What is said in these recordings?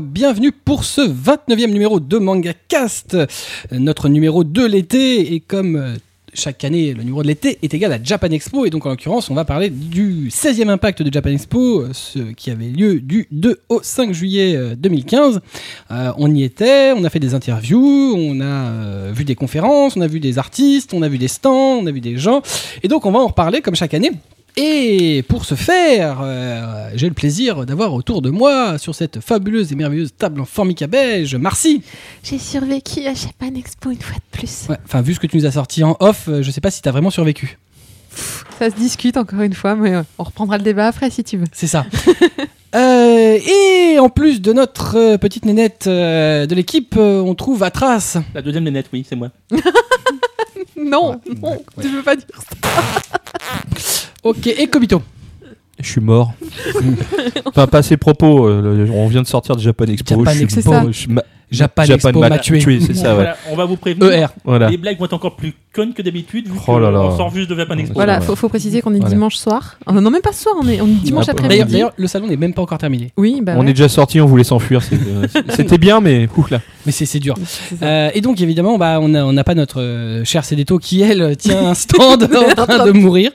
bienvenue pour ce 29e numéro de Manga Cast, notre numéro de l'été, et comme euh, chaque année le numéro de l'été est égal à Japan Expo, et donc en l'occurrence on va parler du 16e impact de Japan Expo, euh, ce qui avait lieu du 2 au 5 juillet euh, 2015. Euh, on y était, on a fait des interviews, on a euh, vu des conférences, on a vu des artistes, on a vu des stands, on a vu des gens, et donc on va en reparler comme chaque année. Et pour ce faire, euh, j'ai le plaisir d'avoir autour de moi, sur cette fabuleuse et merveilleuse table en formica beige, Marcy. J'ai survécu à Japan Expo une fois de plus. Ouais, Enfin, vu ce que tu nous as sorti en off, euh, je sais pas si t'as vraiment survécu. Ça se discute encore une fois, mais euh, on reprendra le débat après si tu veux. C'est ça. Euh, et en plus de notre euh, petite nénette euh, de l'équipe, euh, on trouve Atras. La deuxième nénette, oui, c'est moi. Non, Ouais, non, ouais. tu veux pas dire ça. Ok, et Kobito. Je suis mort. enfin, pas ces propos. euh, on vient de sortir de Japan Expo. Japan je suis Expo. mort, je- ma- Japan Expo m'a tué. c'est ça, ouais. Voilà, on va vous prévenir. ER. Voilà. Les blagues vont être encore plus connes que d'habitude, vu Oh là là. qu'on sort juste de Japan Expo. Voilà, faut, faut préciser qu'on est Voilà. dimanche soir. Ah, non, même pas ce soir, on est, on est dimanche après-midi. D'ailleurs, d'ailleurs, le salon n'est même pas encore terminé. oui, bah On ouais. est déjà sorti, on voulait s'enfuir. c'est- euh, C'était bien, mais ouf là. Mais c'est c'est dur. Euh, et donc évidemment, bah, on n'a on pas notre euh, cher Cédéto qui elle tient un stand en train de mourir.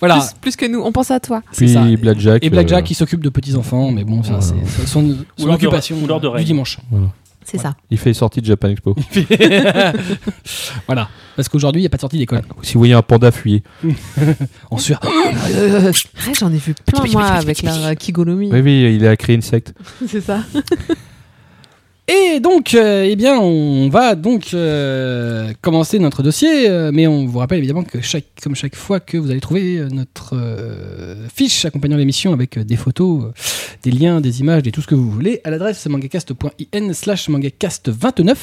Voilà, plus, plus que nous, on pense à toi. c'est Puis ça. Blackjack. Et Blackjack euh, qui s'occupe de petits enfants, mais bon, ça Voilà. c'est son, son occupation de du dimanche. C'est Ouais. ça. Il fait sortie de Japan Expo. voilà, parce qu'aujourd'hui il n'y a pas de sortie d'école. Si vous voyez un panda, fuyez. En sueur. Ouais, J'en ai vu plein, moi, avec la Kigolomi. Oui, oui, il a créé une secte. C'est ça. Et donc, euh, eh bien, on va donc euh, commencer notre dossier, euh, mais on vous rappelle évidemment que chaque, comme chaque fois que vous allez trouver notre euh, fiche accompagnant l'émission avec des photos, euh, des liens, des images, et tout ce que vous voulez, à l'adresse mangacast.in slash mangacast29.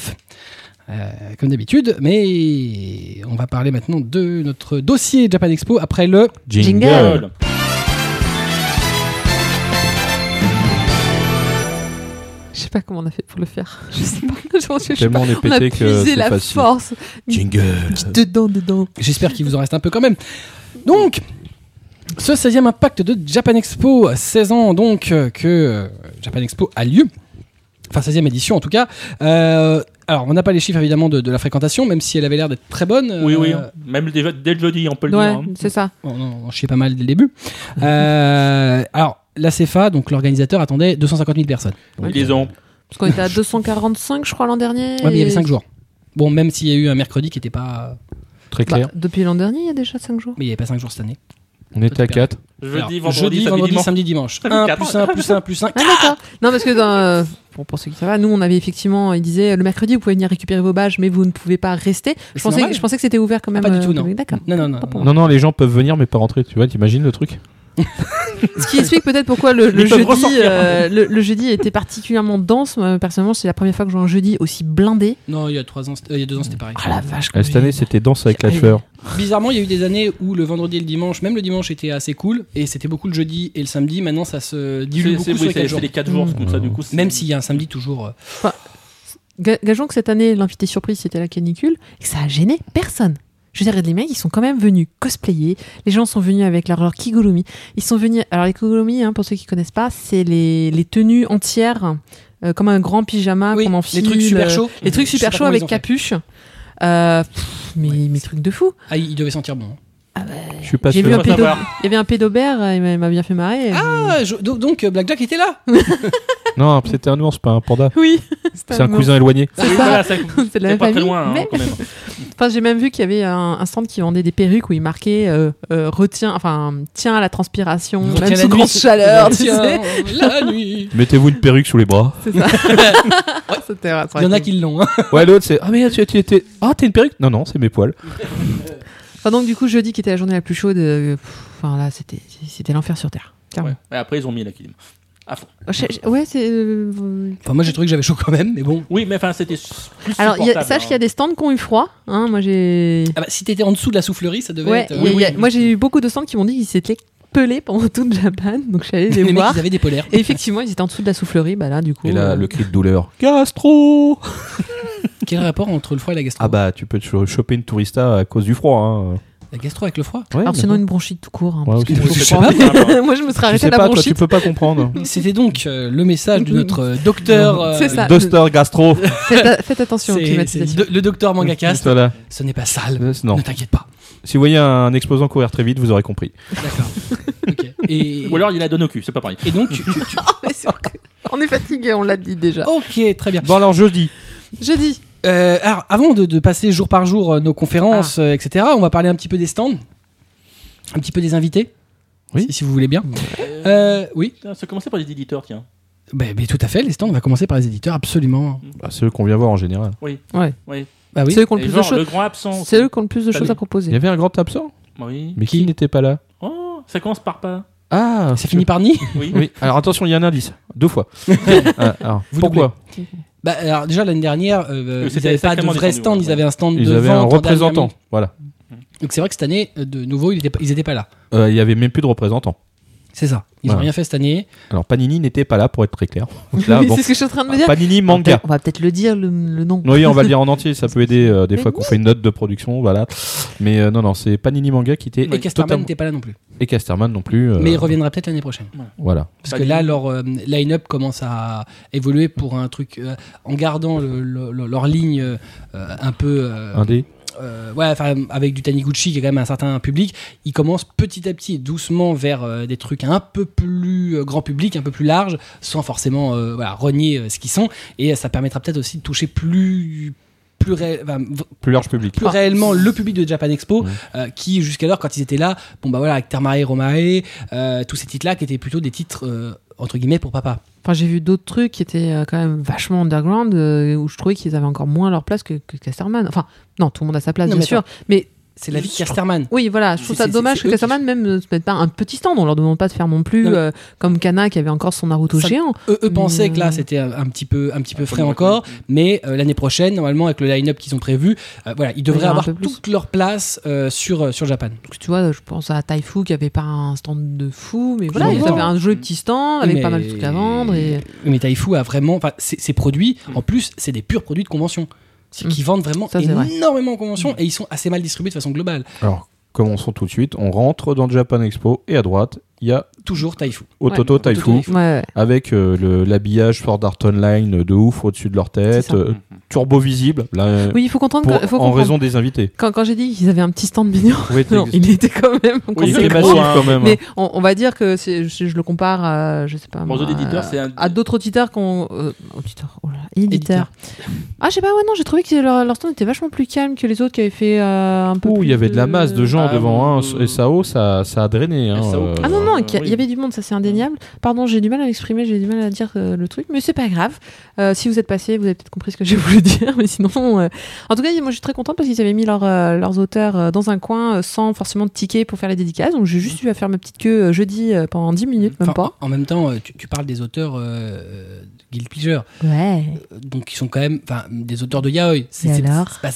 euh, comme d'habitude, mais on va parler maintenant de notre dossier Japan Expo après le Jingle. Je sais pas comment on a fait pour le faire. Je sais pas. Je sais Tellement pas. on est On a pété que puisé c'est la facile. force. Jingle. Dedans, dedans. J'espère qu'il vous en reste un peu quand même. Donc, ce 16e impact de Japan Expo, 16 ans donc euh, que euh, Japan Expo a lieu. Enfin, 16e édition en tout cas. Euh, alors, on n'a pas les chiffres évidemment de, de la fréquentation, même si elle avait l'air d'être très bonne. Oui, oui. Euh, Même déjà- dès le jeudi, on peut le Ouais, dire. hein. c'est ça. bon, on en chiait pas mal dès le début. Euh, alors, la CFA, donc l'organisateur, attendait 250 000 personnes. Ouais. Ils ont. Parce qu'on était à 245, je crois, l'an dernier. Ouais, mais il y avait et- 5 jours. Bon, même s'il y a eu un mercredi qui n'était pas. Très Bah, clair. depuis l'an dernier, il y a déjà 5 jours. Mais il n'y avait pas 5 jours cette année. On était à 4. Jeudi, vendredi, jeudi, samedi, vendredi, dimanche. samedi, dimanche. Ça fait 1 quatre. plus 1 plus 1 plus 5. Ah, d'accord. Non, parce que dans. euh, Bon, pour ceux qui savent, nous, on avait effectivement. Il disait le mercredi, vous pouvez venir récupérer vos badges, mais vous ne pouvez pas rester. Je pensais, normal. je pensais que c'était ouvert quand même. pas du euh, tout, non. D'accord. Non, non, non. Non, non, les gens peuvent venir mais pas rentrer. Tu vois, t'imagines le truc? Ce qui explique peut-être pourquoi le, le jeudi, euh, le, le jeudi était particulièrement dense. Moi, personnellement, c'est la première fois que je vois un jeudi aussi blindé. Non, il y a trois ans, euh, il y a deux ans, c'était pareil. Ah la vache. Euh, Cette année, c'était Danse avec la fleur. Bizarrement, il y a eu des années où le vendredi et le dimanche, même le dimanche était assez cool, et c'était beaucoup le jeudi et le samedi. Maintenant, ça se dilue C'est beaucoup c'est- sur oui, les c'est- quatre jours. c'est les 4 jours, Mm. comme ça, du coup. c'est- Même s'il y a un samedi toujours. euh, Ga- Gageons que cette année, l'invité surprise, c'était la canicule, et que ça a gêné personne. Je veux dire, les mecs, ils sont quand même venus cosplayer. Les gens sont venus avec leur, leur kigurumi. Ils sont venus. Alors, les kigurumi, hein, pour ceux qui connaissent pas, c'est les, les tenues entières, euh, comme un grand pyjama oui, qu'on les enfile. trucs super euh, chauds. Les trucs super chauds ils avec capuche. Euh, pff, mais, Ouais, mais c'est- trucs de fou. Ah, il devait sentir bon. Je suis pas J'ai sûr. vu un pédo... Il y avait un pédobert, euh, il m'a- bien fait marrer. Ah, je- donc, donc, euh, Blackjack était là Non, c'était un ours, pas un panda. Oui, C'est un cousin éloigné. Ah voilà, c'est c'est de la c'est même pas très loin, hein, mais- quand même. Enfin, j'ai même vu qu'il y avait un, un stand qui vendait des perruques où il marquait euh, euh, retient, enfin tient à la transpiration, Retiens même la sous nuit, grande c'est- chaleur, tu sais. la nuit. Mettez-vous une perruque sous les bras. C'est ça. Il y en a qui l'ont. hein. Ouais, l'autre, c'est Ah, mais tu, tu étais. Ah, t'as une perruque? Non, non, c'est mes poils. Enfin, donc du coup jeudi qui était la journée la plus chaude, euh, pff, enfin là c'était c'était l'enfer sur terre. clairement. Ouais. Et après, ils ont mis la clim. À fond. Oh, je- je- ouais c'est. euh, Enfin, moi, j'ai trouvé que j'avais chaud quand même, mais bon. Oui, mais enfin, c'était plus Alors il y a- supportable, sache qu'il y a hein. des stands qui ont eu froid. Hein, moi j'ai. Ah bah, si t'étais en dessous de la soufflerie, ça devait Ouais. être. il y a- euh, il y a- oui, moi j'ai eu beaucoup de stands qui m'ont dit qu'ils s'étaient pelés pendant toute Japan, donc je suis allée les, Les mecs, voir. ils avaient des polaires. Et effectivement ils étaient en dessous de la soufflerie, bah là du coup. Et là, euh, le cri de douleur. Gastro Quel rapport entre le froid et la gastro Ah, bah, tu peux te cho- choper une tourista à cause du froid. Hein. La gastro avec le froid. Ouais, Alors sinon bon. une bronchite tout court. hein, Ouais, parce que ok. je Je sais sais pas. pas. Moi je me serais Tu arrêté sais à la pas, toi, tu bronchite. peux pas comprendre. C'était donc euh, le message de notre euh, docteur. euh, C'est ça. Duster Gastro. Faites, faites attention c'est climatisations. le, le docteur Mangacast. Voilà. Ce n'est pas sale. Non. Ne t'inquiète pas. Si vous voyez un exposant courir très vite, vous aurez compris. D'accord. Et, Ou alors il a donné au cul, c'est pas pareil. et donc, tu- tu- tu- On est fatigué, on l'a dit déjà. ok, très bien. Bon, alors jeudi. Jeudi. Euh, alors, avant de, de passer jour par jour euh, nos conférences, euh, etc., on va parler un petit peu des stands, un petit peu des invités, Oui. si, si vous voulez bien. Euh, oui, Ça commençait par les éditeurs, tiens. Ben, ben, tout à fait, les stands, on va commencer par les éditeurs, absolument. Bah, c'est eux qu'on vient voir en général. Oui. Ouais. Oui. Bah oui. C'est eux qui ont le Et plus de genre, choses. le grand absent. C'est eux qui ont le plus de choses à Il y proposer. avait un grand absent Oui. Mais qui, Qui n'était pas là Oh, ça commence par pas. Ah, Ça finit par ni Oui. Oui, alors attention, il y a un indice. Deux fois. Ah, alors, Vous pourquoi Bah, alors, déjà, l'année dernière, euh, Oui, ils c'était n'avaient pas de sacrément vrai descendu, stand, ouais. ils avaient un stand Ils de avaient un représentant. Voilà. Donc c'est vrai que cette année, euh, de nouveau, ils n'étaient pas, là. Euh, Il y avait même plus de représentants. C'est ça. Ils n'ont Voilà. rien fait cette année. Alors Panini n'était pas là pour être très clair. Là, Oui, bon. c'est ce que je suis en train de me dire. Panini manga. On va peut-être le dire, le, le nom. Oui, on va le dire en entier, ça peut aider euh, des Mais fois qu'on fait une note de production, voilà. Mais euh, non, non, c'est Panini Manga qui était Et Casterman totalement- n'était pas là non plus. et Casterman non plus. euh, Mais il reviendra peut-être l'année prochaine. Voilà. Parce que là, leur euh, line-up commence à évoluer pour un truc euh, en gardant le- le- le- leur ligne euh, un peu. euh, Un dé. Euh, ouais, enfin, avec du Taniguchi qui a quand même un certain public. Ils commencent petit à petit et doucement vers euh, des trucs un peu plus euh, grand public, un peu plus large, sans forcément euh, voilà, renier ce qu'ils sont. Et ça permettra peut-être aussi de toucher plus. Plus, ré- enfin, v- Plus large public. plus réellement le public de Japan Expo euh, qui jusqu'alors quand ils étaient là bon bah voilà avec Termare Romae euh, tous ces titres là qui étaient plutôt des titres euh, entre guillemets pour papa Enfin, j'ai vu d'autres trucs qui étaient euh, quand même vachement underground, euh, où je trouvais qu'ils avaient encore moins leur place que, que Casterman. Enfin, non, tout le monde a sa place, Non, bien sûr. Mais c'est la vie de Casterman. Oui, voilà, je trouve C'est- ça dommage que Casterman même ne se mette pas un petit stand. On leur demande pas de faire non plus euh, comme Kana qui avait encore son Naruto Ça- géant. eux, eux pensaient que euh, là c'était un, petit peu un petit peu peu frais encore mais euh, l'année prochaine normalement avec le line-up qu'ils ont prévu euh, voilà ils devraient avoir toute leur place euh, sur euh, sur Japan. Donc, tu vois, je pense à Taifu qui avait pas un stand de fou, mais voilà, ils avaient un joli petit stand avec Mais- pas mal de trucs à vendre. Et... mais Taifu a vraiment enfin ces ces produits en plus c'est des purs produits de convention c'est Mm. qu'ils vendent vraiment Ça, c'est vrai. énormément en convention et ils sont assez mal distribués de façon globale Alors, commençons tout de suite. On rentre dans le Japan Expo et à droite, il y a toujours Taifu Ototo Ouais, Taifu. Ototo. Ouais. Avec euh, le- l'habillage Sword Art Online de ouf au-dessus de leur tête, euh, turbo visible, là, euh, Oui, il faut comprendre. pour- que- faut en comprendre. raison des invités. Quand, quand j'ai dit qu'ils avaient un petit stand mignon, Oui, non, il était quand même. Oui, il était massif hein. quand même. Mais on, on va dire que c'est, je, je le compare à, je sais pas, moi, à- c'est un- à d'autres auditeurs qu'on, euh, auditeurs, oh là, éditeurs. Ah, je sais pas, ouais, non, j'ai trouvé que leur, leur stand était vachement plus calme que les autres qui avaient fait euh, un peu. Ouh, il y avait de la masse de gens Ah, devant. Hein. euh, SAO, ça, ça a drainé. Hein, SAO. euh, Ah non, non, Euh, qu'il y a- il oui. y avait du monde, ça c'est indéniable. Pardon, j'ai du mal à l'exprimer, j'ai du mal à dire euh, le truc, mais c'est pas grave. Euh, si vous êtes passé, vous avez peut-être compris ce que j'ai voulu dire, mais sinon. euh, En tout cas, moi je suis très contente parce qu'ils avaient mis leur, euh, leurs auteurs dans un coin sans forcément de ticket pour faire les dédicaces. Donc j'ai juste eu à faire ma petite queue jeudi euh, pendant 10 minutes, même Enfin, pas. en, même temps, tu, tu parles des auteurs euh, de Guild Pleasure, Ouais. donc ils sont quand même, des auteurs de yaoi. C'est- alors pas-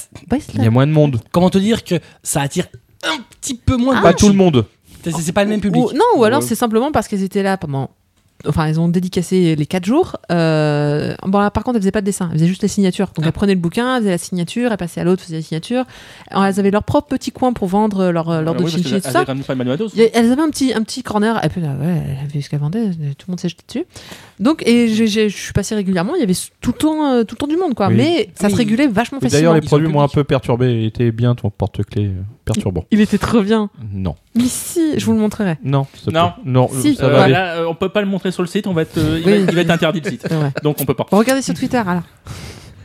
Il y a moins de monde. comment te dire que ça attire un petit peu moins de Ah. Pas monde. tout le monde. C'est- C'est pas le même public. Ou- non, ou alors Ouais. c'est simplement parce qu'elles étaient là pendant. Enfin, elles ont dédicacé les 4 jours. Euh, Bon, là, par contre, elles faisaient pas de dessin, elles faisaient juste les signatures. Donc, Ah. elles prenaient le bouquin, elles faisaient la signature, elles passaient à l'autre, faisaient la signature. Alors, elles avaient leur propre petit coin pour vendre leur, leur Ah oui, et tout elles ça. Il Elles avaient un petit, un petit corner. Et puis là, ouais, elles avaient ce qu'elles vendaient, tout le monde s'est jeté dessus. Donc, et je suis passé régulièrement, il y avait tout le temps, euh, tout le temps du monde, quoi. Oui. Mais ça se régulait vachement Et facilement. D'ailleurs, les produits m'ont un peu perturbé. était bien ton porte-clés euh, perturbant. Il était trop bien. Non. Mais si, je vous le montrerai. Non, Non. Non, Si. ça Euh, va aller. là, euh, on peut pas le montrer sur le site, on va être, euh, il, va, il va être interdit le site. Donc on peut pas. Regardez sur Twitter, alors.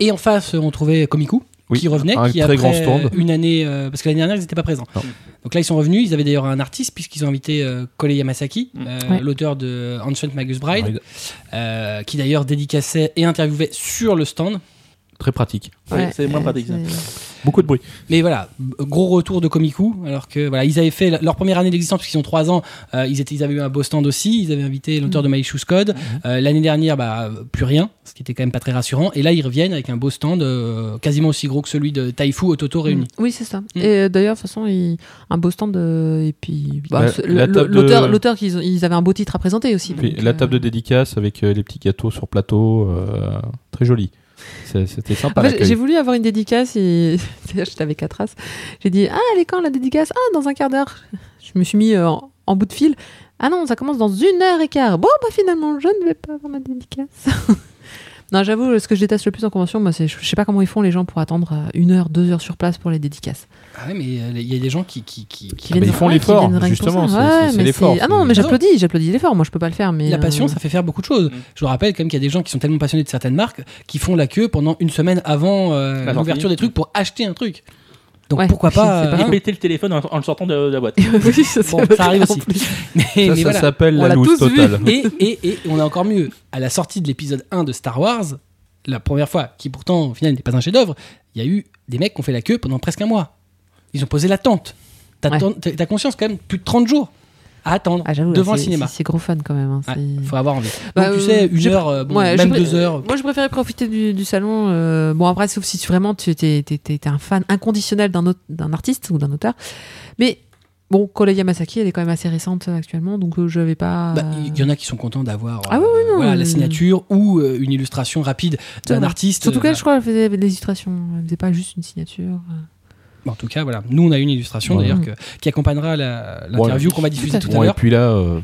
Et en face, on trouvait Komiku. Oui, qui revenait, un qui très après grand stand. une année, euh, parce que l'année dernière ils n'étaient pas présents. Non. Donc là ils sont revenus, ils avaient d'ailleurs un artiste puisqu'ils ont invité euh, Kole Yamasaki, Mm. euh, Ouais. l'auteur de Ancient Magus Bride, euh, qui d'ailleurs dédicaçait et interviewait sur le stand. Très pratique. Oui, Ouais, c'est moins euh, pratique, ça. Beaucoup de bruit. Mais voilà, gros retour de Komiku, alors que voilà, ils avaient fait leur première année d'existence puisqu'ils ont trois ans, euh, ils, étaient, ils avaient eu un beau stand aussi, ils avaient invité l'auteur de My Shoes Code. Euh, L'année dernière, bah, plus rien, ce qui était quand même pas très rassurant. Et là, ils reviennent avec un beau stand euh, quasiment aussi gros que celui de Taifu Ototo réuni. Mm. Oui, c'est ça. Mm. Et d'ailleurs, de toute façon, il... un beau stand. euh, et puis, bah, l'auteur, de- l'auteur qu'ils ont- ils avaient un beau titre à présenter aussi. Puis donc, la euh, table de dédicace avec euh, les petits gâteaux sur plateau, euh, très jolie. C'était sympa. En fait, l'accueil. j'ai voulu avoir une dédicace et j'étais avec Atras. J'ai dit Ah, elle est quand la dédicace? Ah, dans un quart d'heure. Je me suis mis euh, en, en bout de fil. Ah non, ça commence dans une heure et quart. Bon, bah finalement, je ne vais pas avoir ma dédicace. non, j'avoue, ce que je déteste le plus en convention, moi, c'est je sais pas comment ils font les gens pour attendre euh, une heure, deux heures sur place pour les dédicaces. Ah ouais, mais euh, il y a des gens qui. qui, qui, qui- Ah, mais ils font ouais, l'effort, viennent justement, c'est- Ouais, c'est- c'est mais l'effort. Ah non, mais j'applaudis, j'applaudis l'effort. Moi, je peux pas le faire, mais La passion, euh, ça fait faire beaucoup de choses. Mm. Je vous rappelle quand même qu'il y a des gens qui sont tellement passionnés de certaines marques qui font la queue pendant une semaine avant euh, l'ouverture des trucs pour acheter un truc. Donc Ouais, pourquoi pas, euh, Et hein péter le téléphone en, en le sortant de, de la boîte. oui, ça, Bon, ça arrive aussi. mais, Ça, mais ça voilà. s'appelle On la loose totale. et, et, et on a encore mieux. À la sortie de l'épisode 1 de Star Wars, la première fois, qui pourtant au final n'est pas un chef-d'œuvre, il y a eu des mecs qui ont fait la queue pendant presque un mois. Ils ont posé la tente. Ouais. t'as conscience quand même plus de 30 jours à attendre Ah, devant le cinéma. c'est- gros fun quand même. hein, Ouais, faut avoir envie. Bah, Donc tu euh, sais, une heure, euh, bon, Ouais, même deux heures. Moi, je préférais profiter du, du salon. euh, bon, après, sauf si tu- vraiment tu étais, un fan inconditionnel d'un artiste ou d'un auteur. Mais bon, Kole Yamasaki, elle est quand même assez récente euh, actuellement, donc euh, je vais pas. Bah, Il y en a qui sont contents d'avoir Ah euh, oui, voilà, la signature ou euh, une illustration rapide d'un artiste. Surtout euh, qu'elle, je crois, elle faisait des illustrations. Elle faisait pas juste une signature. Bon, en tout cas, voilà. Nous, on a une illustration Ouais. d'ailleurs qui accompagnera la- l'interview Ouais. qu'on va diffuser Tout à tout, à Bon, et l'heure. puis là, euh,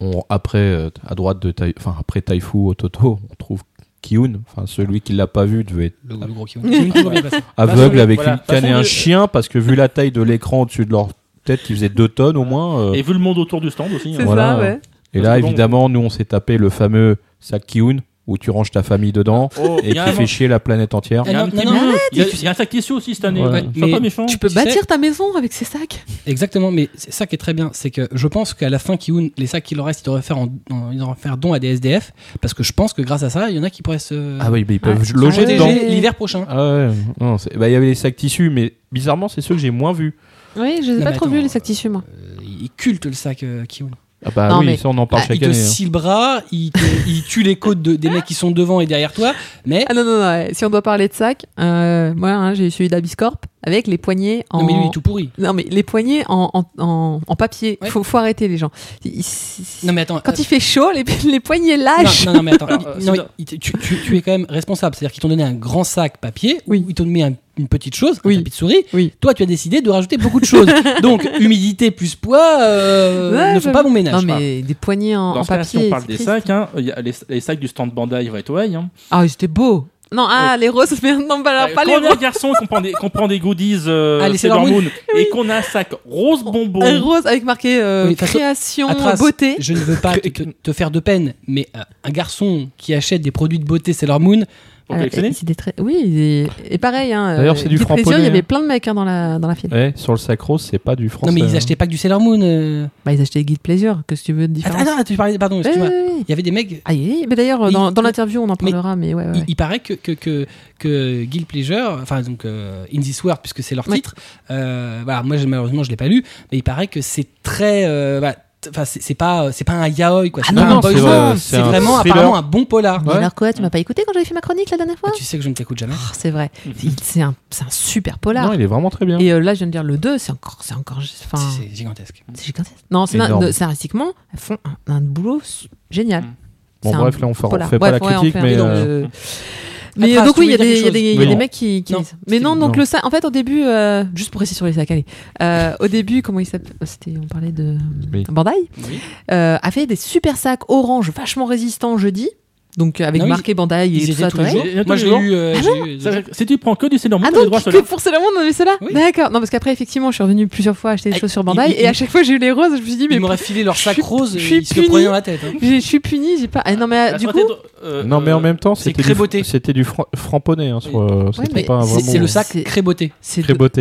on- après, euh, à droite de Tai- enfin après Taifu Ototo, on trouve Kiun. Enfin, celui qui l'a pas vu devait être Le, le gros aveugle avec voilà. une canne et un de- chien parce que vu la taille de l'écran au-dessus de leur tête, qui faisait 2 tonnes au moins. euh, Et vu le monde autour du stand aussi. Hein. Voilà. ça, ouais. et là, évidemment, nous, on s'est tapé le fameux sac Kiun où tu ranges ta famille dedans Oh, et qui un- fait chier la planète entière. il y a un non, petit non, non, bleu. arrête, Il y a- tu- il y a un sac tissu aussi cette année. Ouais. Sois Mais pas méchant. Tu peux Tu bâtir sais- ta maison avec ces sacs. Exactement, mais c'est ça qui est très bien, c'est que je pense qu'à la fin, Kiun, les sacs qu'il leur reste, ils devraient faire, en, en- ils devraient faire don à des SDF, parce que je pense que grâce à ça, il y en a qui pourraient se Ah oui, ils peuvent loger Ah ouais. dedans. l'hiver prochain. Ah ouais, non, c'est- bah, il y avait les sacs tissus, mais bizarrement, c'est ceux que j'ai moins vus. Oui, je les ai Non, pas trop vus, les sacs tissus, moi. Euh, il culte le sac euh, Kiun. Ah bah Non, oui, mais- ça on en parle Ah, chaque il te année. hein. scie le bras, il, te- il tue les côtes de- des mecs qui sont devant et derrière toi, mais, Ah non, non, non, ouais. si on doit parler de sacs, euh, moi, hein, j'ai eu celui d'Abiscorp avec les poignées en. non, mais lui, il est tout pourri. Non, mais les poignées en, en, en, en papier. Ouais. Faut, faut arrêter les gens. Il- il- Non, mais attends. Quand il fait chaud, les, les poignées lâchent. Non, non, non, mais attends. Alors, euh, non, c'est- il- tu, tu- tu es quand même responsable. C'est-à-dire qu'ils t'ont donné un grand sac papier, Oui. ou ils t'ont mis un- une petite chose, un Oui. tapis de souris. Oui. Toi, tu as décidé de rajouter beaucoup de choses. Donc, humidité plus poids euh, Ouais, ne font pas bon ménage. Non, mais des poignées en, Dans en ce cas, si papier. on parle des triste. sacs, hein, il y a les, les sacs du stand Bandai Right Away. Hein. Ah, ils étaient beaux. Non, ah, les roses, mais non, bah, alors, Euh, pas quand les roses. garçon et qu'on prend des, qu'on prend des goodies euh, Ah, les Sailor Moon. Moon et qu'on a un sac rose bonbon. Un rose avec marqué euh, Oui, création, Atras, beauté. Je ne veux pas te, te- te faire de peine, mais euh, un garçon qui achète des produits de beauté Sailor Moon, Pour Euh, collectionner. et c'était très... Oui, et, et pareil. Hein, D'ailleurs, euh, c'est du Guy Plaisir, framponné, Il y avait plein de mecs hein, dans, la, dans la file. Ouais, sur le sac rose, c'est pas du français. non mais ils hein. achetaient pas que du Sailor Moon. euh. Bah, ils achetaient Guide Plaisir. Qu'est-ce que tu veux de Attends, attends, tu parlais, pardon, excuse-moi. oui, oui. Il y avait des mecs. Ah, oui, mais d'ailleurs, Il- dans, dans l'interview, on en parlera, mais, ouais, ouais. Il, paraît que, que, que, que Guild Pleasure, enfin donc euh, In This World, puisque c'est leur Ouais. titre, euh, voilà, moi malheureusement je l'ai pas lu, mais il paraît que c'est très. euh, Enfin, c'est pas, c'est pas un yaoi quoi. Ah C'est non, non, un vraiment thriller. apparemment un bon polar. Mais alors quoi, tu m'as pas écouté quand j'avais fait ma chronique la dernière fois Tu sais que je ne t'écoute jamais. Oh, C'est vrai. Il- C'est un, c'est un super polar. Non, il est vraiment très bien. Et euh, là, je viens de dire le 2, c'est encore. C'est encore enfin, C'est gigantesque. c'est gigantesque. Non, c'est Énorme. de- scénaristiquement, elles font un, un boulot génial. Bon, bref, là, on fait, on fait pas la Bref, critique, mais. Euh, Mais euh, donc oui, il y il y a des, il y a des mecs qui, qui Non, lisent. Mais non, donc non. le sac, en fait au début, euh, juste pour rester sur les sacs, allez, euh, au début, comment il s'appelle C'était, on parlait de Oui. Bandai, Oui. euh, a fait des super sacs orange vachement résistants jeudi, donc avec Non, ils- marqué Bandai et tout ça. tous les ouais. Et- et Moi les j'ai eu. euh, Ah eu- Ça- Si tu prends que du Sailor Moon, Ah t'as les donc droits sur que pour Sailor Moon on avait cela Oui. D'accord. Non parce qu'après effectivement je suis revenue plusieurs fois acheter des Ah, choses sur Bandai il- et à chaque fois j'ai eu les roses je me suis dit mais Ils m'auraient filé leur sac rose, je suis ils se le puni. prenaient dans la tête. hein. je suis punie j'ai pas ah, non mais La du coup euh, Non, mais en euh, même temps, c'était du, beauté. c'était du fra- framponné. Hein, euh, pas c'est- le sac beauté.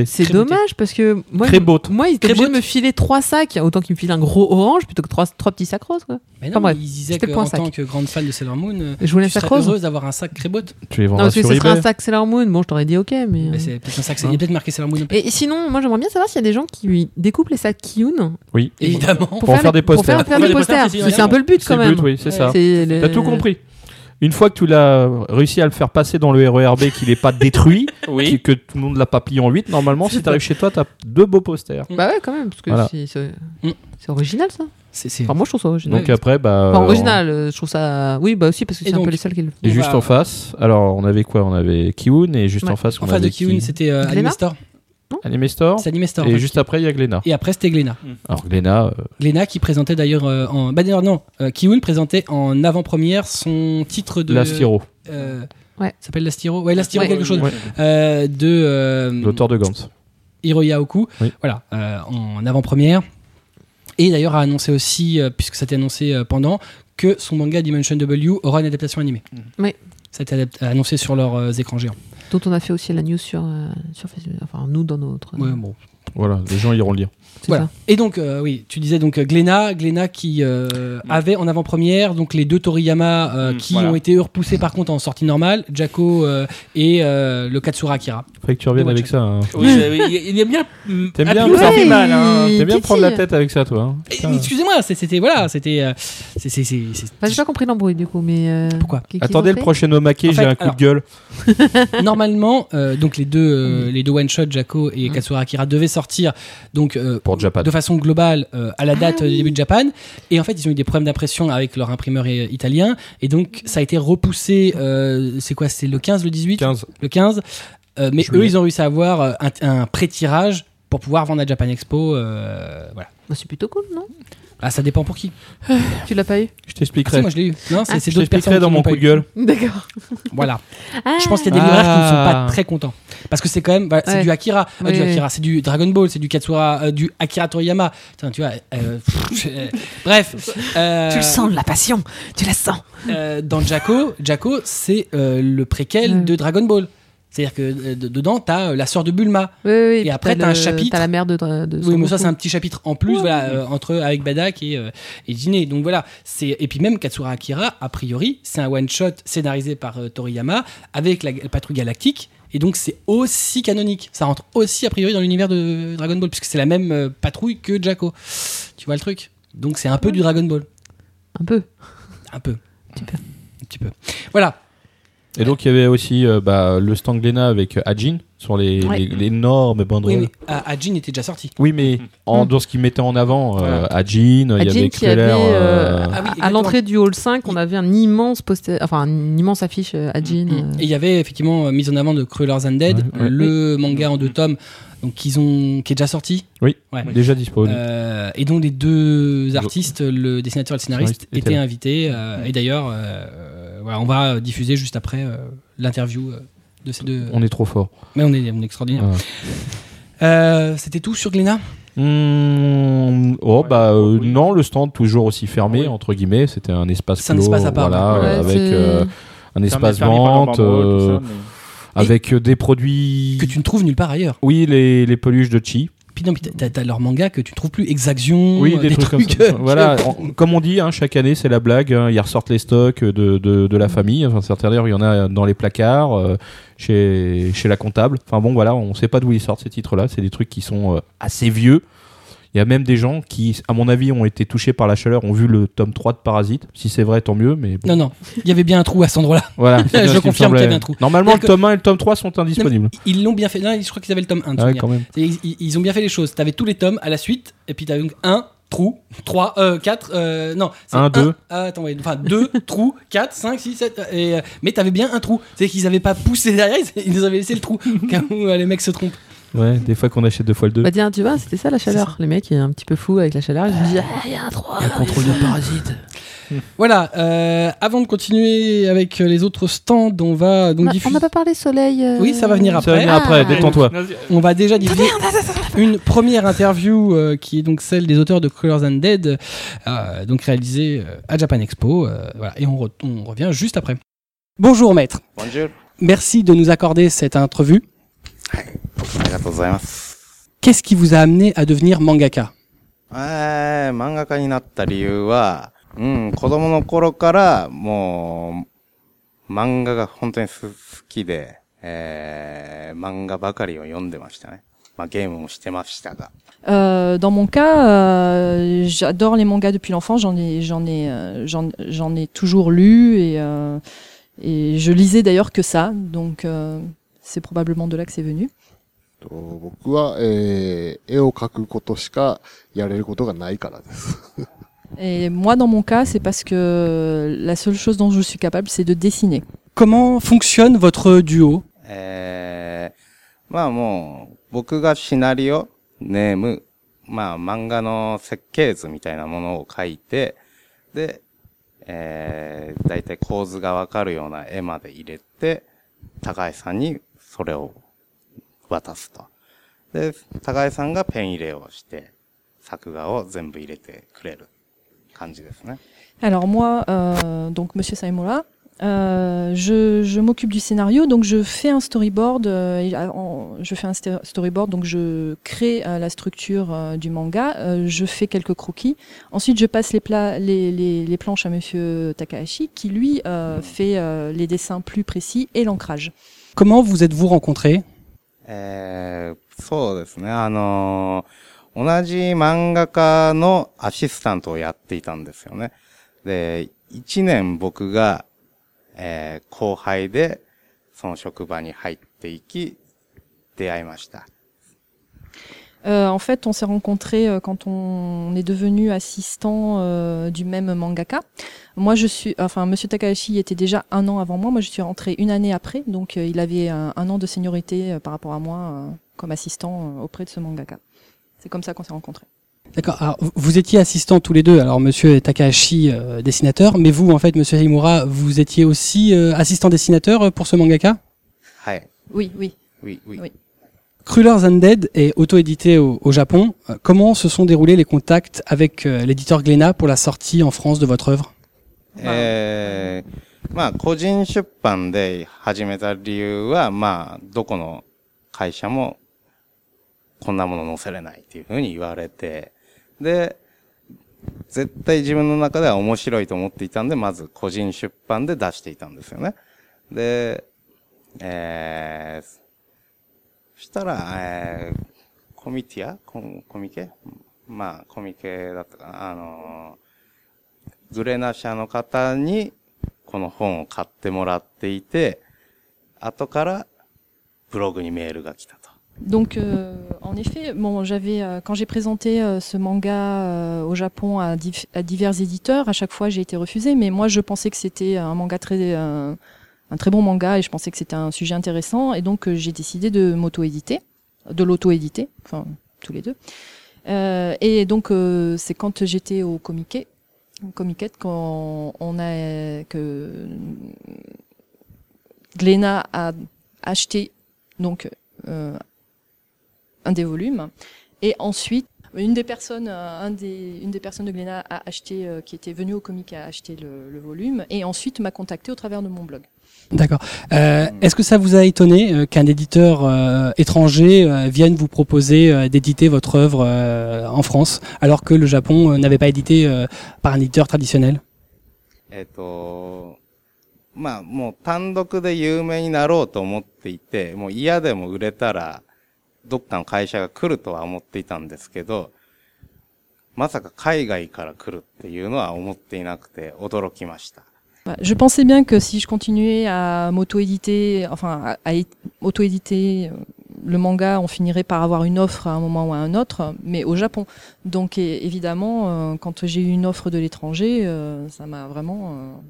c'est dommage parce que moi moi ils étaient obligés de me filer trois sacs autant qu'ils me filent un gros orange plutôt que trois, trois petits sacs roses quoi. Mais non, ils disaient point sac. tant que grande fan de Sailor Moon, euh, Je voulais tu serais rose. heureuse d'avoir un sac très beau. Tu les Non vendras parce que sur ce serait eBay. un sac Sailor Moon bon je t'aurais dit ok mais Mais euh, c'est peut-être un sac. Il y a peut-être marqué Sailor Moon. et, et sinon moi j'aimerais bien savoir s'il y a des gens qui découpent les sacs Kyun Oui. Évidemment. pour, faire des pour faire, posters. faire Pour des des posters, c'est Parce que c'est un peu le but C'est quand le même but, oui, c'est ça. C'est le- T'as tout compris. Une fois que tu l'as réussi à le faire passer dans le RERB, qu'il n'est pas détruit, Oui. que tout le monde l'a pas plié en 8, normalement, si tu arrives chez toi, tu as deux beaux posters. Bah ouais, quand même, parce que Voilà. c'est- c'est Mm. c'est original ça. C'est c'est- Enfin, moi je trouve ça original. Donc après, bah. Enfin, euh, original, euh, je trouve ça. Oui, bah aussi parce que Et c'est un donc- peu les seuls qui le Et juste va- en face, alors on avait quoi? On avait Kiwoon et juste Ouais. en face, on En face de avait qui c'était euh, Anime Store. Anime Store. C'est Anime Store. en Et fait. juste après, il y a Glénat. Et après, c'était Glénat. Alors Glénat, euh, Glénat qui présentait d'ailleurs euh, en. Bah d'ailleurs, non. Euh, Kiun présentait en avant-première son titre de. la Styro, Euh, Ouais. ça s'appelle Lastiro Ouais, Lastiro Ouais. quelque chose. Ouais. Euh, de. euh, l'auteur de Gantz. Hiroya Oku, Oui. voilà, en avant-première. Et d'ailleurs a annoncé aussi, euh, puisque ça a été annoncé euh, pendant, que son manga Dimension W aura une adaptation animée. Oui. Ça a été annoncé sur leurs euh, écrans géants. Dont on a fait aussi la news sur, euh, sur Facebook. Enfin, nous dans notre. Ouais, bon. Voilà, les gens iront le lire. C'est Voilà. ça. Et donc, euh, oui, tu disais donc euh, Glénat, Glénat qui euh, avait en avant-première donc les deux Toriyama euh, Mm, qui voilà. ont été repoussés par contre en sortie normale, Jacko euh, et euh, le Katsura Akira. Faudrait que tu reviennes Ouais, avec ça. hein. Oui, il aime bien. mm, T'aimes bien, fait mal. Hein. T'aimes bien prendre la tête avec ça, toi. hein. Excusez-moi, c'était voilà, c'était Enfin, j'ai pas compris l'embrouille du coup, mais. euh, Pourquoi Attendez le prochain Omake, j'ai un coup alors- de gueule. Normalement, euh, donc les deux, euh, Mm. les deux one shot Jacko et Mm. Katsura Akira devaient sortir donc euh, Pour Japan. de façon globale euh, à la date Ah du début de Japan. Et en fait, ils ont eu des problèmes d'impression avec leur imprimeur euh, italien. Et donc, ça a été repoussé. euh, c'est quoi C'est le 15, le 18 15. Le 15. Euh, mais Juillet. eux, ils ont réussi à avoir euh, un, un pré-tirage pour pouvoir vendre à Japan Expo. euh, voilà. Bah, c'est plutôt cool, non? Ah, ça dépend pour qui. Tu l'as pas eu Je Ah, t'expliquerai. si, moi, je l'ai eu. Non, c'est Ah. Je d'autres personnes dans qui mon coup de eu. gueule. D'accord. Voilà. Ah. Je pense qu'il y a des libraires qui ne sont pas Ah. très contents. Parce que c'est quand même, bah, c'est Ouais. du Akira, euh, oui. Akira, c'est du Dragon Ball, c'est du Katsura, euh, du Akira Toriyama. Putain, tu vois, euh, bref. euh, Tu le sens, la passion. Tu la sens. euh, dans Jacko, Jacko, c'est euh, le préquel de Dragon Ball. C'est-à-dire que euh, de- dedans, t'as euh, la sœur de Bulma. Oui, oui. Et après, t'as un chapitre. T'as la mère de. de Oui, mais ça, c'est un petit chapitre en plus, voilà, euh, entre avec Badak et, euh, et Jiné. Donc voilà, c'est et puis même Katsura Akira, a priori, c'est un one shot scénarisé par euh, Toriyama avec la, la patrouille galactique. Et donc c'est aussi canonique. Ça rentre aussi a priori dans l'univers de Dragon Ball puisque c'est la même patrouille que Jacko. Tu vois le truc? Donc c'est un peu du Dragon Ball, Un peu. un peu, un petit peu, un petit peu. Voilà. Et donc, il y avait aussi euh, bah, le stand Glénat avec euh, Ajin sur les, Ouais. les- l'énorme banderole. Oui, Oui, mais euh, Ajin était déjà sorti. mais en, Mm. dans ce qu'il mettait en avant, euh. Ajin, il y Ajin avait qui avait, Queller, euh, euh, Ah oui, à exactement. l'entrée du hall 5, on avait un immense poster, enfin une immense affiche euh, à Jean. Mm. Et il y avait effectivement euh, mise en avant de Cruellers Undead, Ouais, ouais. le manga en deux tomes, donc qu'ils ont, qui est déjà sorti. Oui. Ouais. déjà disponible. Euh, et donc les deux artistes, le dessinateur et le scénariste, Scénariste étaient là. invités. euh, et d'ailleurs, euh, euh, voilà, on va diffuser juste après euh, l'interview euh, de ces deux. On est trop fort. Mais on est, on est extraordinaire. Ouais. Euh, C'était tout sur Glénat? Hmm, oh bah euh, oui. non, le stand toujours aussi fermé Oui. entre guillemets. C'était un espace C'est un clos, espace à part, voilà, ouais. euh, avec euh, un espace vente, euh, avec euh, des produits. que tu ne trouves nulle part ailleurs. Oui, les, les peluches de Chi. Puis non, puis t'as- leur manga que tu trouves plus. Exaction, Oui, euh, des, trucs, comme ça. voilà, comme on dit, hein, chaque année c'est la blague. hein, ils ressortent les stocks de, de, de la famille. Enfin, certains d'ailleurs, il y en a dans les placards, euh, chez, chez la comptable. Enfin bon, voilà, on sait pas d'où ils sortent ces titres-là. C'est des trucs qui sont euh, assez vieux. Il y a même des gens qui, à mon avis, ont été touchés par la chaleur, ont vu le tome 3 de Parasite. Si c'est vrai, tant mieux. Mais bon, Non, non, il y avait bien un trou à cet endroit-là. voilà. Je ce confirme qu'il y avait un trou. Normalement, le tome 1 et le tome 3 sont indisponibles. Ils l'ont bien fait. Non, je crois qu'ils avaient le tome 1. de Ah ouais, quand même. Ils, ils ont bien fait les choses. T'avais tous les tomes à la suite, et puis t'avais donc un trou, 3, euh, 4, euh, non, c'est Un, deux. ah, attends, ouais, enfin 2 trous, 4, 5, 6, 7, et, euh, mais t'avais bien un trou. C'est qu'ils avaient pas poussé derrière, ils- nous avaient laissé le trou, cas où euh, les mecs se trompent. Ouais, des fois qu'on achète deux fois le 2. Bah tiens, tu vois, c'était ça la chaleur. Les mecs, ils sont un petit peu fous avec la chaleur. Ils se disent, ah, il y a un trou. contrôle de parasites. Voilà, euh, avant de continuer avec les autres stands, on va donc On a- On diffuser. n'a pas parlé soleil. euh, Oui, ça va venir Ça va venir Ah. après, détends-toi. On va déjà diffuser une première interview euh, qui est donc celle des auteurs de Colors and Dead, euh, donc réalisée euh, à Japan Expo. euh, voilà, et on, re- on revient juste après. Bonjour maître, Bonjour. merci de nous accorder cette entrevue. ありがとうございます。 Qu'est-ce qui vous a amené à devenir mangaka えー、漫画家になった理由は、うん、子供の頃からもう、漫画が本当にす好きで、えー、漫画ばかりを読んでましたね。 まあ、ゲームもしてましたが、 Euh, dans mon cas, euh, j'adore les mangas depuis l'enfance. J'en ai, j'en ai, euh, j'en, j'en ai toujours lu et euh, et je lisais d'ailleurs que ça. Donc euh, c'est probablement de là que c'est venu. と僕は、えー絵を描くことしかやれることがないからです。 Et moi, dans mon cas, c'est parce que la seule chose dont je suis capable, c'est de dessiner. Comment fonctionne votre duo えー、まあもう、僕がシナリオ、ネーム、まあ漫画の設計図みたいなものを書いて、で、えー、だいたい構図がわかるような絵まで入れて、高井さんに それを渡すと。で、高井さんがペン入れをして、作画を全部入れてくれる感じですね。 Alors moi, euh, donc Monsieur Saimura, euh, je, je m'occupe du scénario, donc je fais un storyboard. euh, et, euh, en- je fais un sté- storyboard, donc je crée euh, la structure euh, du manga. euh, je fais quelques croquis. Ensuite, je passe les, plats, les, les, les planches à Monsieur Takahashi, qui lui euh, fait euh, les dessins plus précis et l'ancrage. Comment vous êtes-vous rencontrés? えーそうですね。あのー同じ漫画家のアシスタントをやっていたんですよね。で、一年僕が、えー後輩で、その職場に入っていき、出会いました。Euh, en fait, on s'est rencontrés euh, quand on est devenu assistant euh, du même mangaka. Moi, je suis, enfin, Monsieur Takahashi était déjà un an avant moi. Moi, je suis rentrée une année après, donc euh, il avait un, un an de seniorité euh, par rapport à moi euh, comme assistant euh, auprès de ce mangaka. C'est comme ça qu'on s'est rencontrés. D'accord. Alors, vous- étiez assistants tous les deux. Alors, monsieur Takahashi, euh, dessinateur, mais vous, en fait, monsieur Himura, vous étiez aussi euh, assistant dessinateur pour ce mangaka? Oui, oui. Oui, oui. Oui. Crullers Undead est auto-édité au, au Japon. Euh, Comment se sont déroulés les contacts avec euh, l'éditeur Glénat pour la sortie en France de votre œuvre えーまあ、個人出版で始めた理由は、まあ、どこの会社も、こんなもの載せれないっていうふうに言われて、で、絶対自分の中では面白いと思っていたんで、まず個人出版で出していたんですよね。で、えー、そ したら、えー、コミティアココミケまあ、コミケだったかな。あのーグレナ社の方にこの本を買ってもらっていて、後からブログにメールが来たと。 Donc, euh, en effet, bon, j'avais euh, quand j'ai présenté euh, ce manga euh, au Japon à, dif- à divers éditeurs, à chaque fois j'ai été refusée, mais moi je pensais que c'était un manga très, euh, un très bon manga et je pensais que c'était un sujet intéressant et donc euh, j'ai décidé de m'auto-éditer, de l'auto-éditer, enfin tous les deux. Euh, et donc euh, c'est quand j'étais au Comiquet, quand on a que Glénat a acheté donc un des volumes. Et ensuite, une des personnes, une des personnes de Glénat a acheté, qui était venue au comique a acheté le, le volume et ensuite m'a contacté au travers de mon blog. D'accord. Euh, Est-ce que ça vous a étonné euh, qu'un éditeur euh, étranger euh, vienne vous proposer euh, d'éditer votre œuvre en France, alors que le Japon n'avait pas édité par un éditeur traditionnel? Bah, je pensais bien que si je continuais à m'auto-éditer, enfin à, auto-éditer euh, le manga, on finirait par avoir une offre à un moment ou à un autre, mais au Japon. Donc évidemment, euh, quand j'ai eu une offre de l'étranger, euh, ça m'a vraiment,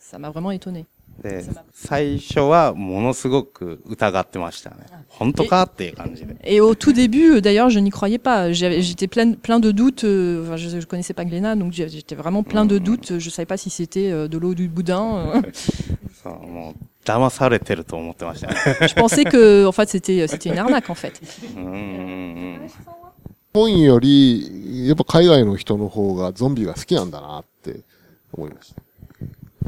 ça m'a vraiment étonné. で、最初はものすごく疑ってましたね。本当かっていう感じで。Et au tout début, euh, d'ailleurs, je n'y croyais pas. J'avais- J'étais plein, plein de doutes. euh, Enfin, je, je connaissais pas Glénat, donc j'étais vraiment plein de doutes. Je savais pas si c'était euh, de l'eau du boudin. euh. そう、もう騙されてると思ってましたね。Je pensais que, en fait, c'était, c'était une arnaque, en fait. うーん。本より、やっぱ海外の人の方がゾンビが好きなんだなって思いました。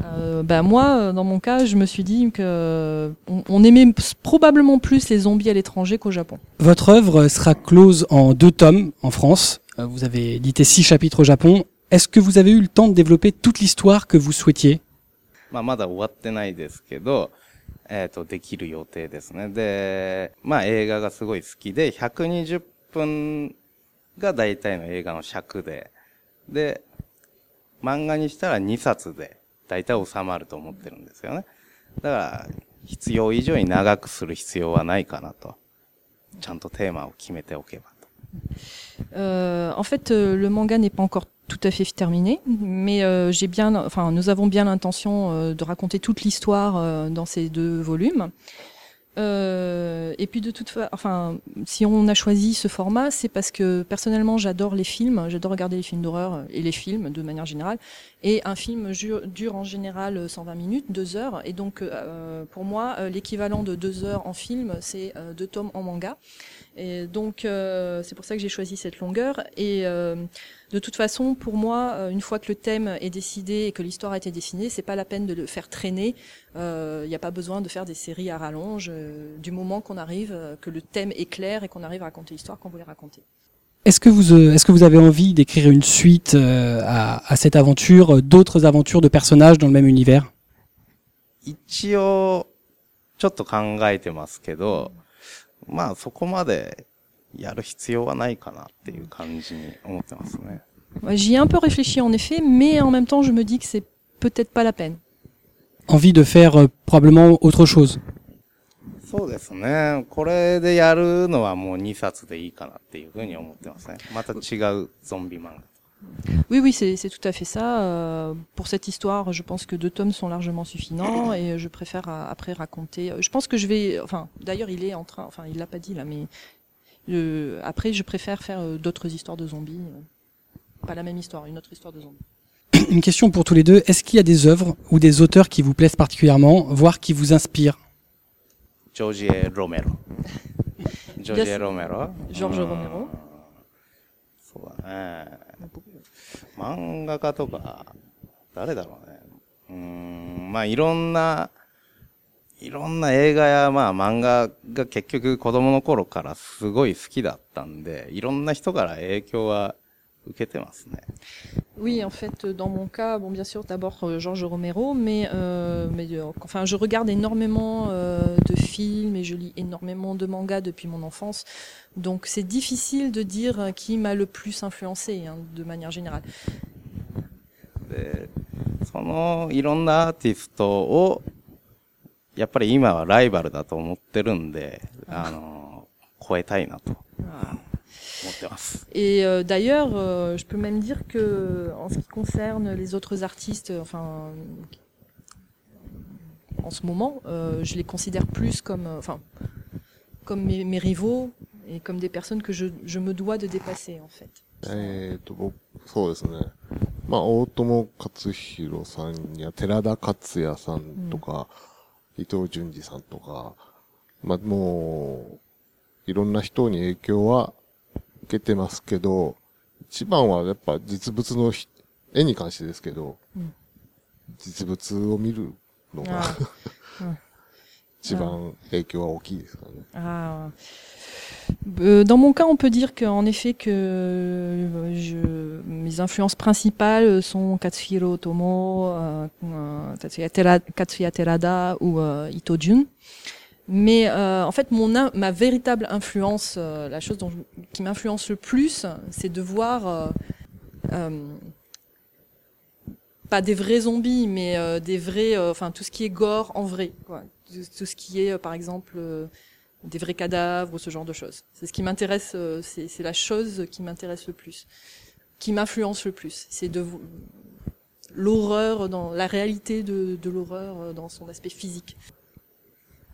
Euh, bah moi, euh, dans mon cas, je me suis dit que on, on aimait p- probablement plus les zombies à l'étranger qu'au Japon. Votre œuvre sera close en deux tomes en France. Euh, Vous avez édité six chapitres au Japon. Est-ce que vous avez eu le temps de développer toute l'histoire que vous souhaitiez まあ、まだ終わってないですけど、 えっ、と、できる予定ですね。で、まあ映画がすごい好きで、120分が大体の映画の尺で、で、漫画にしたら2冊で 大体収まると思ってるんですよね。だから、必要以上に長くする必要はないかなと。ちゃんとテーマを決めておけばと。 Euh, en fait, euh, le manga n'est pas encore tout à fait terminé, mais euh, j'ai bien, enfin, nous avons bien l'intention euh, de raconter toute l'histoire euh, dans ces deux volumes. Euh, et puis de toute façon, enfin, si on a choisi ce format, c'est parce que personnellement j'adore les films, j'adore regarder les films d'horreur et les films de manière générale. Et un film dure en général 120 minutes, deux heures, et donc euh, pour moi euh, l'équivalent de deux heures en film, c'est euh, deux tomes en manga. Et donc euh, c'est pour ça que j'ai choisi cette longueur. Et euh, de toute façon, pour moi, euh, une fois que le thème est décidé et que l'histoire a été dessinée, c'est pas la peine de le faire traîner. Il n'y a pas besoin de faire des séries à rallonge. euh, du moment qu'on arrive, euh, que le thème est clair et qu'on arrive à raconter l'histoire qu'on voulait raconter. Est-ce que vous, euh, est-ce que vous avez envie d'écrire une suite euh, à, à cette aventure, euh, d'autres aventures de personnages dans le même univers 一応、ちょっと考えてますけど、 まあそこまでやる必要はないかなっていう感じに思ってますね。J'y ai un peu réfléchi en effet, mais en même temps, je me dis que c'est peut-être pas la peine. Envie de faire euh, probablement autre chose そうですね。これでやるのはもう2冊でいいかなっていうふうに思ってますね。また違うゾンビ漫画。Oui, oui, c'est tout à fait ça. Euh, pour cette histoire, je pense que deux tomes sont largement suffisants et je préfère euh, après raconter. Je pense que je vais, enfin, d'ailleurs, il est en train, enfin, il l'a pas dit là, mais euh, après, je préfère faire d'autres histoires de zombies. Pas la même histoire, une autre histoire de zombies. Une question pour tous les deux. Est-ce qu'il y a des œuvres ou des auteurs qui vous plaisent particulièrement, voire qui vous inspirent? George Romero. George Romero. George Romero. そうだね。漫画家とか、誰だろうね。うん、まあいろんな、いろんな映画やまあ漫画が結局子供の頃からすごい好きだったんで、いろんな人から影響は。Oui, en fait, dans mon cas, bon, bien sûr, d'abord euh, Georges Romero, mais, euh, mais euh, enfin, je regarde énormément euh, de films et je lis énormément de mangas depuis mon enfance. Donc, c'est difficile de dire euh, qui m'a le plus influencé, hein, de manière générale. で、そのいろんなアーティストを、やっぱり今はライバルだと思ってるんで、あの、超えたいなと 思ってます。 Et euh, d'ailleurs, euh, je peux même dire que, en ce qui concerne les autres artistes, euh, enfin, en ce moment, euh, je les considère plus comme, euh, enfin, comme mes, mes rivaux et comme des personnes que je, je me dois de dépasser, en fait. えっ、と、僕、そうですね。まあ、大友克弘さんや寺田克也さんとか、伊藤淳二さんとか、まあ、もう、いろんな人に影響は受 けてますけど、一番はやっぱ実物のひ絵に関してですけど、うん実物を見るのが、 Ah, 一番影響は大きいですからね。 ah. Euh, Dans mon cas, on peut dire qu'en effet que euh, je, mes influences principales sont Katsuhiro Otomo, euh, euh, Tatsuya Tera- Katsuya Terada ou euh, Ito Jun. Mais euh, en fait, mon ma véritable influence, euh, la chose dont je- qui m'influence le plus, c'est de voir euh, euh, pas des vrais zombies, mais euh, des vrais, euh, enfin tout ce qui est gore en vrai, quoi. Tout, ce qui est, par exemple, des vrais cadavres ou ce genre de choses. C'est ce qui m'intéresse, c'est la chose qui m'intéresse le plus, qui m'influence le plus. C'est de l'horreur dans la réalité de, de l'horreur dans son aspect physique.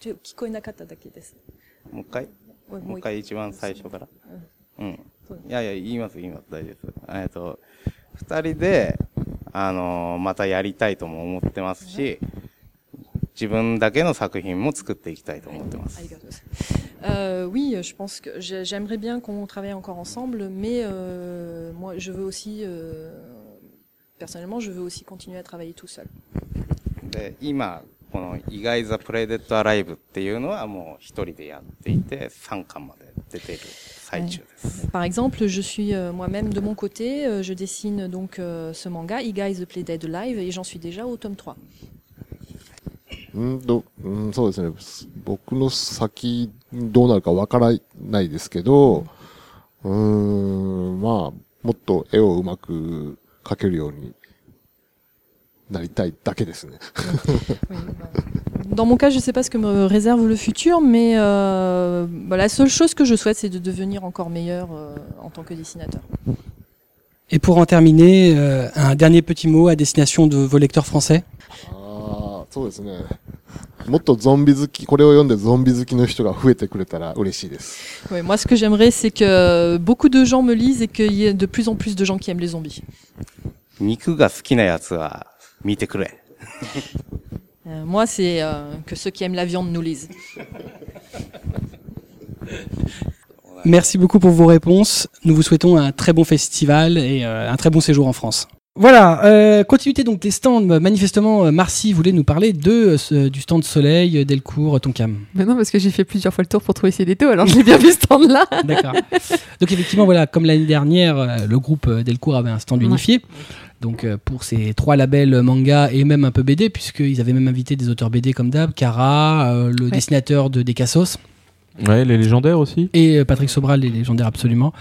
ちょ聞こえなかっただけです。もう一回もう一回一番最初から。うん。そういやいや、言います、言います、大丈夫です。えっと、二人で、あのーまたやりたいとも思ってますし、自分だけの作品も作っていきたいと思ってます。Euh, oui, je pense que j'ai- j'aimerais bien qu'on travaille encore ensemble, mais euh, moi, je veux aussi, euh, personnellement, je veux aussi continuer à travailler tout seul. で、今、この意外ザプレイデッドアライブっていうのはもう一人でやっていて、3巻まで出てる最中です。Par exemple, je suis euh, moi-même de mon côté, euh, je dessine donc euh, ce manga, E Guys Play Dead Live, et j'en suis déjà au tome 3. うんと、うん、そうですね。僕の先、どうなるかわからないですけど、うーん、まあ、もっと絵をうまく描けるようになりたいだけですね。 Oui, bah, Dans mon cas, je ne sais pas ce que me réserve le futur, mais euh, bah, la seule chose que je souhaite, c'est de devenir encore meilleur euh, en tant que dessinateur. Et pour en terminer, euh, un dernier petit mot à destination de vos lecteurs français. ああ、そうですね。もっとゾンビ好き、これを読んでゾンビ好きの人が増えてくれたら嬉しいです。 Ouais, moi, ce que j'aimerais, c'est que beaucoup de gens me lisent et qu'il y ait de plus en plus de gens qui aiment les zombies. 肉が好きなやつは 見てくれ。 Euh, moi, c'est euh, que ceux qui aiment la viande nous lisent. Merci beaucoup pour vos réponses. Nous vous souhaitons un très bon festival et euh, un très bon séjour en France. Voilà, euh, continuité donc des stands. Manifestement, euh, Marcy voulait nous parler de euh, ce- du stand Soleil, euh, Delcourt, Tonkam. Mais non, parce que j'ai fait plusieurs fois le tour pour trouver ces détos, alors j'ai bien vu ce stand-là. D'accord. Donc effectivement, voilà, comme l'année dernière, euh, le groupe euh, Delcourt avait un stand Ouais. unifié. Donc euh, pour ces trois labels manga et même un peu BD, puisqu'ils avaient même invité des auteurs BD comme d'hab, Kara, euh, le Ouais. dessinateur de Decassos, Ouais, les légendaires aussi. et euh, Patrick Sobral, les légendaires absolument.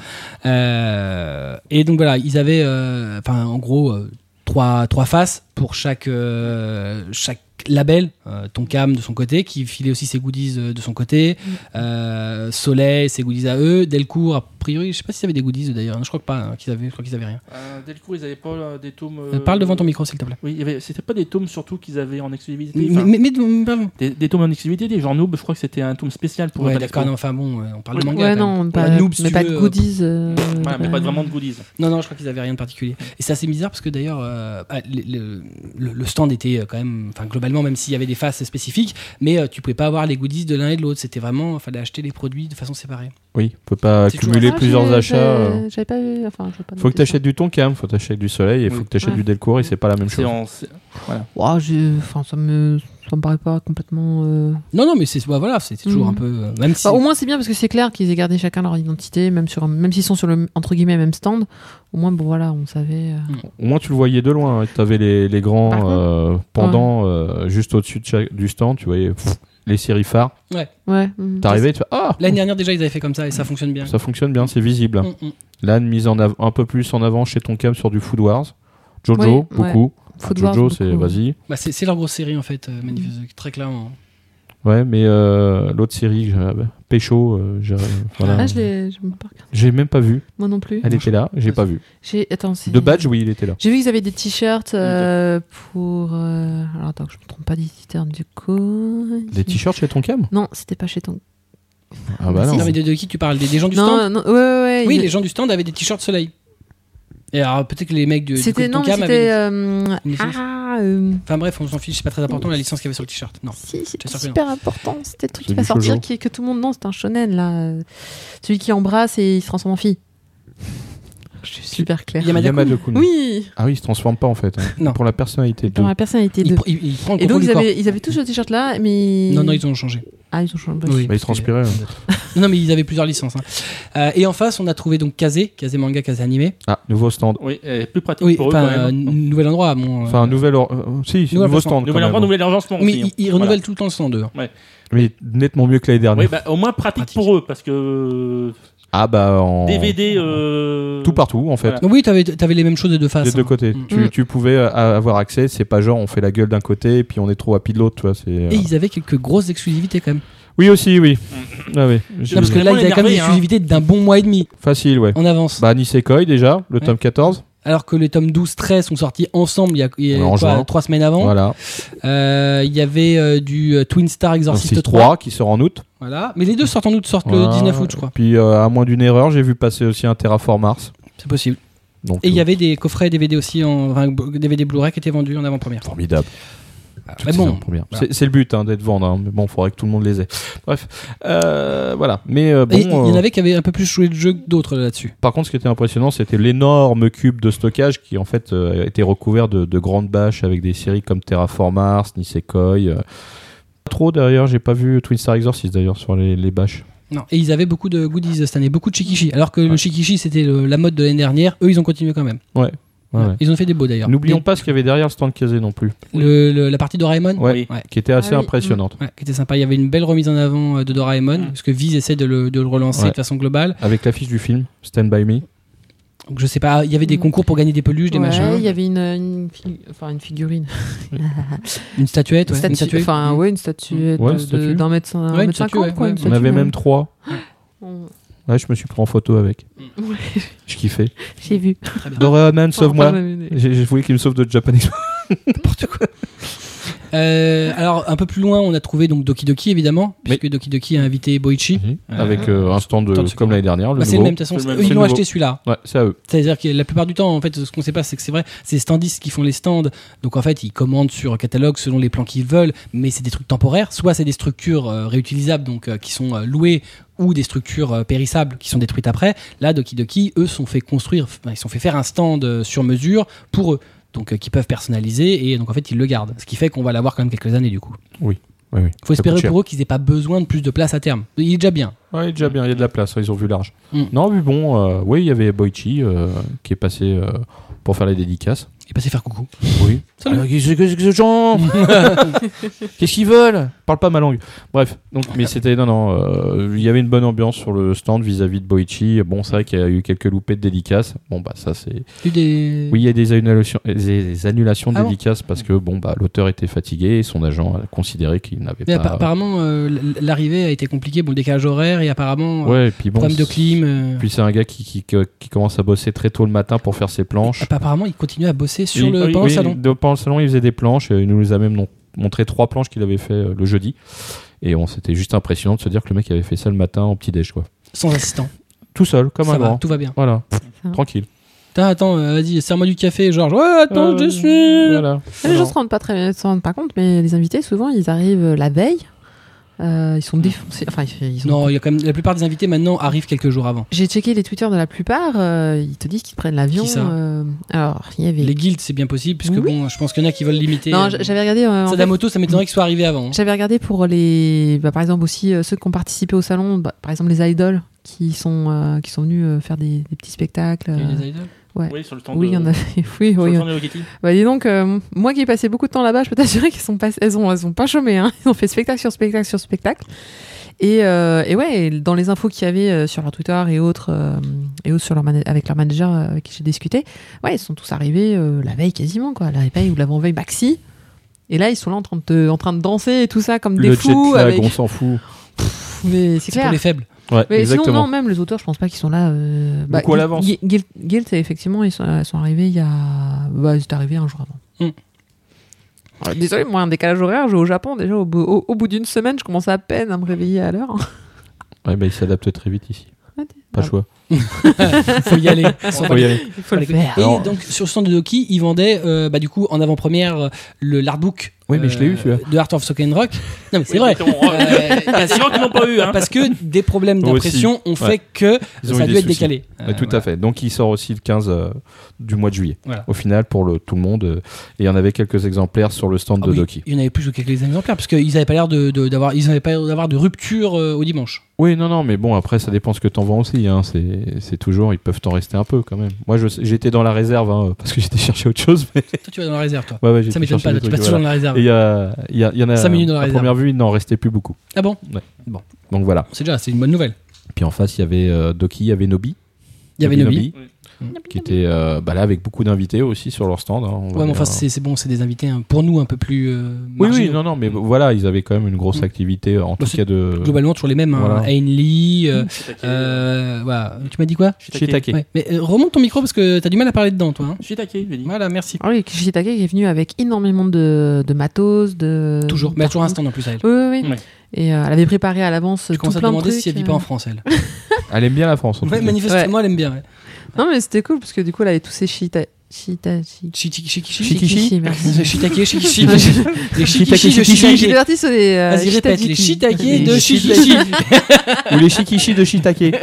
Euh, et donc voilà, ils avaient, euh, enfin en gros, euh, trois, trois faces pour chaque, euh, chaque label. Euh, Tonkam de son côté, qui filait aussi ses goodies euh, de son côté. Euh, Soleil, ses goodies à eux. Delcourt, a priori, je sais pas s'il y avait des goodies d'ailleurs. Je crois que pas, hein, qu'ils avaient, je crois qu'ils avaient rien. Euh, Delcourt, ils avaient pas euh, des tomes. Euh, Parle devant ton micro, s'il te plaît. Oui, c'était pas des tomes surtout qu'ils avaient en exclusivité. Mais, mais, mais- pardon. des, des tomes en exclusivité, des genre Noob, je crois que c'était un tome spécial pour Ouais, d'accord, non, enfin bon, euh, on parle de manga. Ouais, même. non, pas, Ouais, Noob, mais pas de euh, goodies. euh, Voilà, mais pas euh, vraiment de goodies. Non, non, je crois qu'ils avaient rien de particulier. Et c'est assez bizarre parce que d'ailleurs, euh, ah, le, le- le- le stand était euh, quand même, enfin globalement, même s'il y avait des faces spécifiques, mais euh, tu pouvais pas avoir les goodies de l'un et de l'autre. C'était vraiment, fallait acheter les produits de façon séparée. Oui, on peut pas toujours- cumuler Ah, plusieurs achats. euh. J'avais pas vu. Enfin, j'ai pas Faut que tu achètes du Tonkam, faut t'acheter du Soleil et faut que tu achètes Ouais. du Delcourt et c'est pas la même chose. ça. Enfin, me, ça me paraît pas complètement. euh, Non, non, mais c'est bah, voilà, c'est toujours Mhm. un peu, euh, même si. Bah, au moins, c'est bien parce que c'est clair qu'ils aient gardé chacun leur identité, même sur, même s'ils sont sur le entre guillemets même stand. Au moins, bon voilà, on savait. euh, Au moins tu le voyais de loin. Tu avais les, les grands Par contre- euh, pendant euh, juste au-dessus de chaque- du stand, tu voyais pff, les séries phares. Ouais. mm. T'arrivais, tu fais Ah L'année dernière déjà, ils avaient fait comme ça et ça fonctionne bien. Ça fonctionne bien, c'est visible. Mm, mm. Là, une mise en av- un peu plus en avant chez Tonkam sur du Food Wars. Jojo, Oui, ouais. beaucoup. Food Jojo, Wars, c'est beaucoup. vas-y. Bah, c'est c'est leur grosse série en fait, euh, très clairement. Ouais, mais euh, l'autre série, Pécho, euh, j'ai voilà. Ah, je l'ai, je pas. J'ai même pas vu. Moi non plus. Elle était là, j'ai pas vu. J'ai, attends, c'est- De badge, oui, il était là. J'ai vu qu'ils avaient des t-shirts euh, pour. euh, Alors attends, que je me trompe pas d'éditeur du coup. Des t-shirts chez Tonkam Non, c'était pas chez ton. Ah bah non. Non, mais de, de qui tu parles? Des, des gens du stand? Non, non, ouais, ouais, ouais. Oui, il- les gens du stand avaient des t-shirts soleil. Et alors peut-être que les mecs de, C'était non, mais Tonkam avaient. c'était. euh, une licence. Ah, euh, Enfin bref, on s'en fiche, c'est pas très important la licence qu'il y avait sur le t-shirt. Non. si, c'était non. super important. C'était le truc qui va sortir, qui, que tout le monde. Non, c'est un shonen là. Celui qui embrasse et il se transforme en fille. Je suis super clair. Yamada-kun. Yamada-kun. Oui, Ah oui, il se transforme pas en fait. hein. Non. Pour la personnalité. pour de- la personnalité Il, de. pr- il- il prend le Et donc ils avaient, ils avaient tous ce t-shirt là, mais. Non, non, ils ont changé. Ah, ils ont changé. Oui. Bah, il transpirait. hein. Non, non, mais ils avaient plusieurs licences. hein. Euh, et en face, on a trouvé donc Kazé, Kazé manga, Kazé animé. Ah, nouveau stand. Oui, et plus pratique Oui, pour eux enfin, quand euh, même. hein. nouvel endroit. Bon, euh, Enfin, un nouvel. or- euh, si, Nouvel nouveau placement. stand. quand Nouvel même. endroit, nouvel agencement oui, aussi. ils, hein. ils Voilà. renouvellent tout le temps le stand eux. Mais nettement mieux que l'année dernière. Oui, bah, au moins pratique, Pratique. pour eux, parce que Ah bah en. DVD. euh, Tout partout en fait. Voilà. Oui, t'avais avais les mêmes choses des deux faces. Des deux hein. côtés. Mm. Tu, Mm. tu pouvais euh, avoir accès, c'est pas genre on fait la gueule d'un côté et puis on est trop happy de l'autre, tu vois. C'est, euh, Et ils avaient quelques grosses exclusivités quand même. Oui aussi, oui. Ah oui. Non, parce que là, vraiment ils avaient quand même hein. exclusivités d'un bon mois et demi Facile, ouais. en avance. Bah Nisekoi déjà, le Ouais. tome 14. Alors que les tomes 12, 13 sont sortis ensemble il y a, il y a En quoi, juin. trois semaines avant. Voilà. Euh, Il y avait euh, du euh, Twin Star Exorcist 6 3. 3 qui sort en août. Voilà. Mais les deux sortent en août, sortent Voilà. le 19 août, je crois. Puis euh, à moins d'une erreur, j'ai vu passer aussi un Terraform Mars. C'est possible. Donc Et il y avait des coffrets DVD aussi, en, enfin, DVD Blu-ray qui étaient vendus en avant-première. formidable. Toutes mais ces bon, avant-premières. voilà. C'est- le but hein, d'être vendu, hein, mais bon, il faudrait que tout le monde les ait. Bref, Euh, voilà. Mais euh, bon, il y en euh, avait qui avaient un peu plus joué le jeu que d'autres là-dessus. par contre, ce qui était impressionnant, c'était l'énorme cube de stockage qui en fait euh, était recouvert de, de grandes bâches avec des séries comme Terraform Mars, Nisekoi. euh. Pas trop d'ailleurs, j'ai pas vu Twin Star Exorcist d'ailleurs sur les, les bâches. Non. Et ils avaient beaucoup de goodies cette année, beaucoup de shikishi. Alors que le shikishi c'était la mode de l'année dernière, eux ils ont continué quand même. Ouais. Ouais, ouais. Ils ont fait des beaux d'ailleurs. N'oublions pas ce qu'il y avait derrière le stand Kazé non plus, le- le- la partie Doraemon. Ouais. Ouais. qui était assez Ah oui. impressionnante. Ouais, qui était sympa. Il y avait une belle remise en avant euh, de Doraemon, parce que Viz essaie de le, de le relancer Ouais. de façon globale. Avec l'affiche du film Stand By Me. Donc je sais pas, il y avait des Mm. concours pour gagner des peluches, des Ouais, machins, il y avait une, une, fi- enfin, une figurine. une statuette, Une ouais, une statue, statuette. enfin, Mm. ouais, une statuette d'un mètre, cin- un Ouais, une mètre statue, cinquante, ouais, quoi. ouais. une On avait même trois. Ouais, je me suis pris en photo avec. Ouais, Je kiffais. J'ai vu. Doraemon, sauve-moi. J'ai voulu qu'il me sauve de Japanese. Euh, alors un peu plus loin, on a trouvé donc Doki Doki évidemment, puisque Doki Doki a invité Boichi. Avec euh, un stand de- comme l'année dernière. Bah, c'est le même, de toute façon. Eux, ils l'ont acheté celui-là. Ouais, c'est à eux. C'est-à-dire que la plupart du temps, en fait, ce qu'on sait pas, c'est que c'est vrai, c'est les standistes qui font les stands. Donc en fait, ils commandent sur catalogue selon les plans qu'ils veulent, mais c'est des trucs temporaires. Soit c'est des structures euh, réutilisables, donc euh, qui sont euh, louées, ou des structures euh, périssables qui sont détruites après. Là, Doki Doki, eux, sont fait construire, ils sont fait faire un stand euh, sur mesure pour eux. Donc, euh, qui peuvent personnaliser et donc en fait ils le gardent. Ce qui fait qu'on va l'avoir quand même quelques années du coup. Oui, oui. Faut Ça espérer pour eux qu'ils aient pas besoin de plus de place à terme. Il est déjà bien. Ouais, il est déjà bien, il y a de la place, ils ont vu large. Mm. Non, mais bon, euh, oui, il y avait Boichi euh, qui est passé euh, pour faire les dédicaces. Il est passé faire coucou. Oui. Salut. Alors, Qu'est-ce que c'est que ce gens Qu'est-ce qu'ils veulent? Parle pas ma langue. Bref, donc, mais c'était. Non, non, euh, il y avait une bonne ambiance sur le stand vis-à-vis de Boichi. Bon, c'est vrai qu'il y a eu quelques loupés de dédicaces. Bon, bah, ça, c'est. Des... Oui, il y a des annulations, des, des annulations de Ah bon dédicaces parce que, bon, bah, l'auteur était fatigué et son agent a considéré qu'il n'avait Mais pas. appa- apparemment, euh, l- l'arrivée a été compliquée, bon, le décalage horaire et apparemment, euh, Ouais, et puis bon. problème de c'est- clim. euh, Puis c'est un gars qui, qui, qui commence à bosser très tôt le matin pour faire ses planches. appa- apparemment, il continue à bosser sur Il- le, oui, pendant oui, le salon. de- pendant le salon, il faisait des planches. et il nous a même montré trois planches qu'il avait fait euh, le jeudi. Et on c'était juste impressionnant de se dire que le mec avait fait ça le matin en petit déj quoi. Sans assistant. Tout seul, comme Ça un va, grand. tout va bien. Voilà, tranquille. Attends, attends, euh, vas-y, serre-moi du café, Georges. Ouais, attends, Euh, je suis. Voilà. Les gens se rendent pas très, se rendent pas compte, mais les invités, souvent, ils arrivent la veille. Euh, ils sont défoncés. Enfin, ils sont- Non, il y a quand même la plupart des invités maintenant arrivent quelques jours avant. J'ai checké les Twitter de la plupart. euh, ils te disent qu'ils prennent l'avion. Qui ça euh, alors, il y avait. Les guildes, c'est bien possible, puisque Oui. bon, je pense qu'il y en a qui veulent limiter. Non, j'avais regardé. en fait, Sadamoto, ça m'étonnerait qu'il soit arrivé avant. hein. J'avais regardé pour les, bah, par exemple aussi ceux qui ont participé au salon, bah, par exemple les idoles qui sont qui sont venus faire des, des petits spectacles. Il y a eu des idoles? Oui, sur le stand Oui, il y en de- a. oui, sur oui. le stand de. Bah dis donc, euh, moi qui ai passé beaucoup de temps là-bas, je peux t'assurer qu'elles sont pas, elles ont, elles ont pas chômé. Hein. Ils ont fait spectacle sur spectacle sur spectacle. Et, euh, et ouais, dans les infos qu'il y avait euh, sur leur Twitter et autres, euh, et autres sur leur avec leur manager avec qui j'ai discuté, ouais, ils sont tous arrivés euh, la veille quasiment, quoi, la veille ou l'avant-veille maxi. Et là, ils sont là en train de, en train de danser et tout ça comme des fous. jet lag, avec- on s'en fout. Mais c'est C'est clair. pour les faibles. Ouais, Mais sinon, exactement. non, même les auteurs, je pense pas qu'ils sont là. Euh... Beaucoup à l'avance. Guild, effectivement, ils sont, ils sont arrivés il y a. Bah, ils sont arrivés un jour avant. Hmm. Ouais, Désolé, moi, un décalage horaire, je vais au Japon. Déjà, au, bout- au- au bout d'une semaine, je commence à peine à me réveiller à l'heure. Ouais, bah, il s'adapte très vite ici. Pas le choix. faut y aller. Faut y aller. Il faut le faire. Et Alors- donc sur le stand de Doki, ils vendaient euh, bah, du coup en avant-première euh, le l'artbook. Oui, mais je l'ai eu, celui-là. De Art of Sock and Rock. Non mais c'est Oui, vrai. exactement. Euh, Il y a des gens qui n'ont pas eu, hein. Parce que des problèmes d'impression ont fait Ouais. que Ils ça a dû être soucis. décalé. Ouais, tout à fait. Donc il sort aussi le 15 euh, du mois de juillet. Voilà. Au final, pour le, tout le monde. euh, et il y en avait quelques exemplaires sur le stand Ah de oui, Doki. il y en avait plus que quelques exemplaires parce qu'ils n'avaient pas l'air de, de- d'avoir ils avaient pas l'air d'avoir de rupture euh, au dimanche. Oui, non, non, mais bon, après, ça dépend ce que t'en vends aussi. Hein. C'est, toujours, ils peuvent t'en rester un peu quand même. Moi, je sais- j'étais dans la réserve hein, parce que j'étais chercher autre chose. Mais... Toi tu vas dans la réserve toi. Ouais, ouais, j'étais Ça m'étonne pas, des tu trucs, passes toujours voilà. dans la réserve. Il y, a, il y, a- il y en a. Cinq minutes dans la à réserve. première vue, il n'en restait plus beaucoup. Ah bon Donc voilà. C'est déjà c'est une bonne nouvelle. Puis en face, il y avait euh, Doki, il y avait Nobi. Il y avait Nobi. Qui était euh, bah là avec beaucoup d'invités aussi sur leur stand. hein, on Ouais, mais enfin c'est bon, c'est des invités hein, pour nous un peu plus euh, Oui, oui, non, non, mais voilà, ils avaient quand même une grosse Mm. activité, en tout c'est cas de. Globalement toujours les mêmes. Hein. Voilà. Ain Lee, euh, euh, voilà. Tu m'as dit quoi Shiitake. Ouais. Mais euh, remonte ton micro parce que t'as du mal à parler dedans toi. hein. Shiitake, j'ai dit. Voilà, merci. Ah oui, Shitake qui est venu avec énormément de, de matos, de. Toujours. Mais elle a toujours un stand en plus à elle. Oui, oui, oui. Ouais. Et euh, elle avait préparé à l'avance Je tout commence à de demander si elle vit pas en France elle. Elle aime bien la France. en tout Ouais, cas. manifestement elle aime bien. ouais. Non, mais c'était cool parce que du coup, elle avait tous ses shita- Shita, shi- Shitaki, Shikishi Shikishi, merci. Les Shiitake, Shikishi. Les Shikishi de Shiitake. parti sur les. euh, Vas-y, répète, les shiitake. De Les Shikishi. Ou les shikishi de shiitake.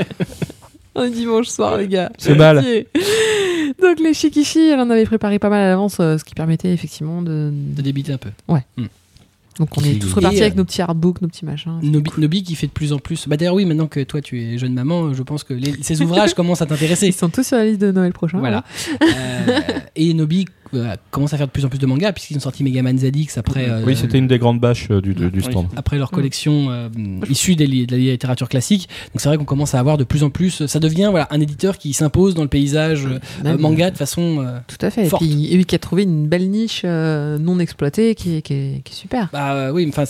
Un dimanche soir, les gars. C'est mal. Donc, les shikishi, elle en avait préparé pas mal à l'avance, euh, ce qui permettait effectivement de. De débiter un peu. Donc, on est tous repartis avec nos petits artbooks, nos petits machins. Nobi, Nobi qui fait de plus en plus. Bah d'ailleurs oui, maintenant que toi tu es jeune maman, je pense que les- ces ouvrages commencent à Ils t'intéresser. sont tous sur la liste de Noël prochain. Voilà. Euh, et Nobi euh, commence à faire de plus en plus de mangas puisqu'ils ont sorti Megaman ZX après. euh, Oui, c'était une des grandes bâches euh, du, du, du Oui. stand. après leur collection euh, issue des de la littérature classique. Donc c'est vrai qu'on commence à avoir de plus en plus. Ça devient voilà un éditeur qui s'impose dans le paysage euh, Même, manga de façon. euh, Tout à fait. Et Forte. puis, et oui, qui a trouvé une belle niche euh, non exploitée qui est, qui est, qui est super. bah oui, enfin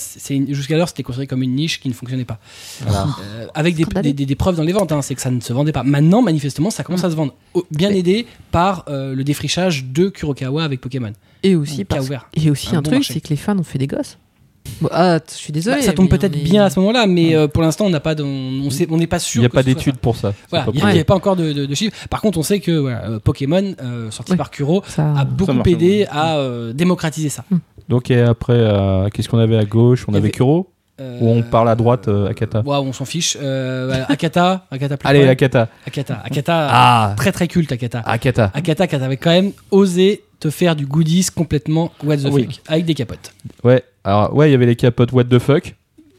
jusqu'alors c'était considéré comme une niche qui ne fonctionnait pas. Voilà. Euh, avec des, Scandaleux. des, des- des preuves dans les ventes, hein, c'est que ça ne se vendait pas. Maintenant, manifestement, ça commence à se vendre. Bien Mais- aidé par euh, le défrichage de Kurokawa avec Pokémon. Et aussi, qui a parce... ouvert. et aussi un un, bon truc, c'est que les fans ont fait des gosses. Bon, ah, je suis désolé. Bah, ça tombe peut-être est- bien à ce moment-là, mais euh, pour l'instant, on n'a pas, de- on, n'est pas Il sûr. n'y a pas d'études pour ça. Voilà, il n'y avait pas encore de, de- de chiffres. Par contre, on sait que voilà, euh, Pokémon, euh, sorti par Kuro, Ça... a beaucoup aidé à euh, démocratiser ça. Donc, et après, euh, qu'est-ce qu'on avait à gauche? On Il avait avait- Kuro? Euh, Ou on parle à droite, euh, Akata? Ouais, on s'en fiche. Euh, Akata, Akata plus Allez. Akata. Akata, Akata, Ah très très culte Akata. Akata. Akata qui avait quand même osé te faire du goodies complètement what the Oui. fuck avec des capotes. Ouais, alors, ouais, il y avait les capotes What the fuck.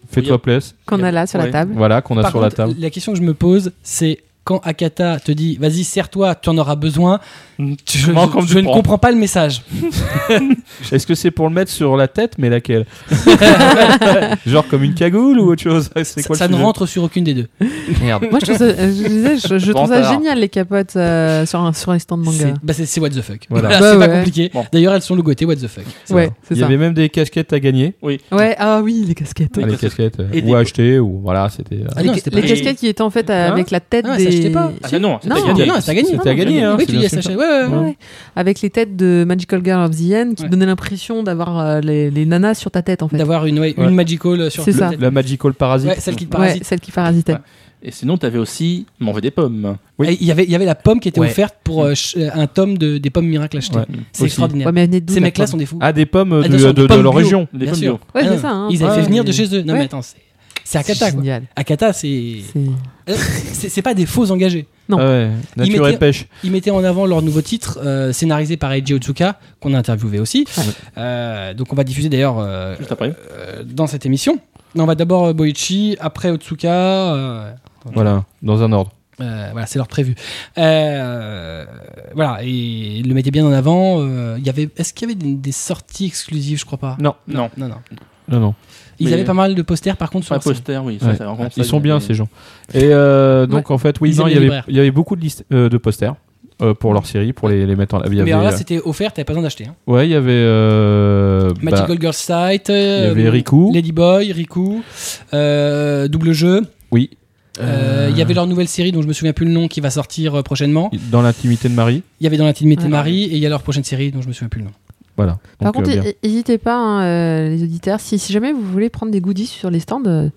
Fais-toi Oui. plaisir. Qu'on a là sur Ouais. la table. Voilà, qu'on a Par sur contre, la table. la question que je me pose, c'est quand Akata te dit vas-y serre-toi, tu en auras besoin. Je, ne prends comprends pas le message. Est-ce que c'est pour le mettre sur la tête, mais laquelle Genre comme une cagoule ou autre chose? C'est Ça, quoi le ça ne rentre sur aucune des deux. Merde. Moi, je trouve ça, euh, je, disais, je, je trouve ça Vantard. génial, les capotes euh, sur, un, sur de C'est manga. bah, c'est- c'est what the fuck. Voilà. Voilà, Bah c'est pas compliqué. Bon. D'ailleurs, elles sont logotées what the fuck. Ouais, c'est Il y ça. avait même des casquettes à gagner. Oui. Ouais, ah oui, les casquettes. Ah, les casquettes. euh, ou acheter, ou voilà, c'était. Ah les les casquettes qui étaient en fait Hein avec la tête Ah des. Pas. Ah, non, c'était Non, gagné. non, à gagner. C'était à gagner, hein, oui, tu dis. Ouais. Avec les têtes de Magical Girl of the End qui Ouais. donnaient l'impression d'avoir euh, les, les nanas sur ta tête en fait. D'avoir une, ouais, Ouais. une magical sur C'est ça. La Magical Parasite. Ouais, celle qui te Ouais, parasite. celle qui parasitait. Ouais. Et sinon, t'avais aussi Mauvais des pommes. Oui. Et Il y avait, il y avait la pomme qui était Ouais. offerte pour euh, euh, un tome de, des pommes miracles achetées. Ouais. C'est extraordinaire. Ouais, Ces mecs-là sont des fous. Ah, des pommes Ah, de, leur région. Des Bien pommes sûr. bio. Ah ça. hein. Ils avaient Ouais, fait venir de chez eux. Non, mais attends, c'est. C'est Akata, quoi. Akata, c'est. C'est- Euh, C'est c'est pas des faux engagés. Non. Ah ouais, nature mettaient- et pêche. Ils mettaient en avant leur nouveau titre, euh, scénarisé par Eiji Otsuka, qu'on a interviewé aussi. Ouais. Euh, donc on va diffuser d'ailleurs euh, Juste après. euh, dans cette émission. On va d'abord Boichi, après Otsuka. euh, Voilà, dans un ordre. euh, voilà, c'est l'ordre prévu. Euh, voilà, et ils le mettaient bien en avant. euh, il y avait, Est-ce qu'il y avait des, des sorties exclusives Je crois pas? Non, Non. Non, non. non, non. Ils Mais- avaient pas mal de posters par contre sur un site. poster, oui. Ça, Ouais. Ils ça, sont bien ces gens. Et euh, donc en fait, oui, non, il y avait, libraires. il y avait beaucoup de, listes, euh, de posters euh, pour leur série, pour les, les mettre en. Mais alors là, c'était offert, t'avais pas besoin d'acheter. Hein. ouais, il y avait. euh, bah, Magical Girl Sight, il y avait Riku. Ladyboy, Riku, euh, double jeu. Oui. Euh, Il y avait leur nouvelle série dont je me souviens plus le nom qui va sortir prochainement. Dans l'intimité de Marie. Il y avait dans l'intimité de Ouais. Marie et il y a leur prochaine série dont je me souviens plus le nom. Voilà. Par Donc, contre, euh, n'hésitez pas, hein, euh, les auditeurs, si, si jamais vous voulez prendre des goodies sur les stands, euh,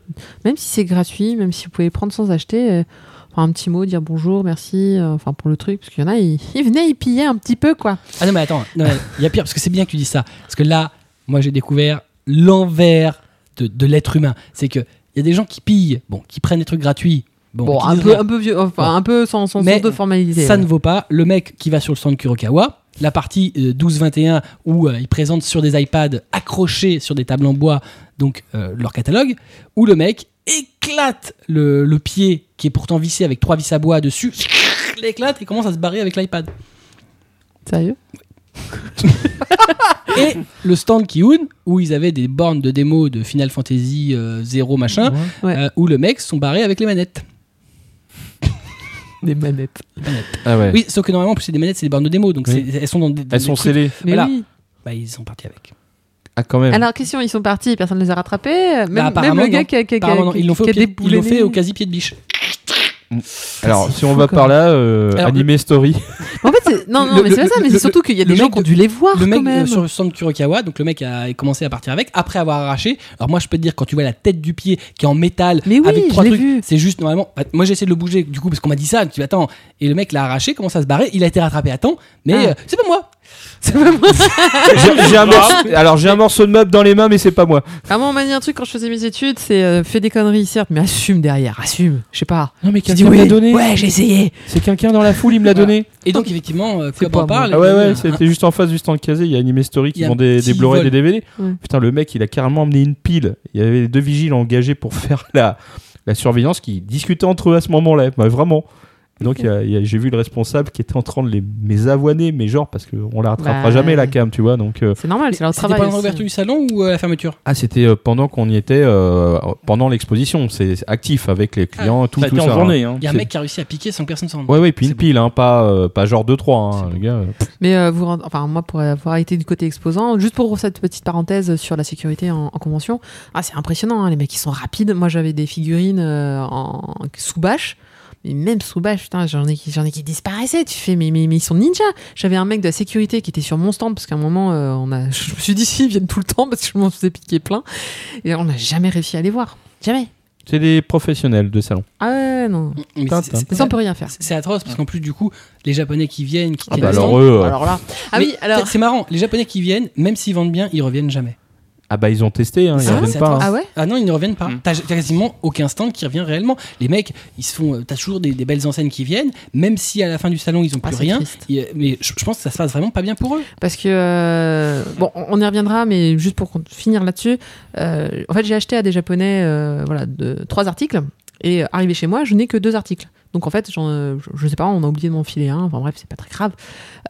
même si c'est gratuit, même si vous pouvez prendre sans acheter, euh, enfin, un petit mot, dire bonjour, merci, euh, enfin pour le truc, parce qu'il y en a, ils, ils venaient, ils pillaient un petit peu, quoi. Ah non mais attends, il y a pire parce que c'est bien que tu dis ça parce que là, moi j'ai découvert l'envers de, de l'être humain. C'est que il y a des gens qui pillent, bon, qui prennent des trucs gratuits. Bon, un peu, un peu vieux, enfin, Bon. un peu sans, sans, Mais sans de formalité. ça ouais. ne vaut pas le mec qui va sur le stand Kurokawa, la partie euh, 12-21 où euh, ils présentent sur des iPads accrochés sur des tables en bois donc euh, leur catalogue, où le mec éclate le, le pied qui est pourtant vissé avec trois vis à bois dessus, l'éclate et commence à se barrer avec l'iPad. Sérieux? Et le stand Kiun où ils avaient des bornes de démo de Final Fantasy euh, 0 machin, Ouais. euh, où le mec sont barrés avec les manettes. Des manettes. Ah ouais. Oui, sauf que normalement, en plus, c'est des manettes, c'est des bornes de démo, donc Oui. c'est- elles sont dans des. dans Elles des sont trucs- scellées. Mais Voilà. oui. Bah, ils sont partis avec. Ah, quand même. Alors, question, ils sont partis, personne ne les a rattrapés. Même, Bah, même apparemment, le gars non. qui a, qui a- qui a- Apparemment, non. qui- ils l'ont fait, au qui a pied- ils l'ont déboulonné. fait au quasi pied de biche. Alors, si on va par là, euh, Alors, Anime Story. En fait, c'est- non, non, Le- mais c'est pas ça, mais c'est surtout qu'il y a des gens qui ont dû les voir le mec quand même. euh, sur le stand Kurokawa, donc le mec a commencé à partir avec après avoir arraché. Alors moi je peux te dire quand tu vois la tête du pied qui est en métal Mais oui, avec trois trucs, vu. c'est juste normalement. bah, moi j'ai essayé de le bouger du coup parce qu'on m'a dit ça. Tu attends et le mec l'a arraché, commence à se barrer. Il a été rattrapé à temps, mais Ah. euh, c'est pas moi. C'est pas moi. J'ai j'ai un morceau, alors j'ai un morceau de meuble dans les mains, mais c'est pas moi. À moi, on m'a dit un truc quand je faisais mes études, c'est euh, fais des conneries, certes, mais assume derrière, assume. Je sais pas. Non, mais quelqu'un me l'a donné. ouais, j'ai essayé. C'est quelqu'un dans la foule, il me l'a donné. Et donc effectivement, euh, pas en parle. Ah ouais, ouais, un- c'était juste en face du stand casé. Il y a Anime Story qui vend des, des Blu-ray, vol. des DVD. Ouais. Putain, le mec, il a carrément emmené une pile. Il y avait les deux vigiles engagés pour faire la, la surveillance qui discutaient entre eux à ce moment-là. Bah, vraiment. Donc, j'ai vu le responsable qui était en train de les, les avoiner, mais genre, parce qu'on la rattrapera Bah, jamais, la cam, tu vois. Donc, euh, C'est normal, c'est leur C'était travail. pendant aussi. l'ouverture du salon ou euh, la fermeture? Ah, c'était euh, pendant qu'on y était, euh, pendant l'exposition. C'est actif avec les clients, tout, Ça tout été ça. en hein. journée. Hein. Il y a un mec qui a réussi à piquer sans que personne s'en rende. Ouais, ouais, puis une pile, hein, pas, euh, pas genre 2-3, hein, C'est le gars. euh. Mais euh, vous, rend- enfin moi pour avoir été du côté exposant, juste pour cette petite parenthèse sur la sécurité en, en convention, ah c'est impressionnant, hein, les mecs ils sont rapides. Moi j'avais des figurines euh, en sous bâche. Mais même sous bâche, putain, j'en ai, qui- j'en ai qui disparaissaient. Tu fais, mais, mais, mais ils sont ninjas. J'avais un mec de la sécurité qui était sur mon stand parce qu'à un moment, euh, on a, je me suis dit, si, ils viennent tout le temps parce que je m'en faisais piquer plein. Et on n'a jamais réussi à les voir. Jamais. C'est des professionnels de salon. Ah ouais, non. Mais ça, on peut rien faire. c'est- C'est atroce parce qu'en plus du coup, les Japonais qui viennent, qui Ah bah alors eux, Alors là. Ah Mais oui, alors. c'est- C'est marrant, les Japonais qui viennent, même s'ils vendent bien, ils reviennent jamais. Ah bah ils ont testé, hein, ils Ah, reviennent pas. hein. Ah ouais Ah non, ils ne reviennent pas. Mm. T'as quasiment aucun stand qui revient réellement. Les mecs, ils se font. euh, T'as toujours des, des belles enseignes qui viennent, même si à la fin du salon ils ont Ah, plus rien. Et, mais je, je pense que ça se passe vraiment pas bien pour eux. Parce que, euh, bon, on y reviendra, mais juste pour finir là-dessus, euh, en fait, j'ai acheté à des Japonais euh, voilà, de, trois articles, et arrivé chez moi, je n'ai que deux articles. Donc en fait, je, je sais pas, on a oublié de m'enfiler un, enfin bref, c'est pas très grave.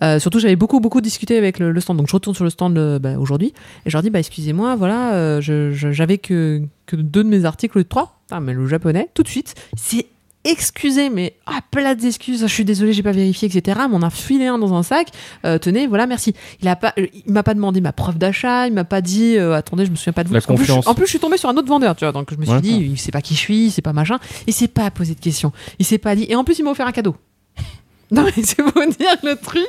Euh, surtout, j'avais beaucoup, beaucoup discuté avec le, stand, donc je retourne sur le stand euh, bah, aujourd'hui, et je leur dis, bah excusez-moi, voilà, euh, j'avais que, deux de mes articles, trois. Ah, mais le japonais, tout de suite, c'est excusez, mais ah, plein d'excuses, je suis désolé, j'ai pas vérifié, etc. Mais on a filé un dans un sac. Euh, tenez, voilà, merci. Il a pas, euh, il m'a pas demandé ma preuve d'achat, il m'a pas dit, euh, attendez, je me souviens pas de vous. La plus, confiance. je- En plus, je suis tombé sur un autre vendeur, tu vois. Donc je me suis Ouais. dit, il sait pas qui je suis, il sait pas machin. Il s'est pas posé de questions. Il s'est pas dit. Et en plus, il m'a offert un cadeau. Non mais c'est pour dire le truc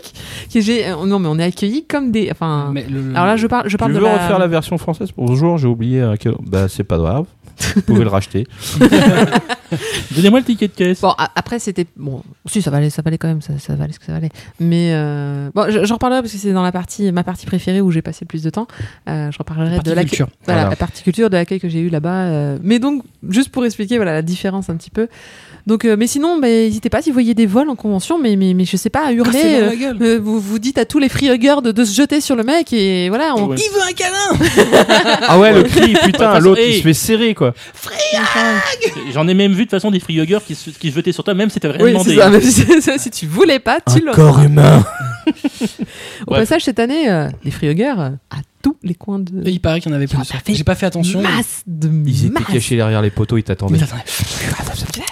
que j'ai. Non mais on est accueillis comme des. Enfin. Mais le- Alors là, je parle, je Tu parle veux de la. refaire la version française? Bonjour, j'ai oublié un cadeau. Bah c'est pas grave. Vous pouvez le racheter. Donnez-moi le ticket de caisse. Bon, après, c'était. Bon, si, ça valait, ça valait quand même, ça, ça valait ce que ça valait. Mais. euh, Bon, je- j'en reparlerai parce que c'est dans la partie, ma partie préférée où j'ai passé le plus de temps. Euh, je reparlerai Partie de la culture. Voilà, Voilà. la partie culture de l'accueil que j'ai eu là-bas. euh, Mais donc, juste pour expliquer voilà, la différence un petit peu. Donc, euh, mais sinon, bah, n'hésitez pas si vous voyez des vols en convention, mais, mais, mais je sais pas, à Ah, hurler. dans euh, euh, vous, vous dites à tous les freehuggers de, de se jeter sur le mec et voilà. On... Ouais. Il veut un câlin Ah ouais, le cri, putain, l'autre hey. il se fait serrer quoi. J'en ai même vu de toute façon des freehuggers qui, se- qui se jetaient sur toi, même si t'avais rien Oui, demandé. ça, même si, si tu voulais pas, tu l'aurais. humain. Au Bref. passage, cette année, euh, les freehuggers euh, à tous les coins de. Il paraît qu'il y en avait plus. J'ai pas fait attention. Masse de Ils étaient cachés derrière les poteaux, ils t'attendaient.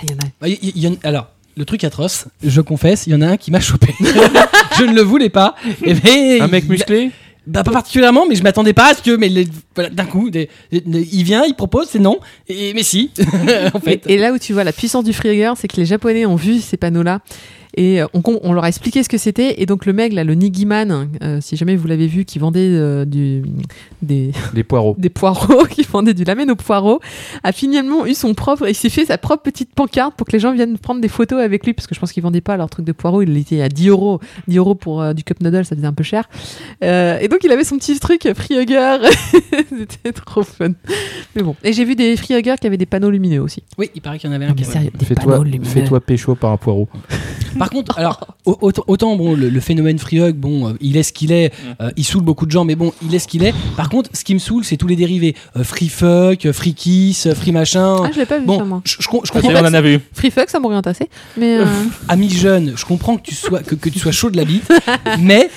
Mais attendez. Il y en a- Ah, y en- alors, le truc atroce, je confesse, il y en a un qui m'a chopé. je ne le voulais pas. Et mais, Un mec il- musclé? Bah pas particulièrement, mais je m'attendais pas à ce que, mais voilà, d'un coup, des- des- il vient, il propose, c'est non, et mais si, en fait. Et, et là où tu vois la puissance du freehugger, c'est que les Japonais ont vu ces panneaux-là. Et euh, on, leur a expliqué ce que c'était. Et donc le mec, là, le Nigiman, euh, si jamais vous l'avez vu, qui vendait euh, du, des, Des poireaux. des poireaux, qui vendait du lamen aux poireaux, a finalement eu son propre, il s'est fait sa propre petite pancarte pour que les gens viennent prendre des photos avec lui, parce que je pense qu'ils vendaient pas leur truc de poireaux, il était à 10 euros, 10 euros pour euh, du cup noodle, ça faisait un peu cher. Euh, et donc il avait son petit truc free hugger, c'était trop fun. Mais bon, et j'ai vu des free huggers qui avaient des panneaux lumineux aussi. Oui, il paraît qu'il y en avait un qui lumineux. fais-toi pécho par un poireau. Par contre, alors, au- autant, autant, bon, le, le phénomène free hug, bon, euh, il est ce qu'il est, euh, il saoule beaucoup de gens, mais bon, il est ce qu'il est. Par contre, ce qui me saoule, c'est tous les dérivés. Euh, free fuck, free kiss, free machin. Ah, je l'ai pas vu ça, bon, moi. je, je comprends on en a vu. Free fuck, ça m'oriente assez. Mais euh, ami jeune, je comprends que tu sois que, que tu sois chaud de la bite, mais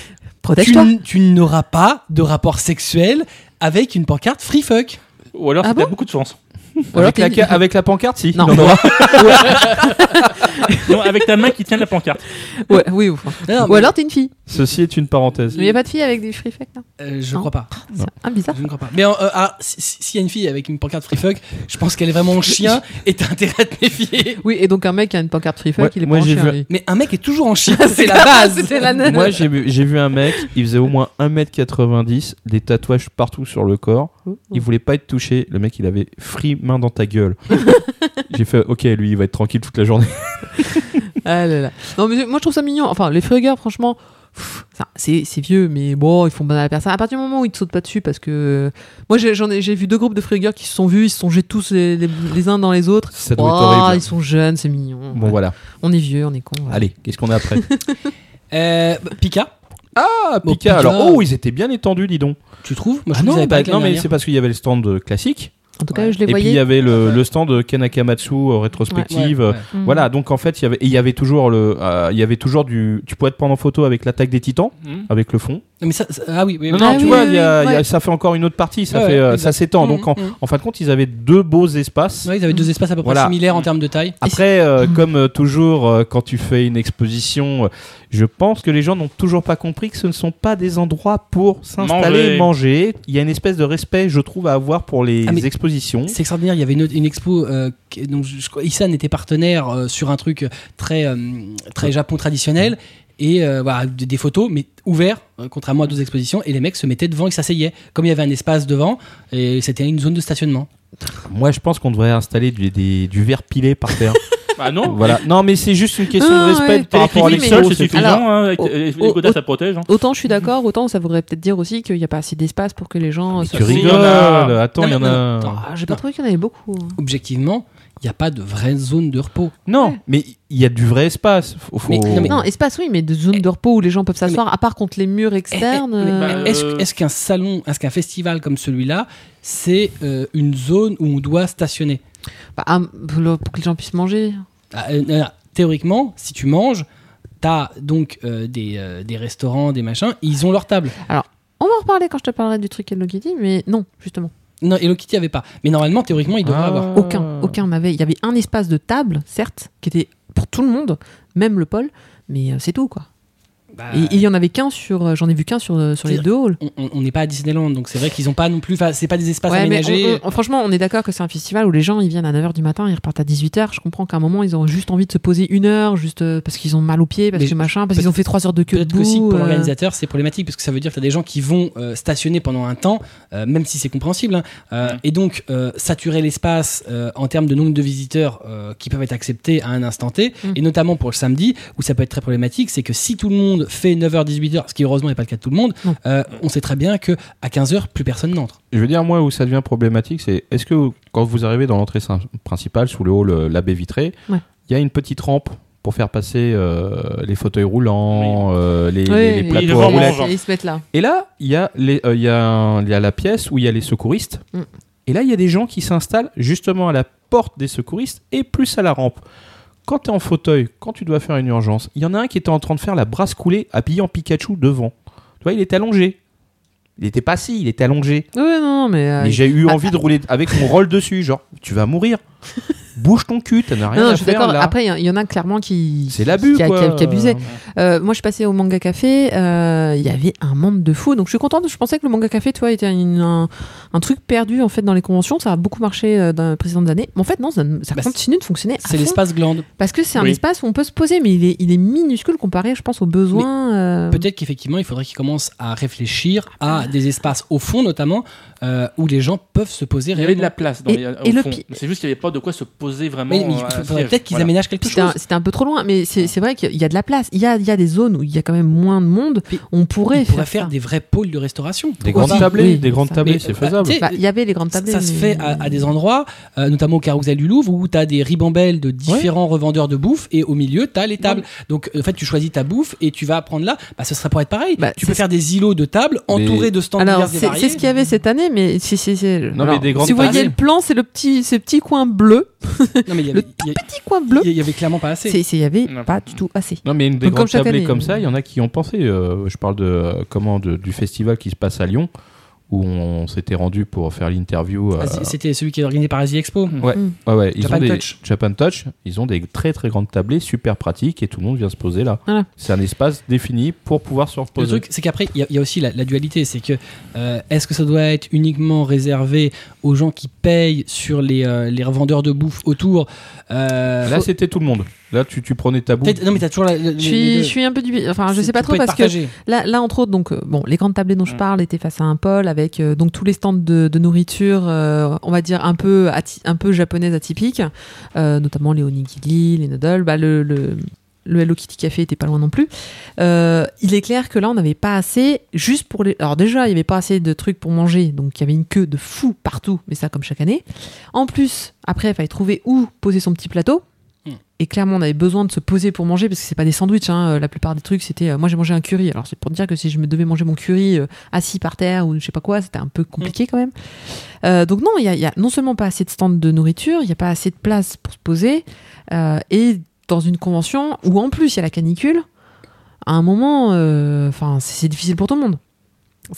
tu, tu n'auras pas de rapport sexuel avec une pancarte free fuck. Ou alors Ah c'était bon? beaucoup de chance. Ou alors Avec la, avec la pancarte, si. Non. En aura. Non, avec ta main qui tient la pancarte. Ouais, oui, ou. Non, non, alors t'es une fille. Ceci est une parenthèse. Il n'y a pas de fille avec des free fuck, là? Euh, je Non. crois pas. C'est un bizarre. Je ne crois pas. Mais euh, euh, alors, si- si- s'il y a une fille avec une pancarte free fuck, je pense qu'elle est vraiment en chien et t'as intérêt à te méfier. Oui, et donc un mec qui a une pancarte free fuck, Ouais, il est moi, pas en chien, vu-. Mais un mec est toujours en chien, c'est la base. La Moi, j'ai vu, j'ai vu un mec, il faisait au moins 1m90, des tatouages partout sur le corps. Il voulait pas être touché. Le mec, il avait free main dans ta gueule. j'ai fait, ok, lui, il va être tranquille toute la journée. Ah là là. Non, mais moi je trouve ça mignon. Enfin, les frugeurs, franchement, c'est c'est vieux, mais bon, ils font mal à la personne. À partir du moment où ils te sautent pas dessus, parce que moi j'ai j'en ai, j'ai vu deux groupes de frugeurs qui se sont vus, ils se sont jetés tous les, les- les uns dans les autres. Ça doit être Oh, horrible. ils sont jeunes, c'est mignon. Bon, voilà. On est vieux, on est con. Allez, qu'est-ce qu'on a après Euh, Pika, Ah, Bon, Pika. Pika. Alors, oh, ils étaient bien étendus, dis donc. tu trouves? Moi, je Ah non, bah, pas non, mais c'est parce qu'il y avait le stand euh, classique. En tout cas, Ouais. je les Et puis, il y voyais. avait le, Ouais. le stand euh, Ken Akamatsu euh, rétrospective. Ouais, ouais, euh, ouais. Mm. Voilà, donc en fait, il y avait, il y avait toujours le, euh, il y avait toujours du, tu pouvais te prendre en photo avec l'attaque des titans, Hmm. avec le fond. Non, mais ça, ça- ah oui, oui, Non, oui. non, Ah tu oui, vois, oui, il y a- oui, il y a- ouais. ça fait encore une autre partie, ça Ouais, fait, ouais, euh, exact. ça s'étend. Mm, Donc en, mm. en fin de compte, ils avaient deux beaux espaces. Ouais, ils avaient deux espaces à peu près Voilà. similaires en termes de taille. Après, euh, Mm. comme euh, toujours, euh, quand tu fais une exposition, euh, je pense que les gens n'ont toujours pas compris que ce ne sont pas des endroits pour s'installer, Manger. manger. Il y a une espèce de respect, je trouve, à avoir pour les Ah, mais expositions. C'est extraordinaire. Il y avait une, autre- une expo euh, qui- dont je, je crois Isan était partenaire euh, sur un truc très euh, très Japon traditionnel et euh, voilà des, des photos mais ouverts euh, contrairement à d'autres expositions et les mecs se mettaient devant et s'asseyaient comme il y avait un espace devant et c'était une zone de stationnement. Moi, je pense qu'on devrait installer du, des- du verre pilé par terre. Ah non voilà. Non, mais c'est juste une question Ah, de respect ouais. par rapport à l'expo. c'est suffisant. Alors, hein, ça protège. hein. Autant je suis d'accord, autant ça voudrait peut-être dire aussi qu'il n'y a pas assez d'espace pour que les gens. Mais se- tu Si, il y rigoles. en a. Attends, il y en a. attends. Ah, J'ai pas trouvé qu'il y en avait beaucoup. hein. Objectivement, il n'y a pas de vraie zone de repos. Non, Ouais. mais il y a du vrai espace. Faut, faut- Mais- non, mais- Non, espace, oui, mais de zones de repos où les gens peuvent s'asseoir, à part contre les murs externes. Eh, eh, mais euh, bah, Est-ce Euh, est-ce qu'un salon, est-ce qu'un festival comme celui-là, c'est euh, une zone où on doit stationner? Bah, ah, pour que les gens puissent manger. Ah, euh, Théoriquement, si tu manges, t'as donc euh, des, euh, des restaurants, des machins, ils ont leur table. On va en reparler quand je te parlerai du truc Hello Kitty, mais non, justement. Non, Hello Kitty avait pas. Mais normalement, théoriquement, ils devraient Ah. avoir. Aucun, aucun n'avait. Il y avait un espace de table, certes, qui était pour tout le monde, même le pôle, mais euh, c'est tout, quoi. Bah, Et il y en avait qu'un sur, euh, j'en ai vu qu'un sur, euh, sur les deux halls. on- n'est pas à Disneyland, donc c'est vrai qu'ils ont pas non plus. C'est pas des espaces Ouais, aménagés. on- on- franchement, on est d'accord que c'est un festival où les gens ils viennent à 9h du matin, ils repartent à 18h. Je comprends qu'à un moment ils ont juste envie de se poser une heure, juste euh, parce qu'ils ont mal aux pieds, parce Mais que machin, parce qu'ils ont fait 3 heures de queue Peut-être debout. qu'aussi pour l'organisateur, c'est problématique parce que ça veut dire que tu as des gens qui vont euh, stationner pendant un temps, euh, même si c'est compréhensible, hein, euh, et donc saturer l'espace en termes de nombre de visiteurs qui peuvent être acceptés à un instant T, Mm. et notamment pour le samedi, où ça peut être très problématique, c'est que si tout le monde fait 9h-18h, ce qui heureusement n'est pas le cas de tout le monde, euh, on sait très bien que à 15h, plus personne n'entre. Je veux dire, moi, où ça devient problématique, c'est est-ce que quand vous arrivez dans l'entrée principale, sous le hall, la baie vitrée, il Ouais. y a une petite rampe pour faire passer euh, les fauteuils roulants, euh, les, Ouais, les- plateaux à roulettes. Ils se mettent là. Et là, il y, a les- euh, il y, a y a la pièce où il y a les secouristes. Mm. Et là, il y a des gens qui s'installent justement à la porte des secouristes et plus à la rampe. Quand tu es en fauteuil, quand tu dois faire une urgence, il y en a un qui était en train de faire la brasse coulée habillé en Pikachu devant. Tu vois, il était allongé. Il était pas assis, il était allongé. Ouais, non, mais. euh, Mais j'ai eu Ah, envie de rouler avec mon rôle dessus, genre, tu vas mourir. Bouge ton cul, t'en as rien non, non, à je suis faire là. Après, il y en- il y, en a clairement qui. c'est l'abus, qui, qui qui abusait. Euh, moi, je suis passée au Manga Café. euh, Il y avait un monde de fou. Donc, je suis contente. Je pensais que le Manga Café, tu vois, était une- un, un truc perdu en fait dans les conventions. Ça a beaucoup marché euh, dans les précédentes années. Mais en fait, non, ça, ça Bah, continue de fonctionner. à C'est l'espace glande. Parce que c'est un Oui. espace où on peut se poser, mais il est, il est minuscule comparé, je pense, aux besoins. euh, Peut-être qu'effectivement, il faudrait qu'ils commencent à réfléchir à des espaces au fond, notamment, euh, où les gens peuvent se poser Il y avait de réellement. la place dans Et- les, au et fond. C'est juste qu'il n'y avait pas de quoi se poser vraiment. Mais, mais il euh, faudrait peut-être qu'ils Voilà. aménagent quelque C'était chose. un, c'était un peu trop loin, mais c'est c'est vrai qu'il y a de la place. Il y a, il y a des zones où il y a quand même moins de monde. Puis, On pourrait faire, des vrais pôles de restauration. Des grandes tablées, Oui, des grandes tablées, c'est faisable. sais, Bah, Il y avait les grandes tablées. ça se fait à, à des endroits, euh, notamment au Carousel du Louvre, où tu as des ribambelles de différents revendeurs de bouffe et au milieu, tu as les tables. Donc, en fait, tu choisis ta bouffe et tu vas prendre là. Bah, ce serait pour être pareil. Bah, tu peux faire des îlots de tables entourés de stands Alors, c'est variés. c'est ce qu'il y avait cette année, mais Si vous voyez le plan, c'est le petit, ce petit coin bleu. Non, mais il y Le avait, y a- Petit coin bleu. il y avait clairement pas assez. Il y avait Non. pas du tout assez. Non, mais une des Donc, comme grandes tablées année. comme ça, il y en a qui ont pensé. Euh, je parle de euh, comment de- du festival qui se passe à Lyon, où on s'était rendu pour faire l'interview. Ah, euh, c'est- C'était celui qui est organisé par Asie Expo. Ouais, Mm. ouais, ouais. Ils Japan ont des, Touch. Japan Touch, ils ont des très très grandes tablées super pratiques et tout le monde vient se poser là. Voilà. C'est un espace défini pour pouvoir se Le reposer. truc, c'est qu'après, il y, a- il y a aussi la, la dualité. C'est que euh, est-ce que ça doit être uniquement réservé aux gens qui payent sur les, euh, les revendeurs de bouffe autour euh, Là, c'était tout le monde. Là, tu, tu prenais ta bouffe. Non, mais t'as toujours la. Je suis, deux. je suis un peu du. Enfin, je sais pas trop parce que là, là, entre autres, donc, euh, bon, les grandes tablées dont je parle étaient face à un pôle avec euh, donc tous les stands de, de nourriture, euh, on va dire un peu, ati- un peu japonaise atypique, euh, notamment les onigiri, les noodles, bah, le, le, le Hello Kitty Café était pas loin non plus. Euh, il est clair que là, on n'avait pas assez, juste pour les. Alors, déjà, il n'y avait pas assez de trucs pour manger, donc il y avait une queue de fou partout, mais ça, comme chaque année. En plus, après, il fallait trouver où poser son petit plateau. Hmm. Et clairement, on avait besoin de se poser pour manger parce que c'est pas des sandwichs. Hein. La plupart des trucs, c'était. euh, moi, j'ai mangé un curry. Alors, c'est pour dire que si je me devais manger mon curry euh, assis par terre ou je sais pas quoi, c'était un peu compliqué quand même. Euh, donc, non, il y a, il y a non seulement pas assez de stands de nourriture, il y a pas assez de place pour se poser. et dans une convention où en plus il y a la canicule, à un moment, euh, enfin, c'est c'est difficile pour tout le monde.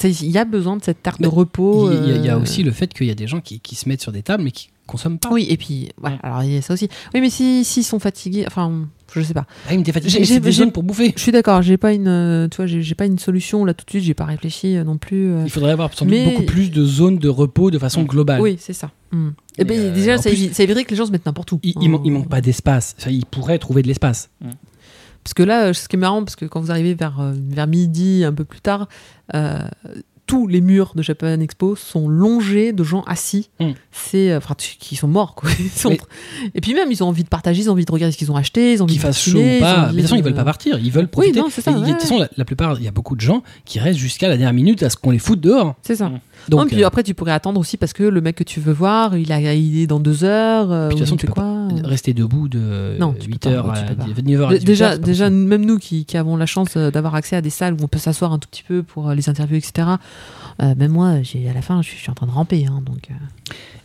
Il y a besoin de cette tarte de Mais repos. Il y, a- il y a euh, aussi le fait qu'il y a des gens qui, qui se mettent sur des tables mais qui consomment pas. Oui, et puis, voilà, alors il y a ça aussi. Oui, mais si- s'ils sont fatigués, enfin, je sais pas. Ah, J'ai- des pour bouffer. Je suis d'accord, j'ai pas une, euh, tu vois, j'ai pas une solution là tout de suite, j'ai pas réfléchi euh, non plus. euh. Il faudrait avoir sans doute Mais- beaucoup plus de zones de repos de façon globale. Oui, c'est ça. Mm. Eh Mais, ben, euh, déjà, ça, plus- ça éviterait que les gens se mettent n'importe où. Il, il, man- il Euh, manque pas d'espace. Enfin, ils pourraient trouver de l'espace. Parce que là, ce qui est marrant, parce que quand vous arrivez vers, vers midi, un peu plus tard, euh, tous les murs de Japan Expo sont longés de gens assis. Mm. C'est, euh, enfin, qui sont morts, quoi. Ils sont- Mais- Et puis même, ils ont envie de partager, ils ont envie de regarder ce qu'ils ont acheté, ils ont envie Qu'ils de fassent chaud ou pas. Mais de toute façon, ils veulent pas partir. Ils veulent profiter. non, c'est ça, Et De toute façon, la, la plupart, il y a beaucoup de gens qui restent jusqu'à la dernière minute à ce qu'on les foute dehors. C'est ça. Mm. Donc, non, puis euh, après, tu pourrais attendre aussi parce que le mec que tu veux voir, il, a, il est dans deux heures. euh, Puis de toute ou façon, tu peux quoi. pas rester debout de Non, tu peux 8h pas, à tu peux pas. 19h à Dé- 18h. déjà, déjà même nous qui, qui avons la chance euh, d'avoir accès à des salles où on peut s'asseoir un tout petit peu pour les interviews, etc. euh, même moi, j'ai à la fin, je suis, je suis en train de ramper. Hein, donc, euh.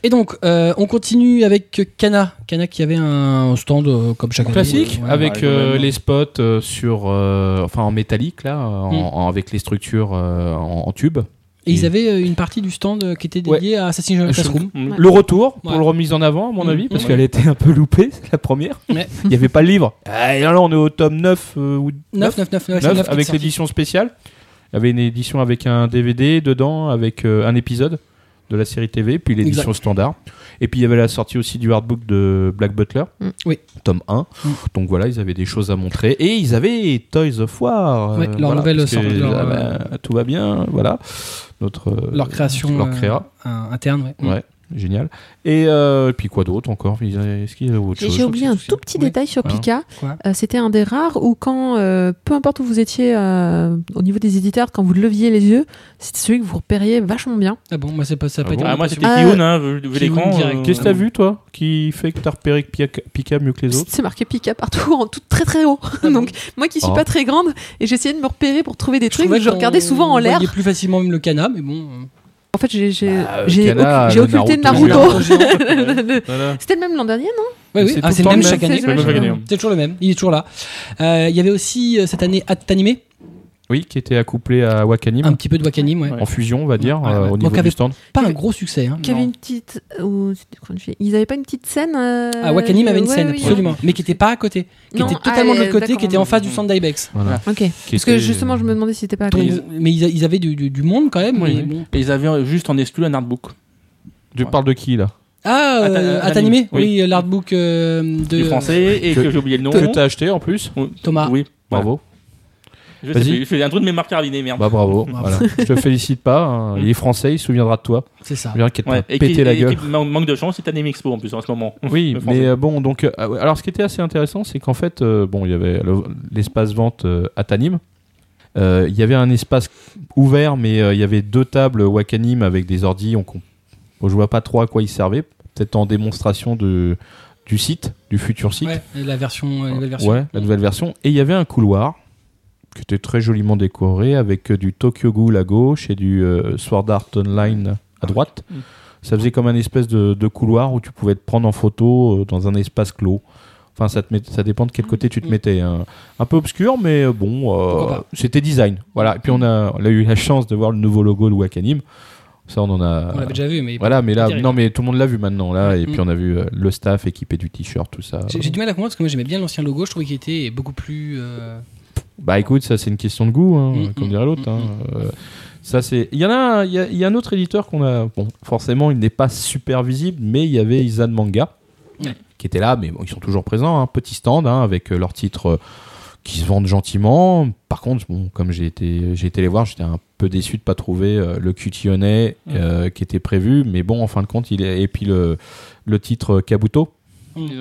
Et donc, euh, on continue avec Kana. Kana qui avait un stand euh, comme chaque année. Classique, Ouais. avec ouais, euh, les spots euh, sur, euh, enfin en métallique là, en- Mm. en- avec les structures euh, en, en tube. Et ils avaient euh, une partie du stand euh, qui était dédiée à Assassin's Creed Classroom. Le retour pour Ouais. le remise en avant, à mon Mm. avis, parce qu'elle était un peu loupée, c'est la première. Il n'y avait pas le livre. Ah, et là, on est au tome 9 euh, ou 9, 9, 9, 9, 9, avec l'édition spéciale. Il y avait une édition avec un DVD dedans, avec euh, un épisode de la série TV, puis l'édition standard. Et puis il y avait la sortie aussi du hardbook de Black Butler, Mm. Oui. tome 1. Mm. Donc voilà, ils avaient des choses à montrer. Et ils avaient Toys of War. Ouais, leur nouvelle que, sorte, leur, ah bah, tout va bien, voilà. Notre, euh, Leur création Leur euh, créa. un- interne. Ouais. Ouais, génial. Et euh, puis quoi d'autre encore Est-ce qu'il y avait autre J'ai chose j'ai oublié un tout petit détail sur Ouais. Pika. Euh, C'était un des rares où quand, euh, peu importe où vous étiez euh, au niveau des éditeurs, quand vous leviez les yeux, c'était celui que vous repériez vachement bien. Ah bon, moi, c'est pas, ça a Ah pas été bon Ah, moi, c'était Ah, Kiyun, hein, vu, l'écran. direct. Qu'est-ce que t'as vu toi qui fait que t'as repéré Pika, Pika mieux que les autres? C'est marqué Pika partout, en tout très très haut. Donc moi qui suis Oh. pas très grande, et j'essayais de me repérer pour trouver des trucs, trouvais je regardais souvent en l'air. plus facilement même le Kana, mais bon. Euh, En fait, j'ai j'ai Bah, euh, occu- j'ai le occulté Naruto Naruto. Voilà. C'était le même l'an dernier, non? Ouais, oui, C'est ah, le même le chaque même, année. c'est toujours le même. Il est toujours là. Euh, Il y avait aussi euh, cette année Atanime, Oui, qui était accouplé à Wakanim. un petit peu de Wakanim, ouais. En fusion, on va dire, Ouais, ouais. euh, au Donc, niveau avec- du stand. Pas un gros succès. Hein. Qui avait une petite. fille Ils avaient pas une petite scène euh, Ah, Wakanim avait une ouais, scène, oui, absolument. Mais qui était pas à côté. Qui Non, était ah, totalement de l'autre euh, côté, qui était en face du centre d'Ibex. Voilà. Ok. Parce que justement, je me demandais si c'était pas à Donc, côté. mais ils, ils avaient du, du- du monde quand même. Oui, mais oui. Et ils avaient juste en exclu un artbook. Tu parles de qui là? Ah, euh, Ata- Atanime Atanime, Oui, l'artbook euh, de Du français et que- que j'ai oublié le nom. Que t'as acheté en plus? Oui. Thomas. Oui. Bravo. Je sais plus, je fais un truc de mémoire carabinée, merde. Bah bravo. Bravo. voilà. Je te félicite pas. hein. Il est français, il se souviendra de toi. C'est ça. Je viens qu'il Ouais, pété la et gueule. manque de chance, c'est Anime Expo en plus en ce moment. Oui, mais euh, bon, donc, euh, ah alors ce qui était assez intéressant, c'est qu'en fait, euh, bon, il y avait le- l'espace vente euh, à Tanim. Euh, Il y avait un espace ouvert, mais euh, il y avait deux tables Wakanim avec des ordis. On, bon, je vois pas trop à quoi ils servaient. Peut-être en démonstration de, du site, du futur site. Ouais, la version, la nouvelle version. Ouais, la nouvelle version. Et il y avait un couloir qui était très joliment décoré avec euh, du Tokyo Ghoul à gauche et du euh, Sword Art Online à droite. Mm. Ça faisait comme un espèce de, de couloir où tu pouvais te prendre en photo euh, dans un espace clos. Enfin, ça, te met- ça dépend de quel côté tu te Mm. mettais. hein. Un peu obscur, mais bon, euh, c'était design. Voilà. Et puis on a, on a eu la chance de voir le nouveau logo de Wakanim. Ça, on en a. On l'avait déjà vu, mais Voilà, mais là, non, mais tout le monde l'a vu maintenant, là, et Mm. puis on a vu le staff équipé du t-shirt, tout ça. J'ai j'ai du mal à comprendre parce que moi j'aimais bien l'ancien logo, je trouvais qu'il était beaucoup plus. euh, Bah écoute, ça c'est une question de goût, hein, Mm, comme mm, dirait l'autre. mm, hein. Euh, ça c'est. Il y en a, il y a, il y a un autre éditeur qu'on a. Bon, forcément, il n'est pas super visible, mais il y avait Izan Manga qui était là, mais bon, ils sont toujours présents. Un petit stand hein, avec euh, leurs titres euh, qui se vendent gentiment. Par contre, bon, comme j'ai été, j'ai été les voir, j'étais un peu déçu de pas trouver euh, le Cutionnet euh, qui était prévu, mais bon, en fin de compte, il est et puis le le titre Kabuto. Été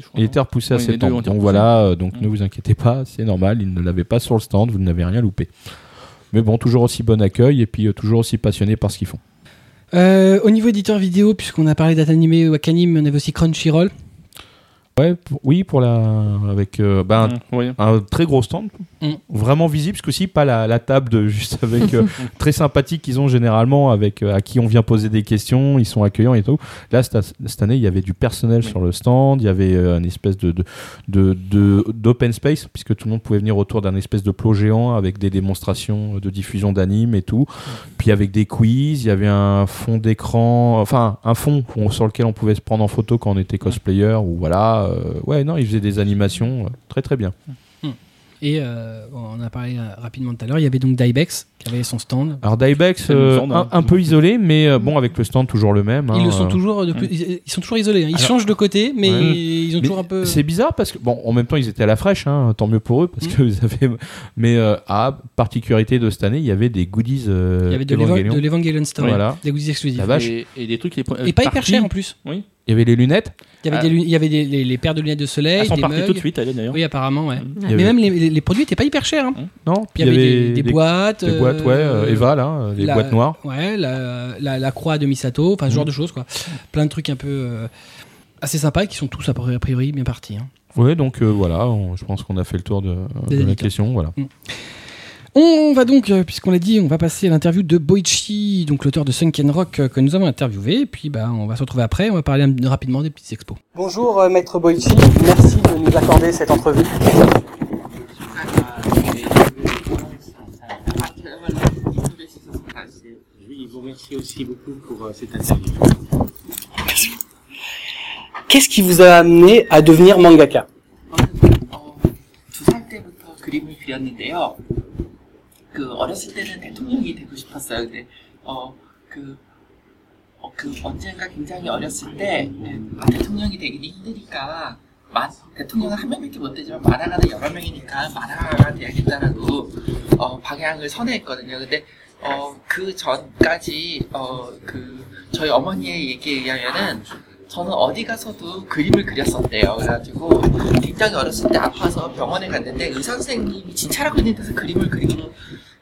je crois. Il était repoussé à deux septembre. Donc voilà, euh, donc Mm. ne vous inquiétez pas, c'est normal, il ne l'avait pas sur le stand, vous n'avez rien loupé. Mais bon, toujours aussi bon accueil et puis euh, toujours aussi passionné par ce qu'ils font. Euh, au niveau éditeur vidéo, puisqu'on a parlé d'Atanime ou Akanim, on avait aussi Crunchyroll. Ouais, pour- oui, pour la avec euh, ben, Mmh, oui. un très gros stand, Mm. vraiment visible, parce que aussi pas la, la table de, juste avec euh, très sympathique qu'ils ont généralement, avec euh, à qui on vient poser des questions, ils sont accueillants et tout. Là, cette, cette année, il y avait du personnel Oui. sur le stand, il y avait euh, une espèce de de- de de- d'open space, puisque tout le monde pouvait venir autour d'un espèce de plot géant avec des démonstrations de diffusion d'animes et tout. Puis avec des quiz, il y avait un fond d'écran, enfin un fond sur lequel on pouvait se prendre en photo quand on était cosplayer ou voilà. Euh, ouais, non, ils faisaient des animations euh, très très bien. Et euh, on en a parlé euh, rapidement tout à l'heure, il y avait donc Dybex qui avait son stand. Alors Dybex, euh, un, hein. un peu isolé, mais euh, bon, avec le stand toujours le même. Ils hein, le sont euh. toujours de plus- ils ils sont toujours isolés. hein. Ils Alors- changent de côté, mais Ouais. ils ont Mais toujours un peu. C'est bizarre parce que, bon, en même temps, ils étaient à la fraîche, hein, tant mieux pour eux, parce Mm. que vous avez. Mais, euh, à particularité de cette année, il y avait des goodies. euh, Il y avait de Evangelion. l'Eva- de l'Evangelion Store, Voilà. des goodies exclusifs. La vache. Et, et des trucs. Les, Et pas hyper cher en plus. Oui. Il y avait les lunettes. Il y avait, Ah. des, lu- il y avait des, les, les paires de lunettes de soleil, Elles sont des parties mugs. tout de suite, d'ailleurs. Oui, apparemment, ouais. Mm. Y Mais avait- même les, les- les produits étaient pas hyper chers. hein. Non, Il y avait des, des boîtes. Des boîtes, ouais, euh, euh, Eva, là, euh, les la- boîtes noires. Ouais, la, la, la croix de Misato, enfin ce genre de choses quoi. Plein de trucs un peu euh, assez sympas et qui sont tous a priori, bien partis. hein. Ouais, donc euh, voilà, on- je pense qu'on a fait le tour de, la question. Voilà. On va donc, euh, puisqu'on l'a dit, on va passer à l'interview de Boichi, donc l'auteur de Sunken Rock euh, que nous avons interviewé. Et puis bah, on va se retrouver après, on va parler rapidement des petites expos. Bonjour euh, Maître Boichi, merci de nous accorder cette entrevue. Beaucoup pour cette interview. Qu'est-ce qui vous a amené à devenir mangaka 어, 그림을 그렸는데요. 그 어렸을 때는 대통령이 되고 싶었어요. 근데 어그 어, 그 언젠가 굉장히 어렸을 때 아, 대통령이 되기는 힘드니까 마, 대통령은 한 명밖에 못 되지만 만화가는 여러 명이니까 만화가가 돼야겠다라고 어, 방향을 선회했거든요. 근데 어, 그 전까지 어, 그 저희 어머니의 얘기에 의하면은 저는 어디 가서도 그림을 그렸었대요. 그래가지고 굉장히 어렸을 때 아파서 병원에 갔는데 의사 선생님이 진찰하고 있는 데서 그림을 그리고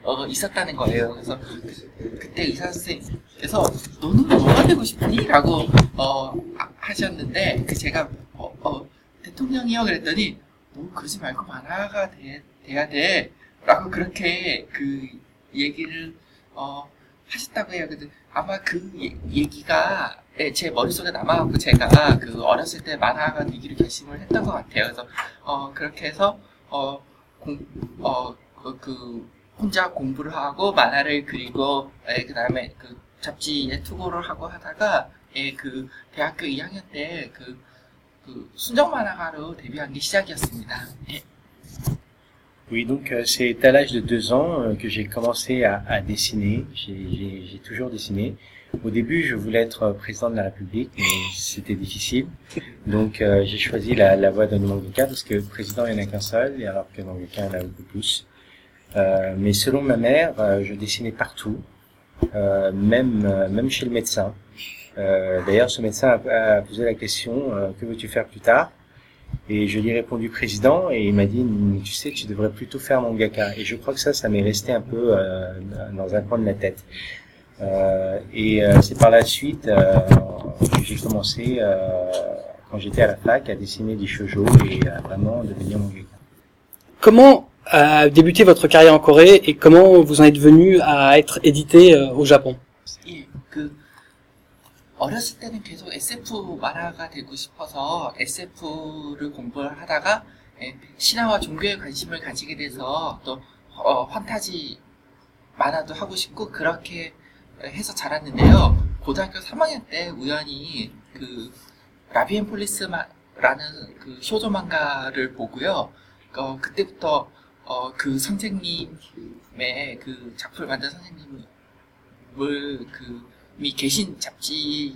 어, 있었다는 거예요. 그래서 그, 그때 의사 선생님께서 너는 뭐가 되고 싶니? 라고 어, 아- 하셨는데 그 제가 어, 어, 대통령이요 그랬더니 너 그러지 말고 만화가 돼, 돼야 돼 라고 그렇게 그 얘기를 어, 하셨다고 해요. 근데 아마 그 얘- 얘기가 예, 제 머릿속에 남아갖고 제가 그 어렸을 때 만화가 되기를 결심을 했던 것 같아요. 그래서 어, 그렇게 해서 어, 공, 어, 그, 그 혼자 공부를 하고 만화를 그리고 예, 그다음에 그 잡지에 투고를 하고 하다가 예, 그 대학교 2학년 때그 그 순정 만화가로 데뷔한 게 시작이었습니다. 예. Oui, donc euh, c'est à l'âge de deux ans euh, que j'ai commencé à, à dessiner. J'ai- toujours dessiné. Au début, je voulais être euh, président de la République, mais c'était difficile. Donc euh, j'ai choisi la, la voie d'un mangaka parce que président, il n'y en a qu'un seul, alors que mangaka, il y en a beaucoup plus. Euh, mais selon ma mère, euh, je dessinais partout, même même chez le médecin. D'ailleurs, ce médecin a, a posé la question que veux-tu faire plus tard? Et je lui ai répondu président. Et il m'a dit tu sais tu devrais plutôt faire mangaka. Et je crois que ça ça m'est resté un peu euh, dans un coin de la tête. Euh, et euh, c'est par la suite euh, que j'ai commencé euh, quand j'étais à la fac à dessiner des shoujo et à vraiment devenir mangaka. Comment a débuté votre carrière en Corée et comment vous en êtes venu à être édité euh, au Japon? 어렸을 때는 계속 SF 만화가 되고 싶어서 SF를 공부를 하다가 예, 신화와 종교에 관심을 가지게 돼서 또 어, 판타지 만화도 하고 싶고 그렇게 해서 자랐는데요. 고등학교 3학년 때 우연히 그 라비엔 폴리스라는 그 쇼조 망가를 보고요. 어, 그때부터 어, 그 선생님의 그 작품을 만든 선생님을 그 미 계신 잡지에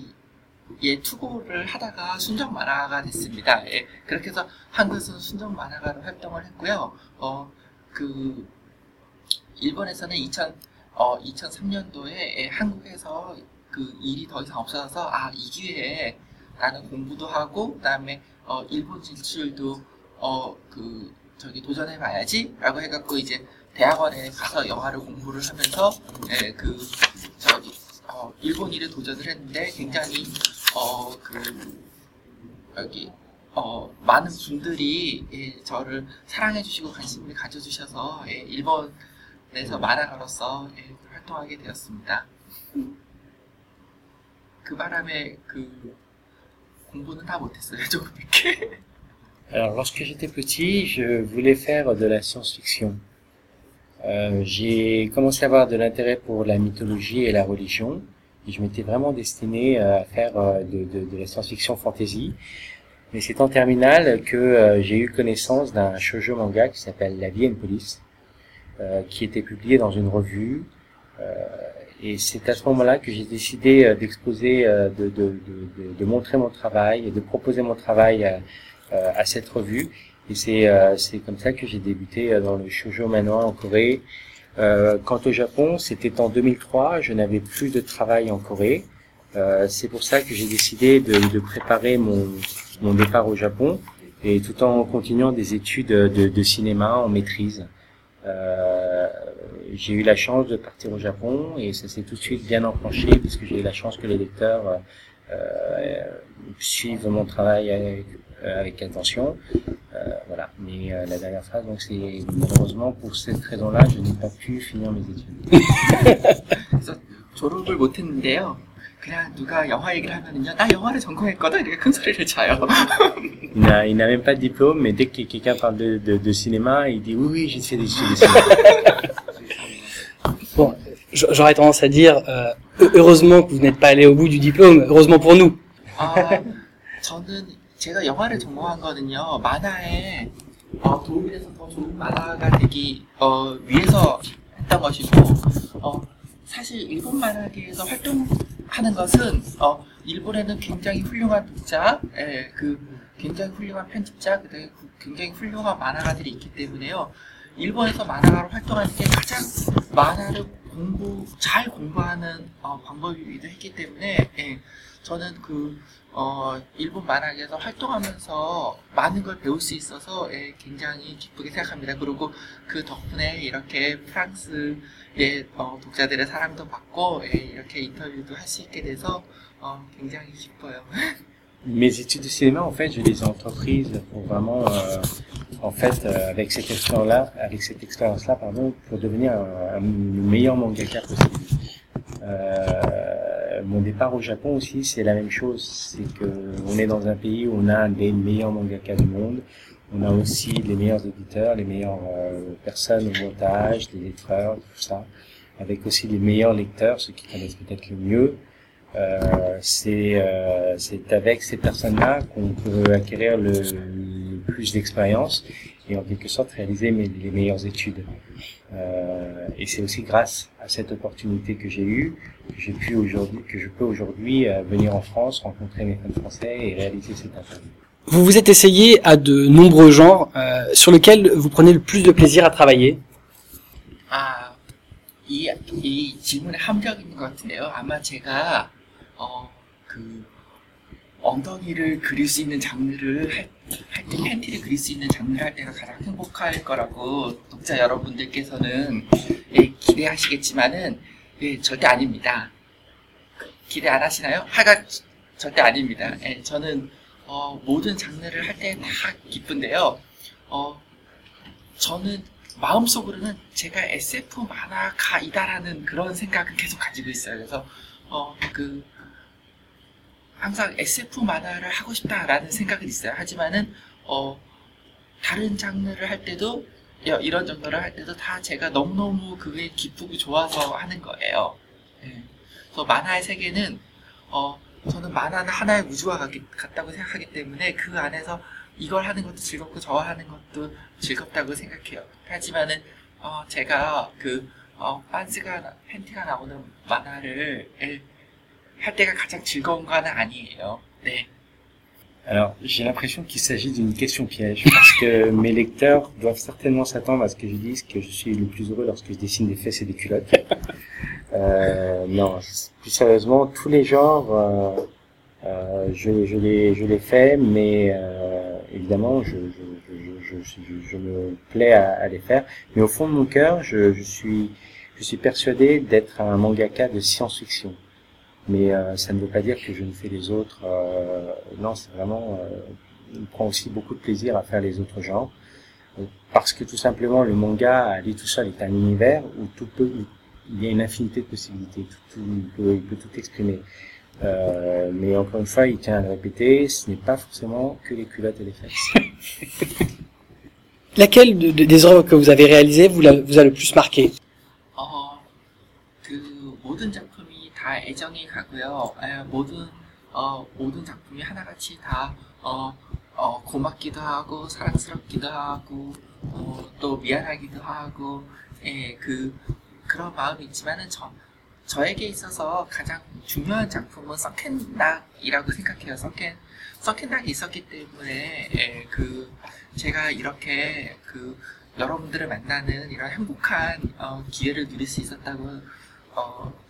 투고를 하다가 순정 만화가 됐습니다. 예, 그렇게 해서 한국에서는 순정 만화가로 활동을 했고요. 어, 그 일본에서는 2000, 어, 2003년도에 한국에서 그 일이 더 이상 없어져서 아 이 기회에 나는 공부도 하고 그다음에 어, 일본 진출도 어 그 저기 도전해 봐야지라고 해갖고 이제 대학원에 가서 영화를 공부를 하면서 예, 그 저기 어, 일본 일에 도전을 했는데 굉장히 어 그 여기 어, 많은 분들이 예, 저를 사랑해주시고 관심을 가져주셔서 예, 일본에서 만화가로서 예, 활동하게 되었습니다. 그그 조금 이렇게. Alors, lorsque j'étais petit, je voulais faire de la science-fiction. Euh, j'ai commencé à avoir de l'intérêt pour la mythologie et la religion. Je m'étais vraiment destiné à faire euh, de, de, de la science-fiction fantasy. Mais c'est en terminale que euh, j'ai eu connaissance d'un shoujo manga qui s'appelle La vie and Police, euh, qui était publié dans une revue. Euh, et c'est à ce moment-là que j'ai décidé euh, d'exposer, euh, de, de, de, montrer mon travail de proposer mon travail à, euh, à cette revue. Et c'est c'est comme ça que j'ai débuté dans le shoujo manoir en Corée. Quant au Japon, c'était en 2003. Je n'avais plus de travail en Corée. c'est pour ça que j'ai décidé de, de préparer mon, départ au Japon et tout en continuant des études de, cinéma en maîtrise. Euh, j'ai eu la chance de partir au Japon et ça s'est tout de suite bien enclenché puisque j'ai eu la chance que les lecteurs euh, suivent mon travail avec, euh, avec attention. Euh, voilà. Mais euh, la dernière phrase, donc c'est malheureusement pour cette raison-là, je n'ai pas pu finir mes études. 그래서 졸업을 못했는데요. 그냥 누가 영화 얘기를 하면은요, 나 영화를 전공했거든 이렇게 큰 소리를 쳐요. il n'a, il n'a même pas de diplôme, mais dès que quelqu'un parle de, de, de cinéma, il dit oui, oui, j'ai fait des études de cinéma. bon, j'aurais tendance à dire, euh, heureusement que vous n'êtes pas allé au bout du diplôme, heureusement pour nous. 아, 저는 제가 영화를 전공한 거는요, 만화에 어, 도움이 돼서 더 좋은 만화가 되기 어, 위해서 했던 것이고, 어, 사실 일본 만화계에서 활동하는 것은 어, 일본에는 굉장히 훌륭한 독자, 예, 그 굉장히 훌륭한 편집자, 그다음에 굉장히 훌륭한 만화가들이 있기 때문에요. 일본에서 만화가로 활동하는 게 가장 만화를 공부 잘 공부하는 어, 방법이기도 했기 때문에 예, 저는 그 어, 일본 만화계에서 활동하면서 많은 걸 배울 수 있어서 예, 굉장히 기쁘게 생각합니다. 그리고 그 덕분에 이렇게 프랑스의 어, 독자들의 사랑도 받고 예, 이렇게 인터뷰도 할 수 있게 돼서 어, 굉장히 기뻐요. Mes études de cinéma, en fait, je les ai entreprises pour vraiment, euh, en fait, euh, avec cette expérience-là, avec cette expérience-là, pardon, pour devenir un, un meilleur mangaka possible. Euh, mon départ au Japon aussi, c'est la même chose. C'est que on est dans un pays où on a des meilleurs mangakas du monde. On a aussi les meilleurs éditeurs, les meilleures personnes au montage, les lettreurs, tout ça, avec aussi les meilleurs lecteurs, ceux qui connaissent peut-être le mieux. Euh, c'est euh, c'est avec ces personnes-là qu'on peut acquérir le, le plus d'expérience et en quelque sorte réaliser mes, les meilleures études. Euh, et c'est aussi grâce à cette opportunité que j'ai eue que j'ai pu aujourd'hui, que je peux aujourd'hui euh, venir en France, rencontrer mes fans français et réaliser cette interview. Vous vous êtes essayé à de nombreux genres euh, sur lesquels vous prenez le plus de plaisir à travailler. 아, 이, 이 질문에 함정이 있는 것 같은데요. 아마 제가 어, 그 엉덩이를 그릴 수 있는 장르를 할, 할 때 팬티를 그릴 수 있는 장르를 할 때가 가장 행복할 거라고 독자 여러분들께서는 예, 기대하시겠지만은 예, 절대 아닙니다. 기대 안 하시나요? 하가 절대 아닙니다. 예, 저는 어, 모든 장르를 할 때 다 기쁜데요. 어, 저는 마음속으로는 제가 SF 만화가이다라는 그런 생각은 계속 가지고 있어요. 그래서 어, 그 항상 SF 만화를 하고 싶다라는 생각은 있어요. 하지만은 어, 다른 장르를 할 때도 이런 정도를 할 때도 다 제가 너무너무 그게 기쁘고 좋아서 하는 거예요. 네. 그래서 만화의 세계는 어 저는 만화는 하나의 우주와 같- 같다고 생각하기 때문에 그 안에서 이걸 하는 것도 즐겁고 저걸 하는 것도 즐겁다고 생각해요. 하지만은 어 제가 그 어, 빤스가 나- 팬티가 나오는 만화를 에, 할 때가 가장 즐거운 건 아니에요. 네. Alors, j'ai l'impression qu'il s'agit d'une question piège, parce que mes lecteurs doivent certainement s'attendre à ce que je dise que je suis le plus heureux lorsque je dessine des fesses et des culottes. Euh, non, plus sérieusement, tous les genres, euh, euh, je, je, les, je les fais, mais euh, évidemment, je, je, je, je, je, je me plais à, à les faire. Mais au fond de mon cœur, je, je, suis, je suis persuadé d'être un mangaka de science-fiction. mais euh, ça ne veut pas dire que je ne fais les autres. Euh, non, c'est vraiment, euh, on prend aussi beaucoup de plaisir à faire les autres genres, parce que tout simplement le manga, aller tout seul est un univers où tout peut, il y a une infinité de possibilités, tout, il, peut, tout exprimer. Euh, mais encore une fois, il tient à le répéter, ce n'est pas forcément que les culottes et les fesses. Laquelle des œuvres que vous avez réalisées vous, vous a le plus marqué? 다 애정이 가고요. 에, 모든 어, 모든 작품이 하나같이 다 어, 어, 고맙기도 하고 사랑스럽기도 하고 어, 또 미안하기도 하고 예, 그 그런 마음이 있지만은 저 저에게 있어서 가장 중요한 작품은 썬캔닥이라고 생각해요. 썬캔 썬캔닥이 있었기 때문에 예, 그 제가 이렇게 그 여러분들을 만나는 이런 행복한 어, 기회를 누릴 수 있었다고 어,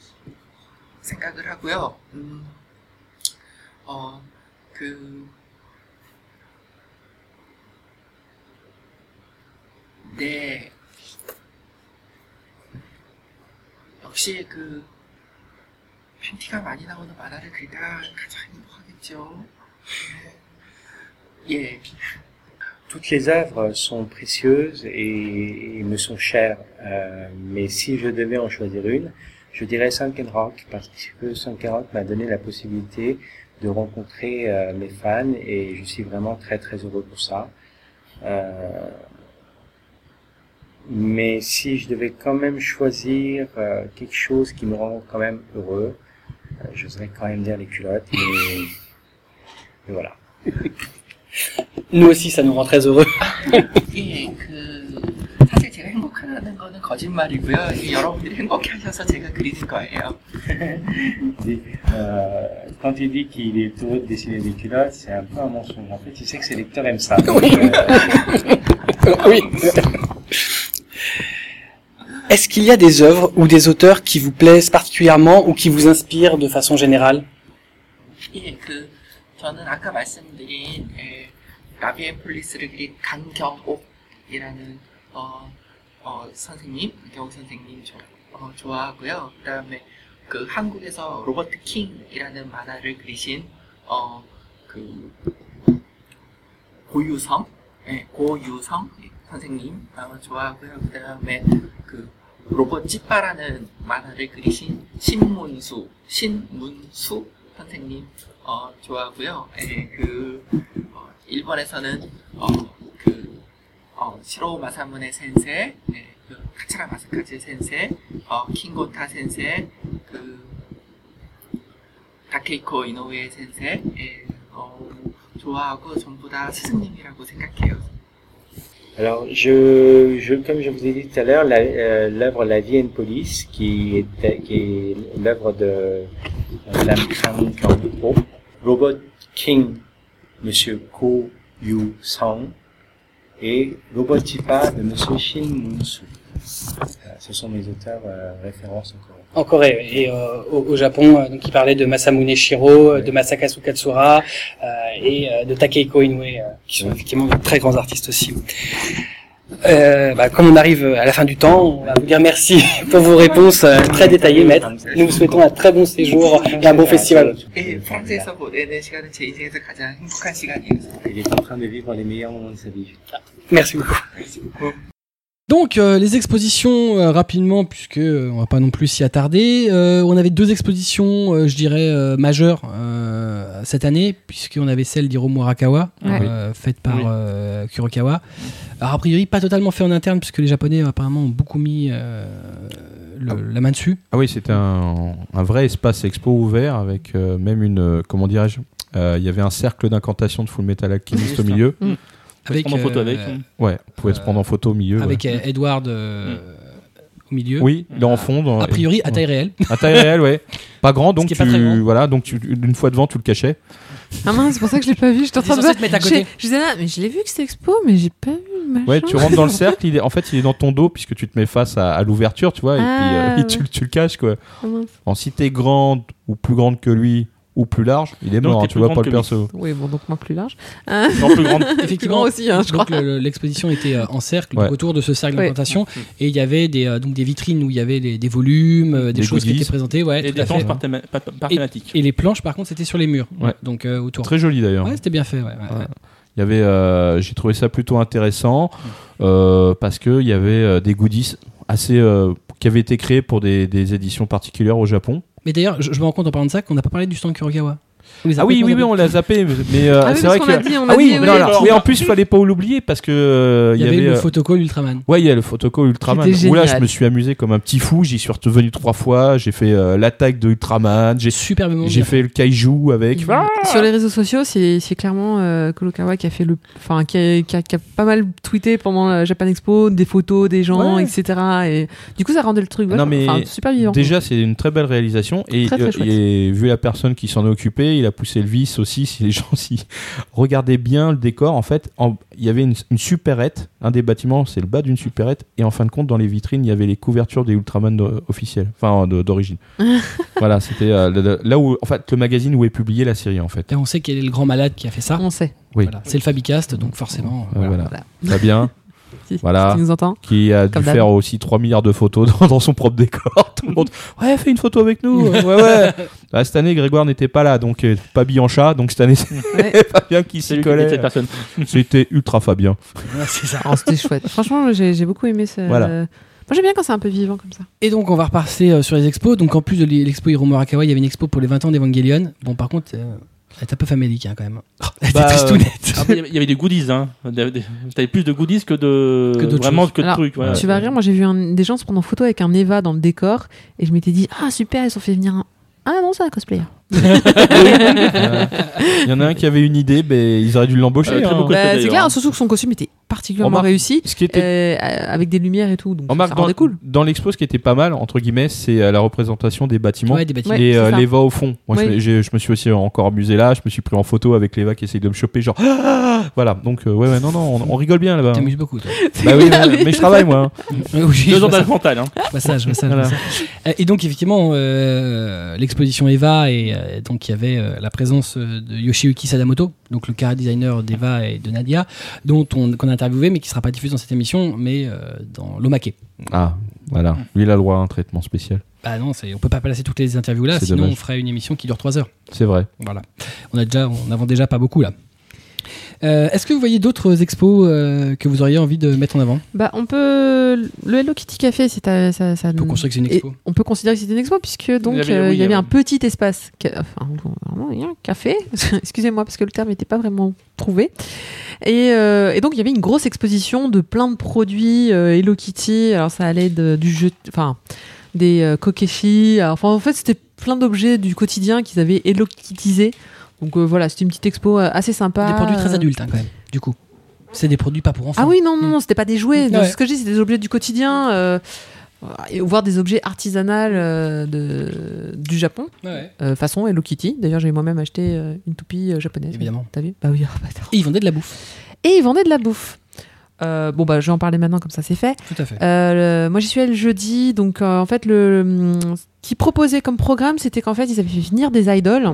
생각을 하고요. 음, 어, 그, 네. 역시 그, 팬티가 많이 나오는 만화를 그리다 가장 행복하겠죠. 예. Toutes les œuvres sont précieuses et, et me sont chères. Euh, mais si je devais en choisir une, je dirais Sunken Rock parce que Sunken Rock m'a donné la possibilité de rencontrer euh, mes fans et je suis vraiment très très heureux pour ça. Euh, mais si je devais quand même choisir euh, quelque chose qui me rend quand même heureux, j'oserais quand même dire les culottes, mais, voilà. nous aussi, ça nous rend très heureux. 제가 행복하다는 거는 거짓말이고요. 이 여러분들이 행복해 하셔서 제가 그리는 거예요. dit, euh, quand il dit qu'il est heureux de dessiner des culottes, c'est un peu un mensonge. En fait, il sait que ses lecteurs aiment ça. Donc, euh, oui. Est-ce qu'il y a des œuvres ou des auteurs qui vous plaisent particulièrement ou qui vous inspirent de façon générale 예, 그 저는 아까 말씀드린 예, 라비엔 폴리스를 그린 강경옥이라는 어, 어, 선생님, 강경옥 선생님 저, 어, 좋아하고요. 그 다음에 그 한국에서 로버트 킹이라는 만화를 그리신 어, 그 고유성, 예, 고유성 선생님 어, 좋아하고요. 그 다음에 그 로봇 찌빠라는 만화를 그리신 신문수, 신문수 선생님 어, 좋아하고요. 예, 그 어, 일본에서는 어, 그 어, 시로 마사무네 센세, 예, 그 카츠라 마사카즈 센세, 어, 킹고타 센세, 그 다케이코 이노우에 센세, 예, 어, 좋아하고 전부 다 스승님이라고 생각해요. Alors, je, je, comme je vous ai dit tout à l'heure, la- euh, l'œuvre La vie est une police, qui est, qui est l'œuvre de euh, Lam Kang Kyung-ho, Robot King, Monsieur Ko Yu Song, et Robot Chipa de Monsieur Shin Moon-soo. Voilà, Ce sont mes auteurs euh, références encore. En Corée et euh, au, au Japon, euh, donc il parlait de Masamune Shiro, euh, de Masakazu Katsura euh, et euh, de Takehiko Inoue, euh, qui sont effectivement de très grands artistes aussi. Euh, bah, comme on arrive à la fin du temps, on va vous dire merci pour vos réponses euh, très détaillées, maître. Nous vous souhaitons un très bon séjour et un bon festival. Il est en train de vivre les meilleurs moments de sa vie. Merci beaucoup. Donc euh, les expositions rapidement puisque euh, on va pas non plus s'y attarder. on avait deux expositions, je dirais majeures cette année puisqu'on avait celle d'Hiromu Arakawa Ouais. euh, faite par Oui. euh, Kurokawa. Alors a priori pas totalement fait en interne puisque les Japonais apparemment ont beaucoup mis euh, le- la main dessus. Ah oui, c'était un, un vrai espace expo ouvert avec euh, même une. comment dirais-je euh, Il y avait un cercle d'incantation de Full Metal Alchemist au milieu. Avec, prendre en photo euh, avec. Ouais, on pouvait se prendre en photo au milieu. Avec ouais. euh, Edward euh, au milieu. Oui, il est en fond. dans- A priori, à taille réelle. À taille réelle, ouais. Pas grand, donc tu, grand. voilà, donc tu, une fois devant, tu le cachais. Ah mince, c'est pour ça que je l'ai pas vu. J'étais en train de te mettre à côté. Je disais là, mais je l'ai vu que c'était expo, mais j'ai pas vu le machin. Ouais, tu rentres dans le cercle. Il est, en fait, il est dans ton dos puisque tu te mets face à, à l'ouverture, tu vois, et Ah, puis euh, ouais. tu, tu le caches, quoi. Ah, mince. En si t'es grande ou plus grande que lui ou plus large, il est Donc, mort. hein, tu vois pas le perso. Oui, bon, donc moi plus large. Non, plus grande. Effectivement, grand aussi, hein, je donc le- l'exposition était euh, en cercle, Ouais. autour de ce cercle Ouais. d'implantation, et il y avait des, euh, donc des vitrines où il y avait des, des volumes, euh, des, Des choses qui étaient présentées, ouais, Et tout des planches par, théma- par- par thématique. Et les planches, par contre, c'était sur les murs, Ouais. donc euh, autour. Très joli d'ailleurs. Ouais, c'était bien fait. Ouais, ouais, ouais. Il y avait, euh, j'ai trouvé ça plutôt intéressant euh, parce que il y avait euh, des goodies assez euh, qui avaient été créés pour des, des éditions particulières au Japon. Mais d'ailleurs, je, me rends compte en parlant de ça qu'on n'a pas parlé du stand Kurokawa. On les a Ah oui, oui, oui, on l'a zappé, mais mais, euh, Ah oui, c'est vrai qu'on que l'a dit, on ah l'a oui, dit, mais oui. non, alors, Alors, oui, en a- plus, il fallait pas l'oublier parce que euh, Il y avait le euh, photocall Ultraman. Ouais, il y a le photocall Ultraman. Où là, je me suis amusé comme un petit fou. J'y suis revenu trois fois. J'ai fait euh, l'attaque de Ultraman. J'ai Superbement j'ai fait le kaiju avec. Sur les réseaux sociaux, c'est c'est clairement euh, Kurokawa qui a fait le, enfin qui a, qui a- qui a pas mal tweeté pendant la Japan Expo des photos des gens, Ouais. etc. Et du coup, ça rendait le truc Non, mais super vivant. Déjà, c'est une très belle réalisation. Et vu la personne qui s'en est occupée, il a poussé le vice aussi. Si les gens s'y regardaient bien le décor, en fait, en- il y avait une, une supérette. Un des bâtiments, c'est le bas d'une supérette. Et en fin de compte, dans les vitrines, il y avait les couvertures des Ultraman officiels, enfin de- d'origine. voilà, c'était euh, là où, en fait, le magazine où est publiée la série, en fait. Et on sait quel est le grand malade qui a fait ça. On sait. Oui. Voilà. C'est le Fabicast, donc forcément. Euh, voilà. voilà. Fabien, Si, Voilà. si tu nous entends. qui a dû Comme d'hab. faire aussi 3 milliards de photos dans, dans son propre décor. Tout le monde, ouais, fais une photo avec nous. ouais, ouais. Bah, cette année, Grégoire n'était pas là, donc euh, pas Biancha. Donc cette année, Ouais. c'est Fabien qui s'y collait. C'était ultra Fabien. Ouais, c'est ça. Oh, C'était chouette. Franchement, j'ai beaucoup aimé ce. Voilà. Moi, j'aime bien quand c'est un peu vivant comme ça. Et donc, on va repasser euh, sur les expos. Donc, en plus de l'expo Hiro Murakawa, il y avait une expo pour les 20 ans d'Evangelion. Bon, par contre, euh, est un peu famélique hein, quand même. Elle était Bah, tristounette. Ah, mais Il y avait des goodies, hein. T'avais plus de goodies que de. Que Vraiment choses. que de Alors, trucs. ouais. Tu vas rire, moi j'ai vu un- des gens se prendre en photo avec un Eva dans le décor et je m'étais dit ah super ils ont fait venir un ah non c'est un cosplayer. Il y en a un qui avait une idée, mais ils auraient dû l'embaucher. Euh, très hein. Bah, c'est clair surtout que son costume était particulièrement Remarque, réussi Ce qui était euh, avec des lumières et tout donc Remarque, ça dans, cool. dans l'expo, ce qui était pas mal, entre guillemets, c'est euh, la représentation des bâtiments. Ouais, des bâtiments. Ouais, et c'est euh, au fond. Moi, je, me suis aussi encore amusé là. Je me suis pris en photo avec l'Eva qui essaye de me choper, genre. Ah voilà. Donc, euh, ouais, ouais, non, non, on, on rigole bien là-bas. T'amuses beaucoup, toi. Bah oui, ouais, mais je travaille moi. hein. Deux je ans mental. Hein. Ça. Euh, Et donc, effectivement, l'exposition Eva, et euh, donc il y avait euh, la présence euh, de Yoshiyuki Sadamoto, donc le cara designer d'Eva et de Nadia, dont on qu'on a interviewé, mais qui sera pas diffusé dans cette émission, mais dans l'Omake. Ah, voilà. Lui, il a le droit à un traitement spécial. Bah non, on peut pas placer toutes les interviews là, sinon dommage. on ferait une émission qui dure 3 heures. C'est vrai. Voilà. On a déjà, on n'avance déjà pas beaucoup là. Euh, est-ce que vous voyez d'autres expos euh, que vous auriez envie de mettre en avant? Bah on peut le Hello Kitty Café c'est à- ça, ça On peut considérer que c'est une expo. on peut considérer que c'était une expo puisque donc Il y avait- euh, oui, il y avait un petit espace enfin vraiment, il y a un café. Excusez-moi parce que le terme n'était pas vraiment trouvé. Et, euh, et donc il y avait une grosse exposition de plein de produits euh, Hello Kitty. Alors ça allait de- du jeu enfin des euh, kokeshi. Alors, enfin en fait c'était plein d'objets du quotidien qu'ils avaient Hello Kittisé donc euh, voilà c'était une petite expo euh, assez sympa Des produits très Euh, adultes hein, quand même, du coup. C'est des produits pas pour enfants. ah oui, non, non, non, c'était pas des jouets. Ouais. Ce que je dis, c'est des objets du quotidien, voire des objets artisanaux euh, de, du Japon, Ouais. euh, façon Hello Kitty. D'ailleurs, j'ai moi-même acheté euh, une toupie japonaise. Évidemment. T'as vu? Bah oui, ah, bah. Et ils vendaient de la bouffe. Et ils vendaient de la bouffe. Bon, bah, je vais en parler maintenant, comme ça c'est fait. Tout à fait. Le- moi, j'y suis allée le jeudi, donc en fait, le, ce qu'ils proposaient comme programme, c'était qu'en fait, ils avaient fait venir des idoles,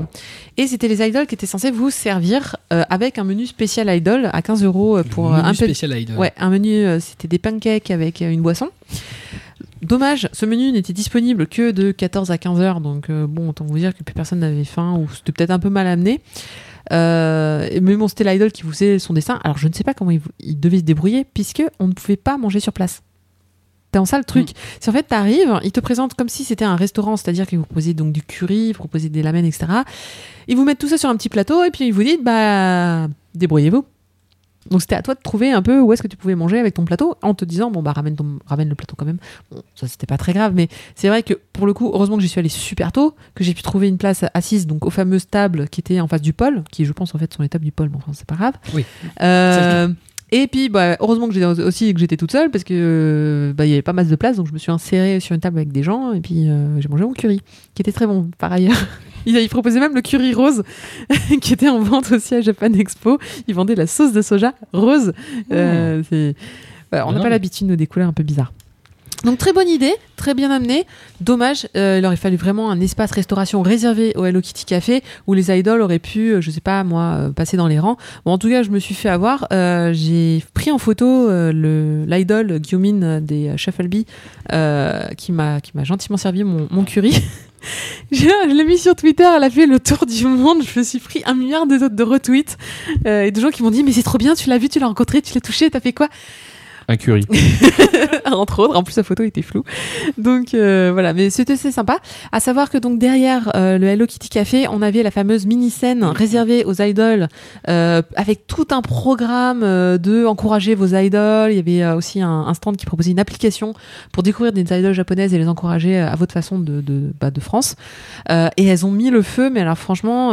et c'était les idoles qui étaient censés vous servir euh, avec un menu spécial idol à 15 euros euh, pour Le euh, menu un peu spécial Idol. Ouais, un menu, euh, c'était des pancakes avec une boisson. Dommage, ce menu n'était disponible que de 14 à 15 heures, donc euh, bon, autant vous dire que plus personne n'avait faim ou c'était peut-être un peu mal amené. Euh, mais bon, c'était l'idol qui vous faisait son dessin. Alors je ne sais pas comment il, il devait se débrouiller puisque on ne pouvait pas manger sur place. En ça le truc. C'est en fait, t'arrives, ils te présentent comme si c'était un restaurant, c'est-à-dire qu'ils vous proposaient donc du curry, ils vous proposaient des lamelles, etc. Ils vous mettent tout ça sur un petit plateau et puis ils vous disent, bah, débrouillez-vous. Donc c'était à toi de trouver un peu où est-ce que tu pouvais manger avec ton plateau en te disant bon bah ramène ton ramène le plateau quand même. Bon, ça c'était pas très grave mais c'est vrai que pour le coup heureusement que j'y suis allée super tôt, que j'ai pu trouver une place assise donc aux fameuses tables qui étaient en face du pôle, qui je pense en fait sont les tables du pôle, mais enfin c'est pas grave. Oui. Euh, et puis bah, heureusement que j'étais aussi que j'étais toute seule parce que euh, bah, il y avait pas mal de place donc je me suis insérée sur une table avec des gens et puis euh, j'ai mangé mon curry qui était très bon par ailleurs. Il, il proposait même le curry rose qui était en vente aussi à Japan Expo. Ils vendaient la sauce de soja rose. Euh, c'est- voilà, on n'a Ah. pas l'habitude de des couleurs un peu bizarres. Donc très bonne idée, très bien amené. Dommage, euh, il aurait fallu vraiment un espace restauration réservé au Hello Kitty Café où les idoles auraient pu, euh, je sais pas moi, euh, passer dans les rangs. Bon, en tout cas, je me suis fait avoir. Euh, J'ai pris en photo le l'idol euh, des Shufflebee euh, qui m'a qui m'a gentiment servi mon, curry. Je l'ai mis sur Twitter, elle a fait le tour du monde. Je me suis pris un milliard de, de retweets et de gens qui m'ont dit mais c'est trop bien, tu l'as vu, tu l'as rencontré, tu l'as touché, t'as fait quoi? Un curry. entre autres. En plus, la photo était floue. Donc euh, voilà, mais c'était sympa. À savoir que donc derrière euh, le Hello Kitty Café, on avait la fameuse mini scène réservée aux idoles, euh, avec tout un programme de encourager vos idoles. Il y avait aussi un, stand qui proposait une application pour découvrir des idoles japonaises et les encourager à votre façon de bah, France. Et elles ont mis le feu, mais alors franchement.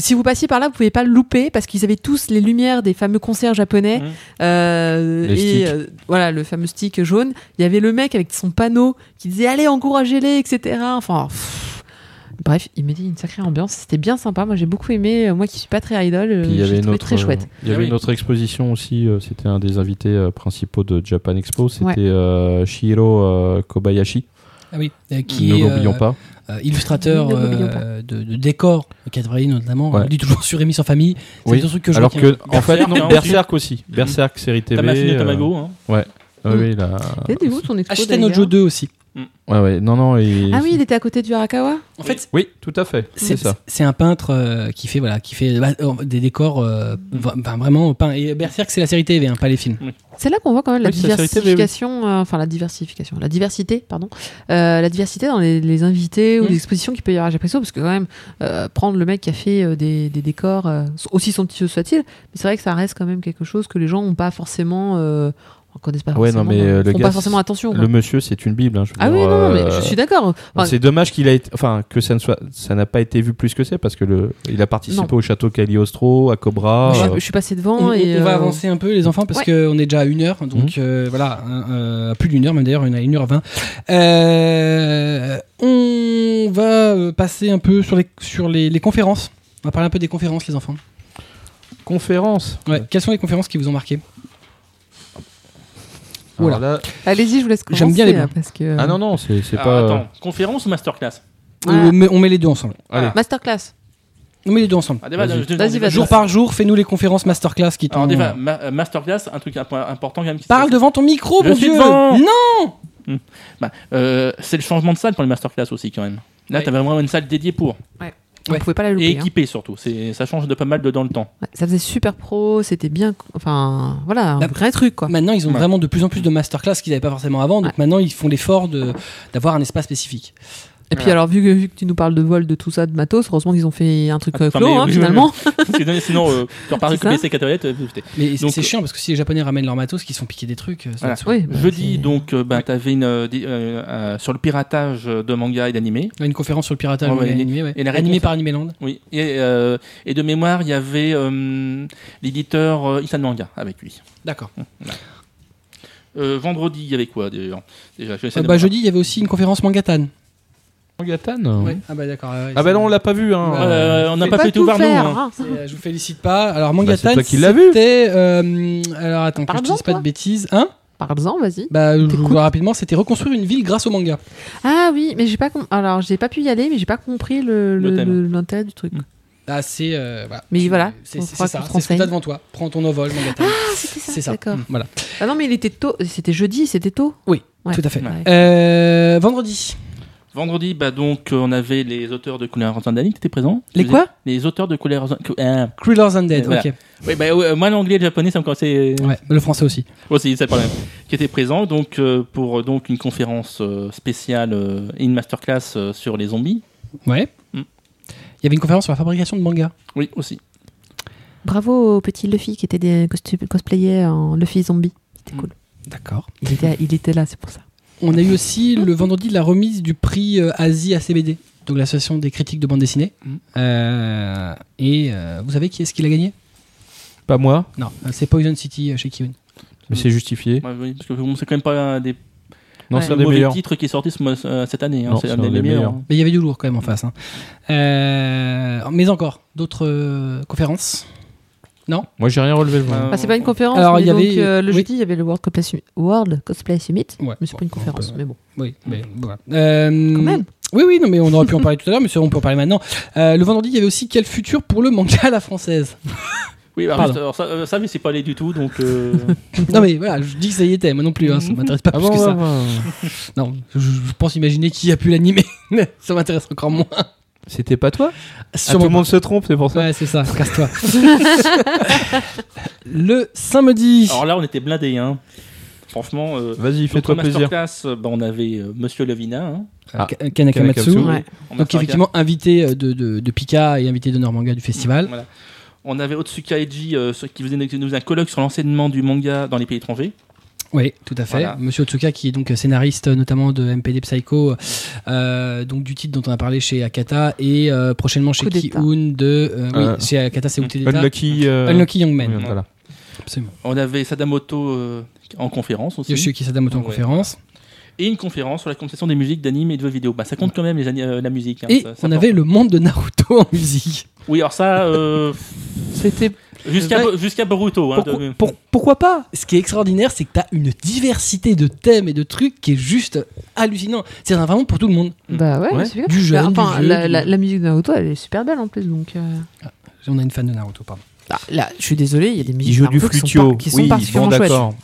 Si vous passiez par là, vous pouvez pas le louper parce qu'ils avaient tous les lumières des fameux concerts japonais. Mhm. Euh, et euh, voilà, le fameux stick jaune. Il y avait le mec avec son panneau qui disait allez encouragez-les, etc. Enfin, pff. bref, il mettait une sacrée ambiance. C'était bien sympa. Moi, j'ai beaucoup aimé. Euh, Moi, qui suis pas très idol, Puis il y j'ai trouvé très chouette. Il y avait Ah oui. une autre exposition aussi. C'était un des invités principaux de Japan Expo. C'était Ouais. euh, Shihiro euh, Kobayashi. Ah oui, euh, qui ne l'oublions euh, pas. euh, illustrateur euh, de, de décors, Cadbury notamment. Ouais. On dit toujours sur Rémi sans famille. C'est Oui. deux trucs que je Alors que, en fait, Berserk, non, Berserk aussi. Berserk, série TV. Tamafine euh, Tamago. Hein. Ouais. Ah oui, là. C'était où son expo Ashita no d'ailleurs Joe 2 aussi. Ouais, ouais. Non, non. et- Ah oui, il était à côté du Arakawa. En fait, Oui, tout à fait. c'est ça. c'est un peintre euh, qui fait voilà, qui fait bah, euh, des décors euh, vraiment peints. Et Berserk, c'est la série TV, hein, pas les films. C'est là qu'on voit quand même la Oui, c'est la série TV, oui. diversification, euh, enfin la diversification, la diversité, pardon, euh, la diversité dans les, les invités ou Mm. les expositions qu'il peut y avoir à Japresso, parce que quand même euh, prendre le mec qui a fait euh, des, des décors, euh, aussi somptueux soit-il, mais c'est vrai que ça reste quand même quelque chose que les gens n'ont pas forcément, on connaît pas Ouais, non, forcément, mais, euh, euh, le font gars, pas forcément attention. quoi. Le monsieur, c'est une bible. hein, je veux Ah dire, oui, non, non, mais euh, je suis d'accord. Enfin, c'est dommage qu'il a été, enfin, que ça ne soit, ça n'a pas été vu plus que c'est parce que le, il a participé Non. au château Cagliostro, à Cobra. je, euh, je suis passé devant On, et on va avancer un peu les enfants parce ouais. qu'on est déjà à une heure donc euh, voilà euh, plus d'une heure même d'ailleurs on est à une heure vingt Euh, on va passer un peu sur les sur les, les conférences on va parler un peu des conférences les enfants conférence. ouais. quelles sont les conférences qui vous ont marqué? Là- Allez-y, je vous laisse commencer. J'aime bien les là, parce que Ah non, non, c'est Alors, pas. Attends, conférence ou masterclass on, met, on met les deux ensemble Allez. masterclass. on met les deux ensemble Ah, Vas-y. jour par jour fais-nous les conférences masterclass qui t'ont ma- euh, masterclass, un truc impo- important quand même. qui- parle devant ton micro mon dieu devant. non Bah, euh, c'est le changement de salle pour les masterclass aussi quand même. Là, Ouais. t'avais vraiment une salle dédiée pour On Ouais. pouvait pas la louper. et hein. équipée surtout. C'est ça change de pas mal de dans le temps. Ouais, ça faisait super pro, c'était bien. Enfin, voilà, un Bah, vrai truc quoi. Maintenant, ils ont Ouais. vraiment de plus en plus de masterclass qu'ils n'avaient pas forcément avant. Donc Ouais. maintenant, ils font l'effort de d'avoir un espace spécifique. Et puis alors, vu que, vu que tu nous parles de vol, de tout ça, de matos, heureusement qu'ils ont fait un truc euh, clos, mais hein, oui, finalement. Sinon, sinon euh, tu repars C'est avec ça PC 4 euh, c'était- Mais Donc, c'est chiant parce que si les Japonais ramènent leur matos, qu'ils se font piquer des trucs. euh, ça Voilà. Oui, bah, Jeudi, c'est- donc, euh, bah, t'avais une euh, des- euh, euh, sur le piratage de manga et d'animé. Une conférence sur le piratage Ouais, ouais, manga et- animé, ouais. et la animé réponse- par Animeland. Oui. Et, euh, et de mémoire, il y avait euh, l'éditeur euh, Isan Manga avec lui. D'accord. Euh, vendredi, il y avait quoi déjà Déjà, je vais essayer Euh, de bah, jeudi, il y avait aussi une conférence Mangatan. Mangatan Ouais. Ah bah d'accord. ouais, Ah bah non, on l'a pas vu. Hein. Euh, on n'a Faut pas, pu tout voir nous. hein. euh, je vous félicite pas. Alors Bah, Mangatan, vu. c'était. euh, alors attends, que je dise pas de bêtises. Hein Parle-en, vas-y. Bah, je vous rapidement, c'était reconstruire une ville grâce au manga. Ah oui, mais j'ai pas com- alors j'ai pas pu y aller, mais j'ai pas compris le Le le- l'intérêt du truc. Ah, c'est. euh, voilà. Mais voilà, C'est ça, c'est ce que t'as devant toi. Prends ton envol, Mangatan. Ah, c'était ça. c'est ça. D'accord. Mm, Voilà. Ah non, mais il était tôt. C'était jeudi, c'était tôt? Oui, Ouais. tout à fait. Ouais. Euh, vendredi. Vendredi, bah donc, euh, on avait les auteurs de Couleur Zandali qui étaient présents. Les quoi les- auteurs de Couleur euh, Cruellers Undead, Voilà. ok. Oui, bah, moi, l'anglais et le japonais, ça me commençait Ouais, le français aussi. aussi, c'est le problème. Qui étaient présents donc, euh, pour euh, donc, une conférence euh, spéciale euh, et une masterclass euh, sur les zombies. Ouais. Mm. Il y avait une conférence sur la fabrication de manga. Oui, aussi. Bravo au petit Luffy qui était des cosplayés en Luffy zombie. C'était Mm. cool. D'accord. Il était, il était là, c'est pour ça. On a eu aussi le vendredi la remise du prix euh, Asie ACBD, donc l'association des critiques de bande dessinée. Mhm. Euh, et euh, vous savez qui est-ce qui l'a gagné? Pas moi, Non, c'est Poison City euh, chez Kiun. mais c'est justifié. Ouais, oui, parce que bon, c'est quand même pas un des Non, Ouais. c'est un des meilleurs. titres qui est sorti ce euh, cette année. hein. Non, C'est un des meilleurs. hein. Mais il y avait du lourd quand même en face. hein. Euh, mais encore, d'autres euh, conférences Moi, j'ai rien relevé. Euh, Ah, c'est pas une conférence, Alors, mais il y donc, avait- euh, le oui. jeudi, il y avait le World Cosplay, Summi- World Cosplay Summit. Ouais. Mais c'est pas une conférence, mais bon. Oui, mais voilà. Euh, Quand même. Oui, oui, non, mais on aurait pu en parler tout à l'heure, mais on peut en parler maintenant. Euh, le vendredi, il y avait aussi quel futur pour le manga à la française? Oui, bah, Pardon. alors, ça, euh, ça, mais c'est pas allé du tout, donc. euh, Non, mais voilà, je dis que ça y était, moi non plus, hein, ça m'intéresse pas Ah plus bon, que ça. ouais, ouais. Non, je, je pense imaginer qui a pu l'animer. ça m'intéresse encore moins. C'était pas toi Ah, Tout le monde se trompe, c'est pour ça. Ouais, c'est ça, casse-toi. le samedi. Alors là, on était blindés, hein. Franchement. euh, Vas-y, fais-toi plaisir. masterclass, euh, bah, on avait euh, Monsieur Levina. Hein, Ah. Ka- Kanakamatsu. Ouais. Donc effectivement invité euh, de, de, de Pika et invité d'honneur manga du festival. Voilà. On avait Otsuka Eiji euh, qui faisait nous faisait un colloque sur l'enseignement du manga dans les pays étrangers. Oui, tout à fait. Voilà. Monsieur Otsuka qui est donc scénariste notamment de MPD Psycho, euh, donc du titre dont on a parlé chez Akata et euh, prochainement chez. Ki-un de... euh, Euh, oui, chez Akata c'est Outé d'État. Unlucky. euh, Unlucky Young Man. oui, voilà. Absolument. On avait Sadamoto euh, en conférence aussi. Yoshiyuki Sadamoto en conférence. Et une conférence sur la conception des musiques d'anime et de vidéos. Bah, ça compte quand même les euh, la musique. hein, Et ça- ça on porte. avait le monde de Naruto en musique. Oui, alors ça, euh, C'était jusqu'à Ouais. jusqu'à Boruto. Hein, Pourquoi, de- pour- pourquoi pas? Ce qui est extraordinaire, c'est que tu as une diversité de thèmes et de trucs qui est juste hallucinant. C'est vraiment pour tout le monde. Bah ouais, Ouais. c'est bien. Du jeune, enfin, du vieux, la, du- la- la musique de Naruto, elle est super belle en plus. Donc, euh, On a une fan de Naruto, pardon. ah, là, je suis désolé, il y a des musiques de du Naruto qui sont, flutio. par- qui sont Oui, bon, particulièrement chouettes. d'accord.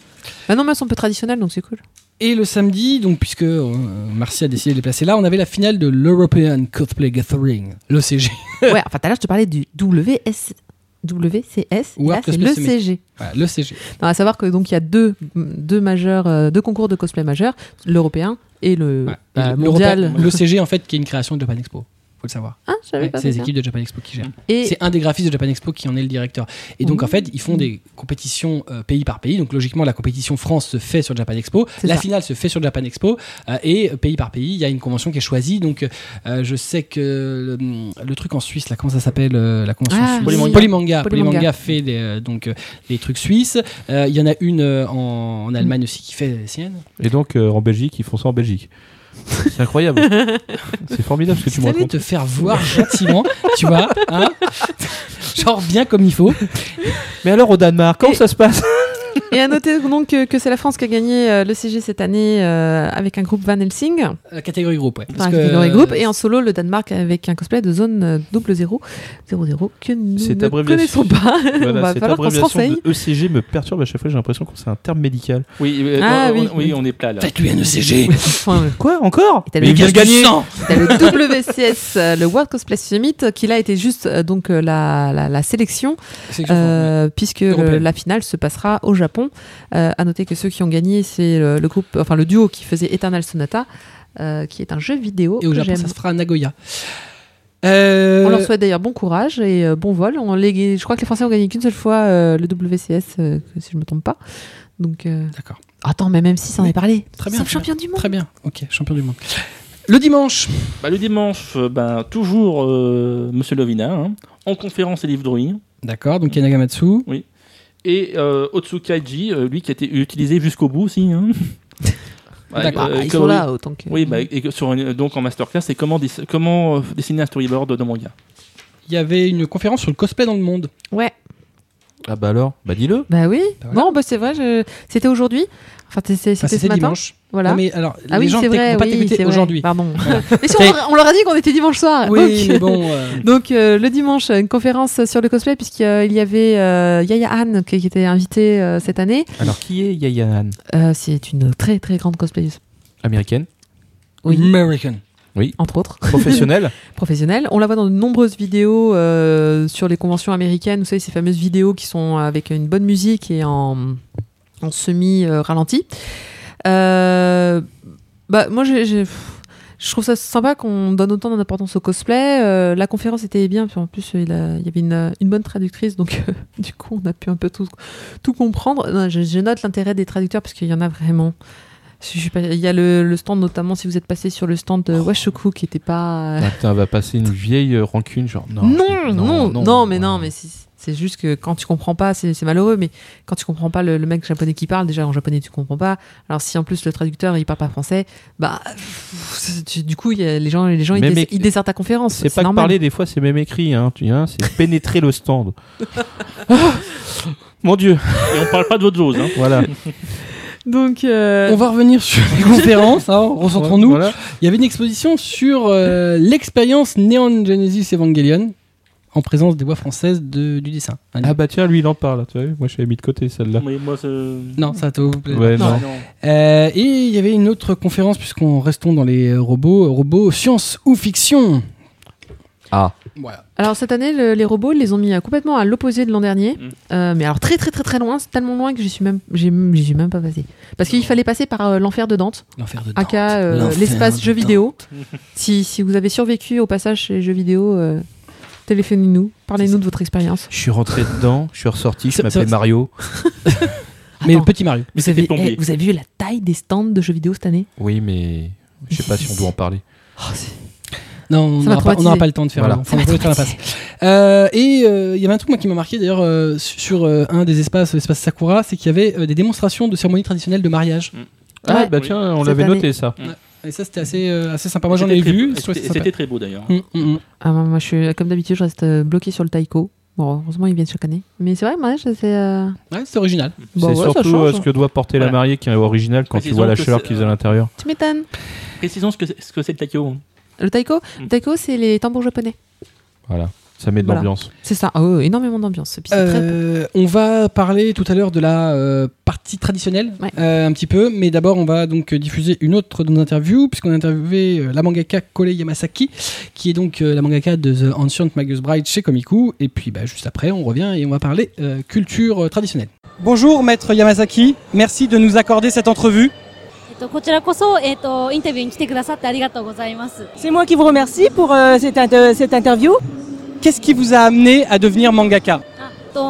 Bah non, mais elles sont un peu traditionnelles, donc c'est cool. Et le samedi, donc puisque euh, Marcy a décidé de les placer là, on avait la finale de l'European Cosplay Gathering, l'ECG. ouais, enfin, tout à l'heure, je te parlais du WS... WCS, et World là, c'est Cosplay le CG. Voilà, l'ECG. À savoir que donc il y a deux, deux majeurs, euh, deux concours de cosplay majeurs, l'européen et le Ouais. bah, mondial. L'ECG, en fait, qui est une création de Japan Expo. Faut le savoir. Ah, Ouais, c'est les ça. équipes de Japan Expo qui gèrent. Et C'est un des graphistes de Japan Expo qui en est le directeur. Et donc, Mmh. en fait, ils font des compétitions euh, pays par pays. Donc, logiquement, la compétition France se fait sur Japan Expo. C'est La ça. finale se fait sur Japan Expo. euh, et euh, pays par pays, il y a une convention qui est choisie. Donc, euh, je sais que le, le truc en Suisse, là, comment ça s'appelle euh, La convention Ah, suisse? Polymanga. Polymanga. Polymanga. Polymanga fait les, euh, donc, les trucs suisses. Euh, Il y en a une euh, en, en Allemagne aussi qui fait les siennes. Et donc, euh, en Belgique, ils font ça en Belgique. C'est incroyable. c'est formidable ce que tu me racontes. te faire voir gentiment, tu vois, hein genre bien comme il faut. Mais alors, au Danemark, comment Et- ça se passe? Et à noter donc que, que c'est la France qui a gagné euh, le CG cette année euh, avec un groupe Van Helsing, La catégorie groupe, ouais. enfin, un catégorie groupe, et en solo le Danemark avec un cosplay de zone euh, double zéro, zéro zéro que nous ne connaissons pas. On Voilà, va cette falloir qu'on se abréviation de ECG me perturbe à chaque fois. J'ai l'impression que c'est un terme médical. Oui, euh, Ah, on, oui. on- oui, on est plat là. Faites-lui un ECG. Enfin, euh, Quoi Encore Et t'as Mais il vient de gagner T'as le WCS, euh, le World Cosplay Summit, qui là a été juste donc la, la, la sélection, euh, puisque la finale se passera au Japon. Euh, à noter que ceux qui ont gagné, c'est le, le groupe, enfin le duo qui faisait Eternal Sonata, euh, qui est un jeu vidéo Et au que Japon, ça se fera à Nagoya. Euh, On leur souhaite d'ailleurs bon courage et euh, bon vol. On les- je crois que les Français ont gagné qu'une seule fois euh, le WCS, euh, si je me trompe pas. Donc, euh, D'accord. attends, mais même si ça en Oui. est parlé, Très bien, champion du monde. Très bien. Ok, champion du monde. Le dimanche. Bah, le dimanche, euh, ben, toujours euh, Monsieur Lovina, hein, en conférence et livre drawing. D'accord, donc Yanagamatsu. Et euh, Otsuka Eiji, euh, lui qui a été utilisé jusqu'au bout aussi. Hein. Ouais, D'accord. Ah, euh, ils comme- sont là autant que. Oui, bah, et que sur une- donc en masterclass, c'est comment, comment euh, dessiner un storyboard de manga? Il y avait une conférence sur le cosplay dans le monde. Ouais. Ah bah alors Bah dis-le. Bah oui. Bah voilà. Non, bah c'est vrai. je- C'était aujourd'hui. Enfin, Enfin, c'était ce c'était matin. dimanche. Voilà. Non, mais alors, Ah les oui, gens c'est ne vrai. vont pas oui, t'écouter vrai. aujourd'hui. Pardon. Voilà. mais si, on, leur- on leur a dit qu'on était dimanche soir. Oui, donc- mais bon. euh, Donc euh, le dimanche, une conférence sur le cosplay puisqu'il y avait euh, Yaya Han qui, était invitée euh, cette année. Alors qui est Yayan Euh, c'est une très très grande cosplayeuse, Américaine? Oui. American. Entre autres, Professionnelle professionnelle. On la voit dans de nombreuses vidéos euh, sur les conventions américaines. Vous savez ces fameuses vidéos qui sont avec une bonne musique et en, en semi euh. Euh, bah moi j'ai- je trouve ça sympa qu'on donne autant d'importance au cosplay. Euh, la conférence était bien, puis en plus il, a- il y avait une, une bonne traductrice, donc euh, du coup on a pu un peu tout, tout comprendre. Non, je, je note l'intérêt des traducteurs parce qu'il y en a vraiment. Il y a le, le stand notamment si vous êtes passé sur le stand de Washoku qui était pas. Ah, putain, va passer une vieille euh, rancune, genre non. non, non, non, mais ouais. non, mais c'est c'est juste que quand tu comprends pas, c'est malheureux, mais quand tu comprends pas le, le mec japonais qui parle, déjà en japonais tu comprends pas. Alors si en plus le traducteur il parle pas français, bah pff, tu- du coup il y a les gens, les gens ils, Mais mec, ils dessertent ta conférence. C'est pas que normal. parler, des fois c'est même écrit, hein, tu vois, c'est pénétrer le stand. Ah, Mon dieu, Et on parle pas d'autre chose. Hein. voilà. Donc euh, On va revenir sur les conférences, hein, recentrons-nous. Voilà. Il y avait une exposition sur euh, l'expérience Neon Genesis Evangelion en présence des voix françaises de- du dessin. Ah bah tiens, lui il en parle, tu vois, moi je l'avais mis de côté celle-là. Moi, Non, ça te vous plaît. Ouais, non. non. Euh, et il y avait une autre conférence, puisqu'on restons dans les robots, robots science ou fiction. Ah. Voilà. alors cette année le- les robots ils les ont mis euh, complètement à l'opposé de l'an dernier, Mm. Euh, mais alors très très très très loin, c'est tellement loin que j'y suis même j'y suis même pas passé parce qu'il fallait passer par euh, l'enfer de Dante. L'enfer de Dante. aka euh, L'enfer l'espace de jeux vidéo. si, si vous avez survécu au passage chez les jeux vidéo, euh, téléphonez-nous, parlez-nous de votre expérience. Je suis rentré dedans, je suis ressorti, je m'appelais Mario. Mais le petit Mario. Vous avez, plombier. eh, vous avez vu la taille des stands de jeux vidéo cette année? Oui, mais je sais pas si on doit en parler. Oh, c'est- Non, on n'aura pas, le temps de faire. Voilà. on Ça m'a va faire la passe. Euh, et euh, il y avait un truc moi qui m'a marqué d'ailleurs euh, sur euh, un des espaces, l'espace Sakura, c'est qu'il y avait euh, des démonstrations de cérémonies traditionnelles de mariage. Ah Ouais. bah Oui. tiens, on l'avait noté ça. Et ça c'était assez, euh, assez sympa. Moi j'en ai vu. C'était très beau d'ailleurs. Hum. Ah, moi, moi, je suis, comme d'habitude, je reste euh, bloqué sur le taiko. Bon, heureusement, ils viennent chaque année. Mais c'est vrai, moi, c'est. euh, Ouais, c'est original. Bon, c'est ouais, surtout change, hein. ce que doit porter la mariée qui est original quand tu Précisons vois la chaleur qu'ils euh, à l'intérieur. Tu m'étonnes. Précisons ce que c'est ce que c'est le taiko. Le taiko, Mm. le taiko, c'est les tambours japonais. Voilà, ça met de Voilà. l'ambiance. C'est ça. Oh, énormément d'ambiance. Très. Euh, on va parler tout à l'heure de la euh, partie traditionnelle, Ouais. euh, un petit peu, mais d'abord on va donc diffuser une autre de nos interviews, puisqu'on a interviewé euh, la mangaka Kole Yamasaki, qui est donc euh, la mangaka de The Ancient Magus Bride chez Komiku, et puis bah, juste après on revient et on va parler euh, culture traditionnelle. Bonjour maître Yamasaki, merci de nous accorder cette entrevue. と、こちらこそ、えっと、インタビューに来てくださってありがとうございます。C'est moi qui vous remercie pour euh, cette, cette interview. Qu'est-ce qui vous a amené à devenir mangaka?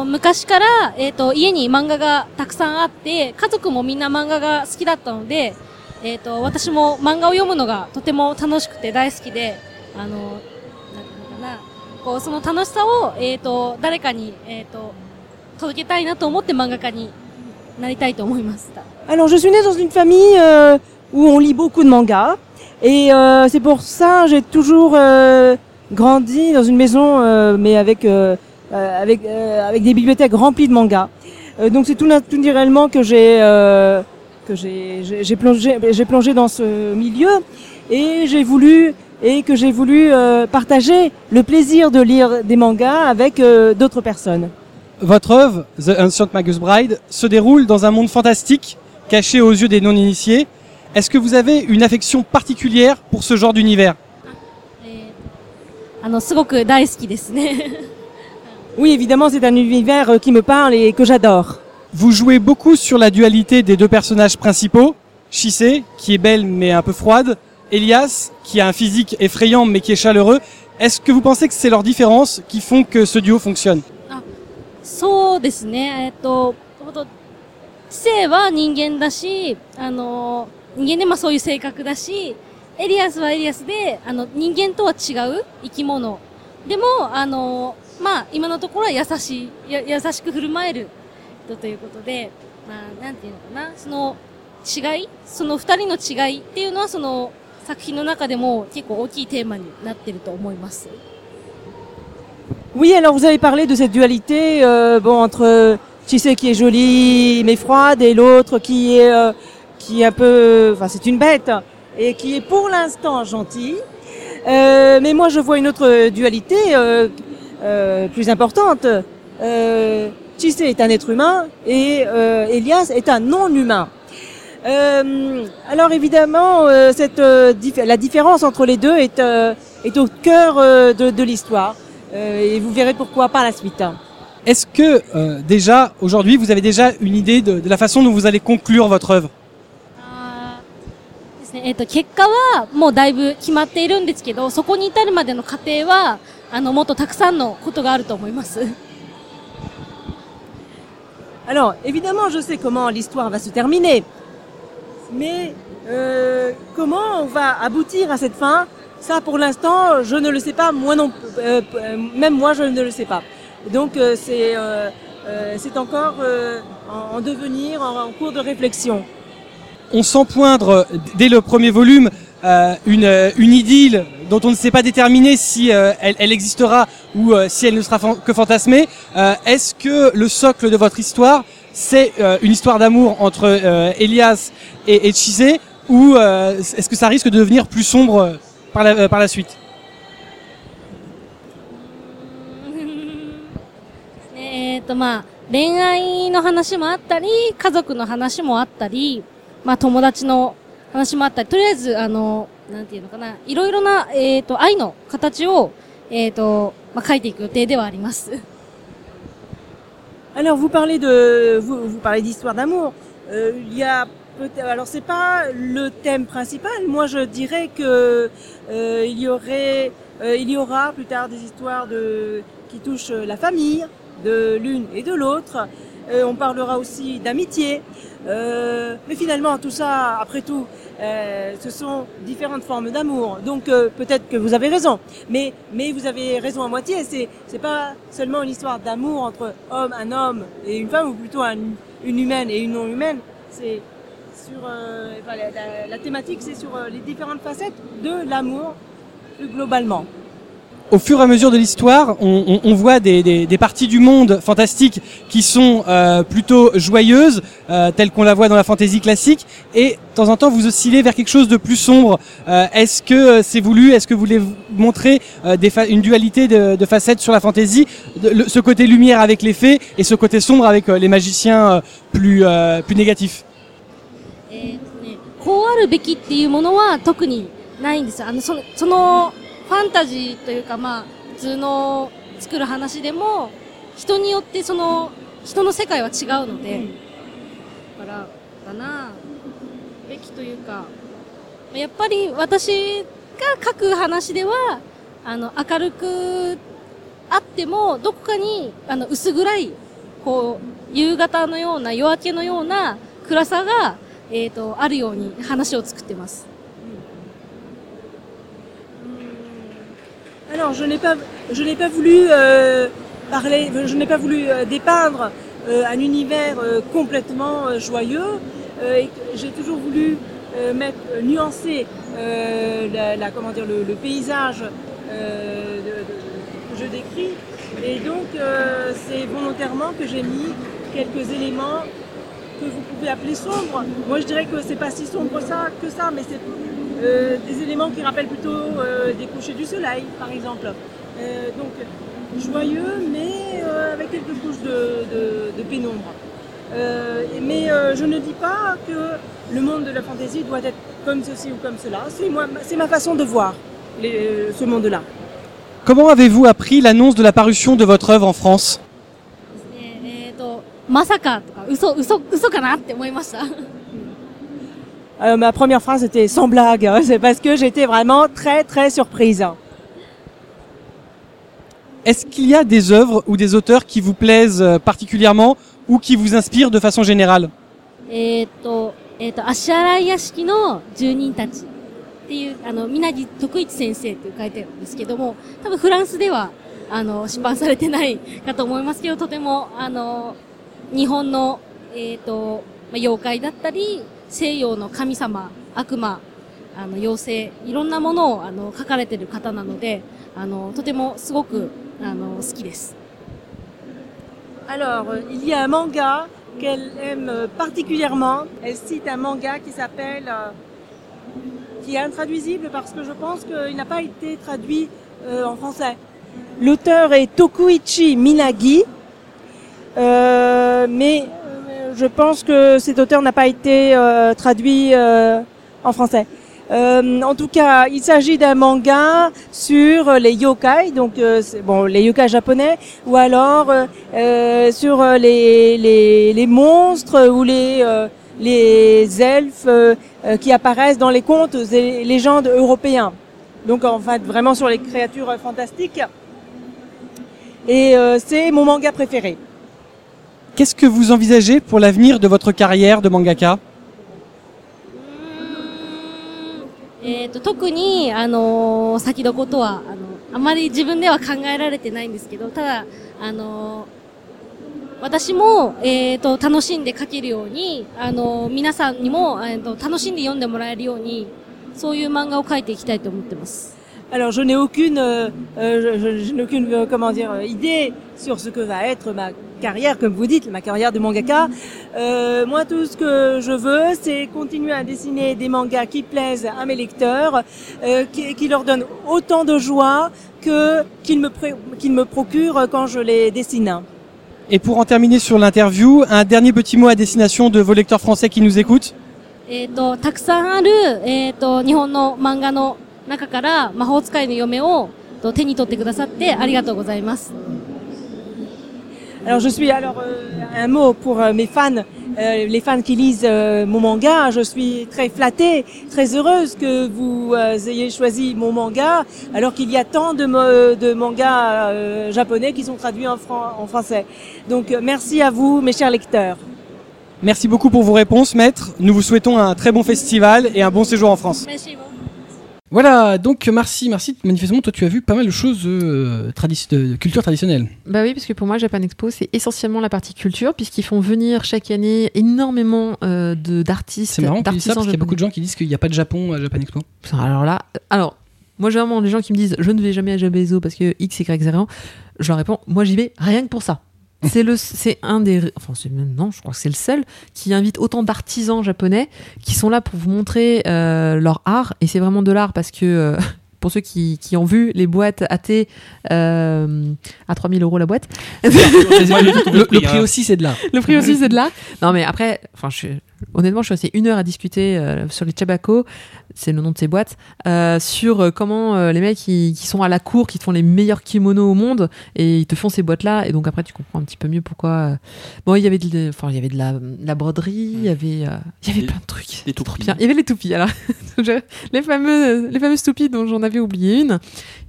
昔から、えっと、家に漫画がたくさんあって、家族もみんな漫画が好きだったので、えっと、私も漫画を読むのがとても楽しくて大好きで、あの、なんかな、こう、その楽しさを、えっと、誰かに、えっと、届けたいなと思って漫画家になりたいと思いました。Alors, je suis née dans une famille euh, où on lit beaucoup de mangas. Et euh, c'est pour ça que j'ai toujours euh, grandi dans une maison, euh, mais avec, euh, euh, avec, avec des bibliothèques remplies de mangas. Donc c'est tout naturellement que j'ai que j'ai plongé, j'ai plongé dans ce milieu et j'ai voulu et que j'ai voulu partager le plaisir de lire des mangas avec d'autres personnes. Votre œuvre, The Ancient Magus Bride, se déroule dans un monde fantastique, caché aux yeux des non-initiés. Est-ce que vous avez une affection particulière pour ce genre d'univers えーあの、すごく大好きですね。 Oui, évidemment, c'est un univers euh, qui me parle et que j'adore. Vous jouez beaucoup sur la dualité des deux personnages principaux, Shise, qui est belle mais un peu froide, Elias, qui a un physique effrayant mais qui est chaleureux. Est-ce que vous pensez que c'est leurs différences qui font que ce duo fonctionne そうですね。えっと、ほんと 知性は人間だし、あの、人間でまあそういう性格だし、エリアスはエリアスで、あの、人間とは違う生き物。でも、あの、まあ、今のところは優しい、や優しく振る舞える人ということで、まあ、なんていうのかな、その違い、その二人の違いっていうのは、その作品の中でも結構大きいテーマになってると思います。Oui, alors vous avez parlé de cette dualité euh, bon, entre Chise qui est jolie mais froide et l'autre qui est euh, qui est un peu, enfin c'est une bête et qui est pour l'instant gentille. Euh, mais moi je vois une autre dualité euh, plus importante. Euh, est un être humain et Elias est un non-humain. Alors évidemment, cette, la différence entre les deux est, est au cœur de, l'histoire. Et vous verrez pourquoi par la suite. Est-ce que euh, déjà, aujourd'hui, vous avez déjà une idée de, de la façon dont vous allez conclure votre œuvre あー ですね。えっ、と、結果はもうだいぶ決まっているんですけど、そこに至るまでの過程は、あの、もっとたくさんのことがあると思います。 Alors, évidemment, je sais comment l'histoire va se terminer. Mais euh, comment on va aboutir à cette fin Ça, pour l'instant, je ne le sais pas. Moi non, euh, euh, même moi, je ne le sais pas. Donc, euh, c'est euh, euh, c'est encore en, en devenir, en, cours de réflexion. On sent poindre dès le premier volume une, une idylle dont on ne sait pas déterminer si elle, elle existera ou si elle ne sera que fantasmée. Est-ce que le socle de votre histoire, c'est une histoire d'amour entre Elias et, et Chise ou est-ce que ça risque de devenir plus sombre par la, par la suite? と、まあ、恋愛の話もあったり、家族の話もあったり、まあ、友達の話もあったり、とりあえず、あの、なんていうのかな、いろいろな、えっ、と、愛の形を、えっ、と、まあ、書いていく予定ではあります。Alors vous parlez de vous, vous parlez d'histoire d'amour. Euh, il y a peut-être alors c'est pas le thème principal. Moi je dirais que euh, il y aurait euh, il y aura plus tard des histoires de qui touchent la famille de l'une et de l'autre. Euh, on parlera aussi d'amitié. Euh, mais finalement tout ça après tout euh, ce sont différentes formes d'amour. Donc peut-être que vous avez raison. Mais mais vous avez raison à moitié. C'est c'est pas seulement une histoire d'amour entre homme, un homme et une femme, ou plutôt un- une humaine et une non humaine. C'est sur enfin, la, thématique, c'est sur les différentes facettes de l'amour plus globalement au fur et à mesure de l'histoire, on, on- on voit des, des- des parties du monde fantastique qui sont euh, plutôt joyeuses, euh, telles qu'on la voit dans la fantasy classique, et de temps en temps vous oscillez vers quelque chose de plus sombre. Euh, est-ce que euh, c'est voulu Est-ce que vous voulez montrer euh, des fa- une dualité de, de facettes sur la fantasy de- le- Ce côté lumière avec les fées et ce côté sombre avec euh, les magiciens euh, plus, euh, plus négatifs えーとね、こうあるべきっていうものは特にないんですよ。あの、その、その ファンタジーというか、まあ、普通の作る話でも、人によってその、人の世界は違うので、だから、かな、べきというか、やっぱり私が書く話では、あの、明るくあっても、どこかに、あの、薄暗い、こう、夕方のような、夜明けのような暗さが、えっ、と、あるように話を作ってます。Alors, je n'ai pas, je n'ai pas voulu euh, parler, je n'ai pas voulu euh, dépeindre euh, un univers euh, complètement euh, joyeux. Euh, j'ai toujours voulu mettre, nuancer la, la- comment dire, le, le paysage de- de- que je décris. Et donc, c'est volontairement que j'ai mis quelques éléments que vous pouvez appeler sombres. Moi, je dirais que c'est pas si sombre ça que ça, mais c'est des éléments qui rappellent plutôt euh, des couchers du soleil, par exemple. Euh, donc joyeux, mais euh, avec quelques couches de, de- de pénombre. Euh, mais euh, je ne dis pas que le monde de la fantaisie doit être comme ceci ou comme cela. C'est moi, c'est ma façon de voir les- ce monde-là. Comment avez-vous appris l'annonce de la parution de votre œuvre en France えっ、と、まさかとか、嘘、嘘、嘘かなって思いました。 Euh, ma première phrase était sans blague. hein. C'est parce que j'étais vraiment très très surprise. Est-ce qu'il y a des œuvres ou des auteurs qui vous plaisent euh, particulièrement ou qui vous inspirent de façon générale えっと、えっ、と、足洗屋敷の住人たちっていう、あの、みなぎ徳一先生って書いてあるんですけども、多分フランスでは、あの、出版されてないかと思いますけど、とても、あの、日本の、えっ、と、まあ妖怪だったり、 西洋の神様、悪魔、あの、妖精、いろんなものを、あの、書かれてる方なので、あの、とてもすごく、あの、好きです。 Alors, euh, il y a un manga qu'elle aime euh, particulièrement. Elle cite un manga qui s'appelle, euh, qui est intraduisible parce que je pense qu'il n'a pas été traduit euh, en français. L'auteur est Tokuichi Minagi, euh, mais euh, je pense que cet auteur n'a pas été euh, traduit euh, en français. Euh, en tout cas, il s'agit d'un manga sur les yokai, donc bon les yokai japonais, ou alors sur les, les, les monstres ou les les elfes qui apparaissent dans les contes et légendes européens. Donc en fait vraiment sur les créatures fantastiques. Et c'est mon manga préféré. Qu'est-ce que vous envisagez pour l'avenir de votre carrière de mangaka? えー、と特に、あのー先のことはあのあまり自分では考えられてないんですけどただ、あのー私も、えー、と楽しんで書けるように、あのー皆さんにも、えー、と楽しんで読んでもらえるようにそういう漫画を描いていきたいと思ってます。Alors je n'ai aucune, euh, euh, je, je- je n'ai aucune euh, comment dire euh, idée sur ce que va être ma carrière, comme vous dites, ma carrière de mangaka. Euh, moi, tout ce que je veux, c'est continuer à dessiner des mangas qui plaisent à mes lecteurs, euh, qui, qui leur donnent autant de joie que qu'ils me pré- qu'ils me procurent quand je les dessine. Et pour en terminer sur l'interview, un dernier petit mot à destination de vos lecteurs français qui nous écoutent えー、とたくさんある、えー、と日本の漫画の 中から魔法使いの嫁をと手に取ってくださってありがとうございます。 Alors je suis alors euh, un mot pour euh, mes fans, euh, les fans qui lisent euh, mon manga. Je suis très flattée, très heureuse que vous euh, ayez choisi mon manga, alors qu'il y a tant de, mo- de mangas euh, japonais qui sont traduits en, fran- en français. Donc euh, merci à vous, mes chers lecteurs. Merci beaucoup pour vos réponses, maître. Nous vous souhaitons un très bon festival et un bon séjour en France. Voilà, donc merci, merci. Manifestement, toi, tu as vu pas mal de choses euh, tradi- de culture traditionnelle. Bah oui, parce que pour moi, Japan Expo, c'est essentiellement la partie culture, puisqu'ils font venir chaque année énormément euh, de d'artistes, C'est marrant tu ça parce qu'il y a beaucoup de gens qui disent qu'il n'y a pas de Japon à Japan Expo. Alors là, alors, moi, généralement, les gens qui me disent je ne vais jamais à Jabezo parce que X, Y, Z, je leur réponds moi, j'y vais rien que pour ça. C'est le, c'est un des, enfin, c'est même, non, je crois que c'est le seul qui invite autant d'artisans japonais qui sont là pour vous montrer euh, leur art. Et c'est vraiment de l'art parce que, euh, pour ceux qui, qui ont vu les boîtes à thé euh, à 3000 euros la boîte. Le prix, hein. aussi, c'est de l'art. Le prix aussi, c'est de l'art. Non, mais après, enfin, je, honnêtement, je suis resté une heure à discuter euh, sur les Chabako, c'est le nom de ces boîtes, euh, sur euh, comment les mecs qui, qui sont à la cour, qui te font les meilleurs kimonos au monde, et ils te font ces boîtes-là, et donc après, tu comprends un petit peu mieux pourquoi. Bon, il y avait de, enfin, il y avait de la, de la broderie, il y avait, il y avait plein de trucs. Des Trop bien. Il y avait les toupies. Alors, les fameux, les fameuses toupies dont j'en avais oublié une.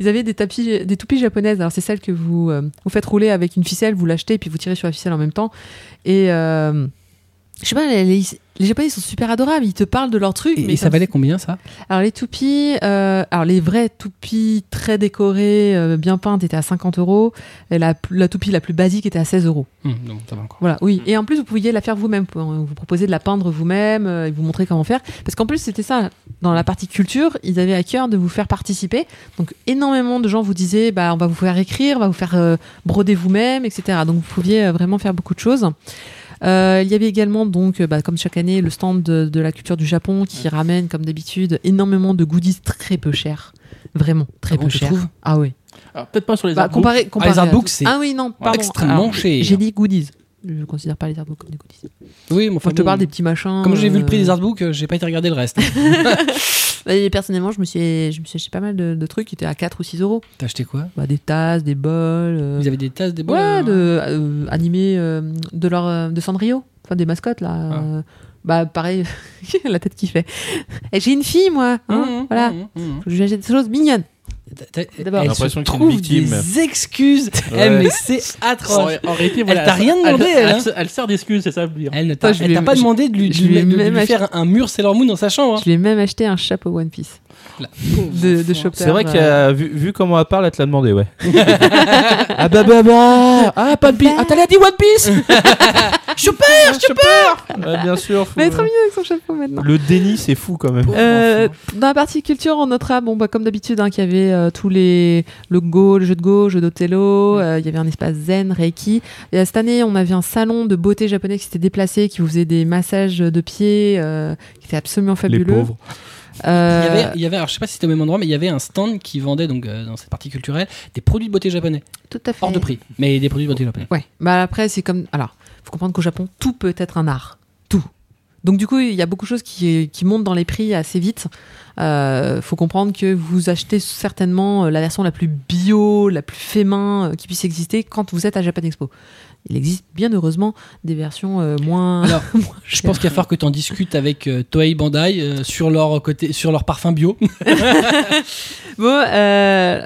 Ils avaient des tapis, des toupies japonaises. Alors c'est celle que vous, vous faites rouler avec une ficelle, vous l'achetez et puis vous tirez sur la ficelle en même temps. Et je sais pas, les, les, les japonais sont super adorables. Ils te parlent de leurs trucs. Et, mais et ça valait combien ça? Alors les toupies, euh, alors les vraies toupies très décorées, euh, bien peintes, étaient à 50 euros. Et la, la toupie la plus basique était à 16 euros. Hum, non, ça va encore. Voilà, oui. Et en plus, vous pouviez la faire vous-même. Vous vous proposez de la peindre vous-même euh, et vous montrer comment faire. Parce qu'en plus, c'était ça. Dans la partie culture, ils avaient à cœur de vous faire participer. Donc, énormément de gens vous disaient, bah, on va vous faire écrire, on va vous faire euh, broder vous-même, etc. Donc, vous pouviez euh, vraiment faire beaucoup de choses. Euh, il y avait également, donc, euh, bah, comme chaque année, le stand de, de la culture du Japon qui ramène, comme d'habitude, énormément de goodies très peu chers. Vraiment, très Ah bon, peu tu chers. Ah oui. Peut-être pas sur les Bah, artbooks. comparé, comparé Ah, les artbooks, c'est Ah oui, non, pardon. extrêmement cher. J'ai dit goodies. Je ne considère pas les artbooks comme des goodies. Oui, mais enfin, Moi, je te bon, parle des petits machins. Comme j'ai vu le prix euh, des artbooks, euh, j'ai pas été regarder le reste. Et personnellement, je me suis, je me suis acheté pas mal de, de trucs qui étaient à 4 ou 6 euros. T'as acheté quoi? Bah, des tasses, des bols. euh, Vous avez des tasses, des bols Ouais, de, euh, animés euh, de, leur, de Sanrio. Enfin, des mascottes, là. Ah. bah, pareil, la tête qui fait. J'ai une fille, moi. hein, Mmh, voilà. mmh, mmh. Faut que je lui achète des choses mignonnes. D'abord. Elle trouve victime. des excuses. Ouais. Eh, mais c'est atroce. En, en réalité, Elle t'a rien demandé, elle, elle, elle, hein. se- elle sert d'excuse, c'est ça le dire. Elle ne t'a elle pas demandé de lui, de lui ai lui- de lui faire un, un mur Sailor Moon dans sa chambre. hein. Je lui ai même acheté un chapeau One Piece. La De, de Chopper. C'est vrai que euh, vu, vu comment elle parle, elle te l'a demandé, ouais. ah bah bah bah Ah, pas de Piece Ah, t'as dit One Piece Super, super Ouais, Bien sûr. faut- Mais elle est trop mignonne avec son chapeau maintenant. Le déni, c'est fou quand même. Euh, dans la partie culture, on notera, bon, bah, comme d'habitude, hein, qu'il y avait euh, tous les le Go, le jeu de Go, le jeu d'Othello, euh, il y avait un espace zen, Reiki. Et cette année, on avait un salon de beauté japonais qui s'était déplacé, qui vous faisait des massages de pieds, euh, qui était absolument Les fabuleux. pauvres. Euh, Il y avait, il y avait, alors je sais pas si c'était au même endroit, mais il y avait un stand qui vendait donc euh, dans cette partie culturelle des produits de beauté japonais, tout à fait. hors de prix, mais des produits de beauté japonais. Ouais. Bah après, c'est comme. Alors, faut comprendre qu'au Japon, tout peut être un art. Tout. Donc du coup, il y a beaucoup de choses qui, qui montent dans les prix assez vite. Euh, faut comprendre que vous achetez certainement euh, la version la plus bio, la plus fait main qui puisse exister quand vous êtes à Japan Expo. Il existe bien heureusement des versions euh, moins. Alors, moins Je pense qu'il va falloir que tu en discutes avec euh, Toei Bandai euh, sur leur côté, sur leur parfum bio. Bon,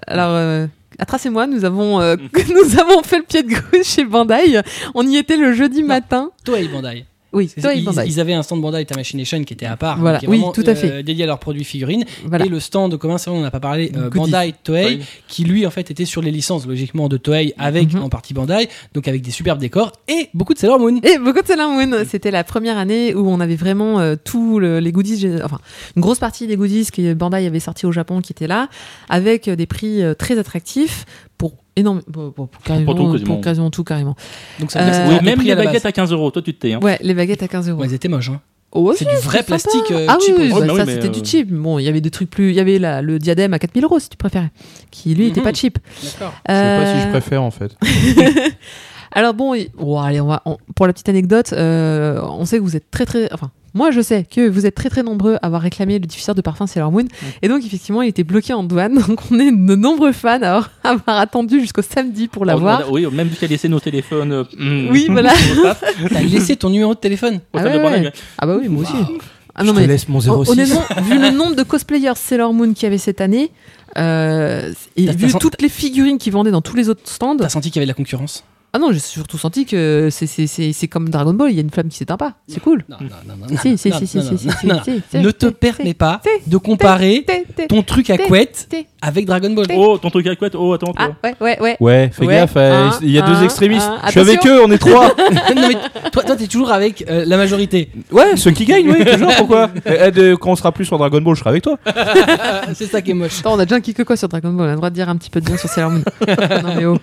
alors. Atras et moi, nous avons, nous avons fait le pied de gauche chez Bandai. On y était le jeudi matin. Toei Bandai. Oui, Toei ils, Bandai. ils avaient un stand Bandai Tamashii qui était à part, Voilà. qui est Oui, tout à fait. euh, dédié à leurs produits figurines. Voilà. Et le stand, comment ça, on n'a pas parlé, euh. Bandai Toei, qui lui en fait était sur les licences logiquement de Toei avec Mhm. en partie Bandai, donc avec des superbes décors et beaucoup de Sailor Moon. Et beaucoup de Sailor Moon. C'était la première année où on avait vraiment euh, tous le- les goodies, enfin une grosse partie des goodies que Bandai avait sorti au Japon qui étaient là, avec des prix euh, très attractifs pour énorme, pour, pour- pour carrément, Pour tout, quasiment. pour quasiment tout carrément. Donc ça veut dire que Euh, même les à baguettes base. à 15 euros, toi tu te tais. Hein. Ouais, les baguettes à 15 euros. Ouais, ils étaient moches. Hein. Oh, C'est du vrai plastique euh, ah cheap. oui, bah, bah oui, ça c'était euh, du cheap. Bon, il y avait des trucs plus, il y avait la, le diadème à 4000 euros si tu préférais, qui lui était Mhm. pas cheap. D'accord. Je sais pas si Euh, je préfère en fait. Alors bon, oh, allez, on va, on- pour la petite anecdote, euh, on sait que vous êtes très très, enfin, moi je sais que vous êtes très très nombreux à avoir réclamé le diffuseur de parfum Sailor Moon, et donc effectivement il était bloqué en douane, donc on est de nombreux fans à avoir, à avoir attendu jusqu'au samedi pour l'avoir. On a- Oui, même a laissé nos téléphones. euh, mm, Oui, voilà. au taf, T'as laissé ton numéro de téléphone au Ah ouais, ouais. Ah bah oui, moi aussi. Ah je te laisse mon 06. honnêtement, vu le nombre de cosplayers Sailor Moon qu'il y avait cette année, euh, et vu toutes les figurines qu'ils vendaient dans tous les autres stands, T'as senti qu'il y avait de la concurrence? Ah non, j'ai surtout senti que c'est- c'est c'est- c'est comme Dragon Ball, il y a une flamme qui s'éteint pas. C'est cool. Non, non, non, non. Si, si, si, si, Ne te permets pas de comparer ton truc à couette avec Dragon Ball. Oh, ton truc à couette, oh, attends, Ah ouais, ouais, ouais. Ouais, fais gaffe, il y a deux extrémistes. Je suis avec eux, on est trois. non, mais toi, toi, t'es toujours avec euh, la majorité. ouais, ceux qui gagnent, oui, toujours, pourquoi? Eh, de- Quand on sera plus sur Dragon Ball, je serai avec toi. c'est ça qui est moche. Attends, on a déjà un kick quoi sur Dragon Ball, on a le droit de dire un petit peu de bien sur Sailor Moon. non mais oh.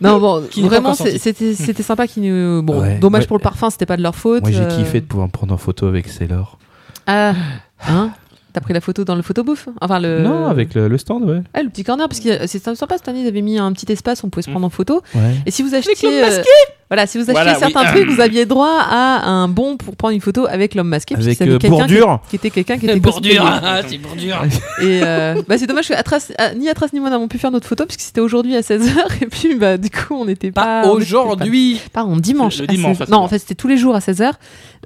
Non bon, vraiment c'est- c'était c'était sympa qui nous bon, Ouais, dommage ouais. pour le parfum, c'était pas de leur faute. Moi, j'ai euh, kiffé de pouvoir me prendre en photo avec Sailor. Ah, hein? T'as pris la photo dans le photobouffe? Enfin le Non, avec le, le stand, ouais. Ah, le petit corner parce que c'est sympa cette année, ils avaient mis un petit espace où on pouvait se prendre en photo. Ouais. Et si vous achetiez euh, voilà, si vous achetiez Voilà, certains oui. trucs, vous aviez droit à un bon pour prendre une photo avec l'homme masqué Avec, euh, quelqu'un qui- bordure. qui était quelqu'un qui était Bordure, cosplayé. ah, c'est bordure. Et euh, bah, c'est dommage que Atras, ah, ni Atras ni moi n'avons pu faire notre photo puisque c'était aujourd'hui à 16h et puis bah du coup on n'était pas aujourd'hui. pas- Pardon, dimanche. Le dimanche 16 à Non, 16h. en fait, c'était tous les jours à 16h.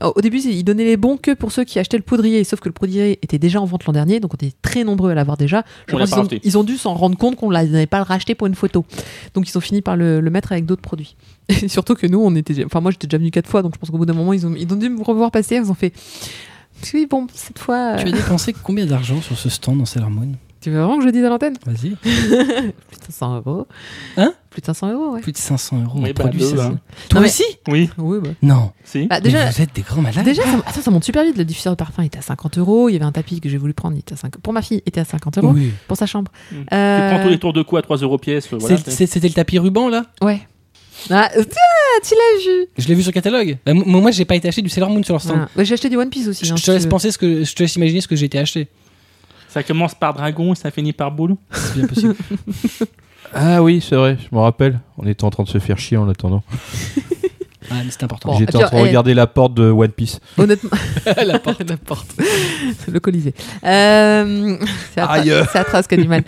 Au début, ils donnaient les bons que pour ceux qui achetaient le poudrier, sauf que le poudrier était déjà en vente l'an dernier, donc on était très nombreux à l'avoir déjà. Je On pense ont, ils ont dû s'en rendre compte qu'on ne l'avait pas racheté pour une photo. Donc ils ont fini par le, le mettre avec d'autres produits. Et surtout que nous, on était, enfin moi j'étais déjà venu quatre fois, donc je pense qu'au bout d'un moment, ils ont, ils ont dû me revoir passer, ils ont fait. Oui, bon, cette fois. Tu euh, as dépensé combien d'argent sur ce stand dans Sailor Moon tu veux vraiment que je le dise à l'antenne? Vas-y. Plus de 500 euros. Hein? Plus de 500 euros, ouais. Plus de 500 euros. Oui, bah, produits, deux, ça, hein. Toi Non, mais- aussi? Oui, Oui, bah. Non. si. Bah, Mais déjà, vous êtes des grands malades. Déjà, ça, attends, ça monte super vite. Le diffuseur de parfum était à 50 euros. Il y avait un tapis que j'ai voulu prendre. Il était à 5... Pour ma fille, il était à 50 euros. Oui. Pour sa chambre. Mm. Euh, Tu prends tous les tours de cou à 3 euros pièce. Voilà, C'était le tapis ruban là? Ouais. Ah, tiens, tu l'as vu. Je l'ai vu sur catalogue. Bah, m- moi, j'ai pas été acheté du Sailor Moon sur leur stand. Ouais, j'ai acheté du One Piece aussi. Je, hein, te laisse penser ce que je te laisse imaginer ce que j'ai été acheté. Ça commence par dragon et ça finit par boule. C'est bien possible. Ah oui, c'est vrai, je me rappelle. On était en train de se faire chier en attendant. ah, mais c'est important. Bon, J'étais en train de regarder la porte de One Piece. Honnêtement. La porte. La porte. le Colisée. Euh, c'est Atra- Aïe. c'est qui du mal.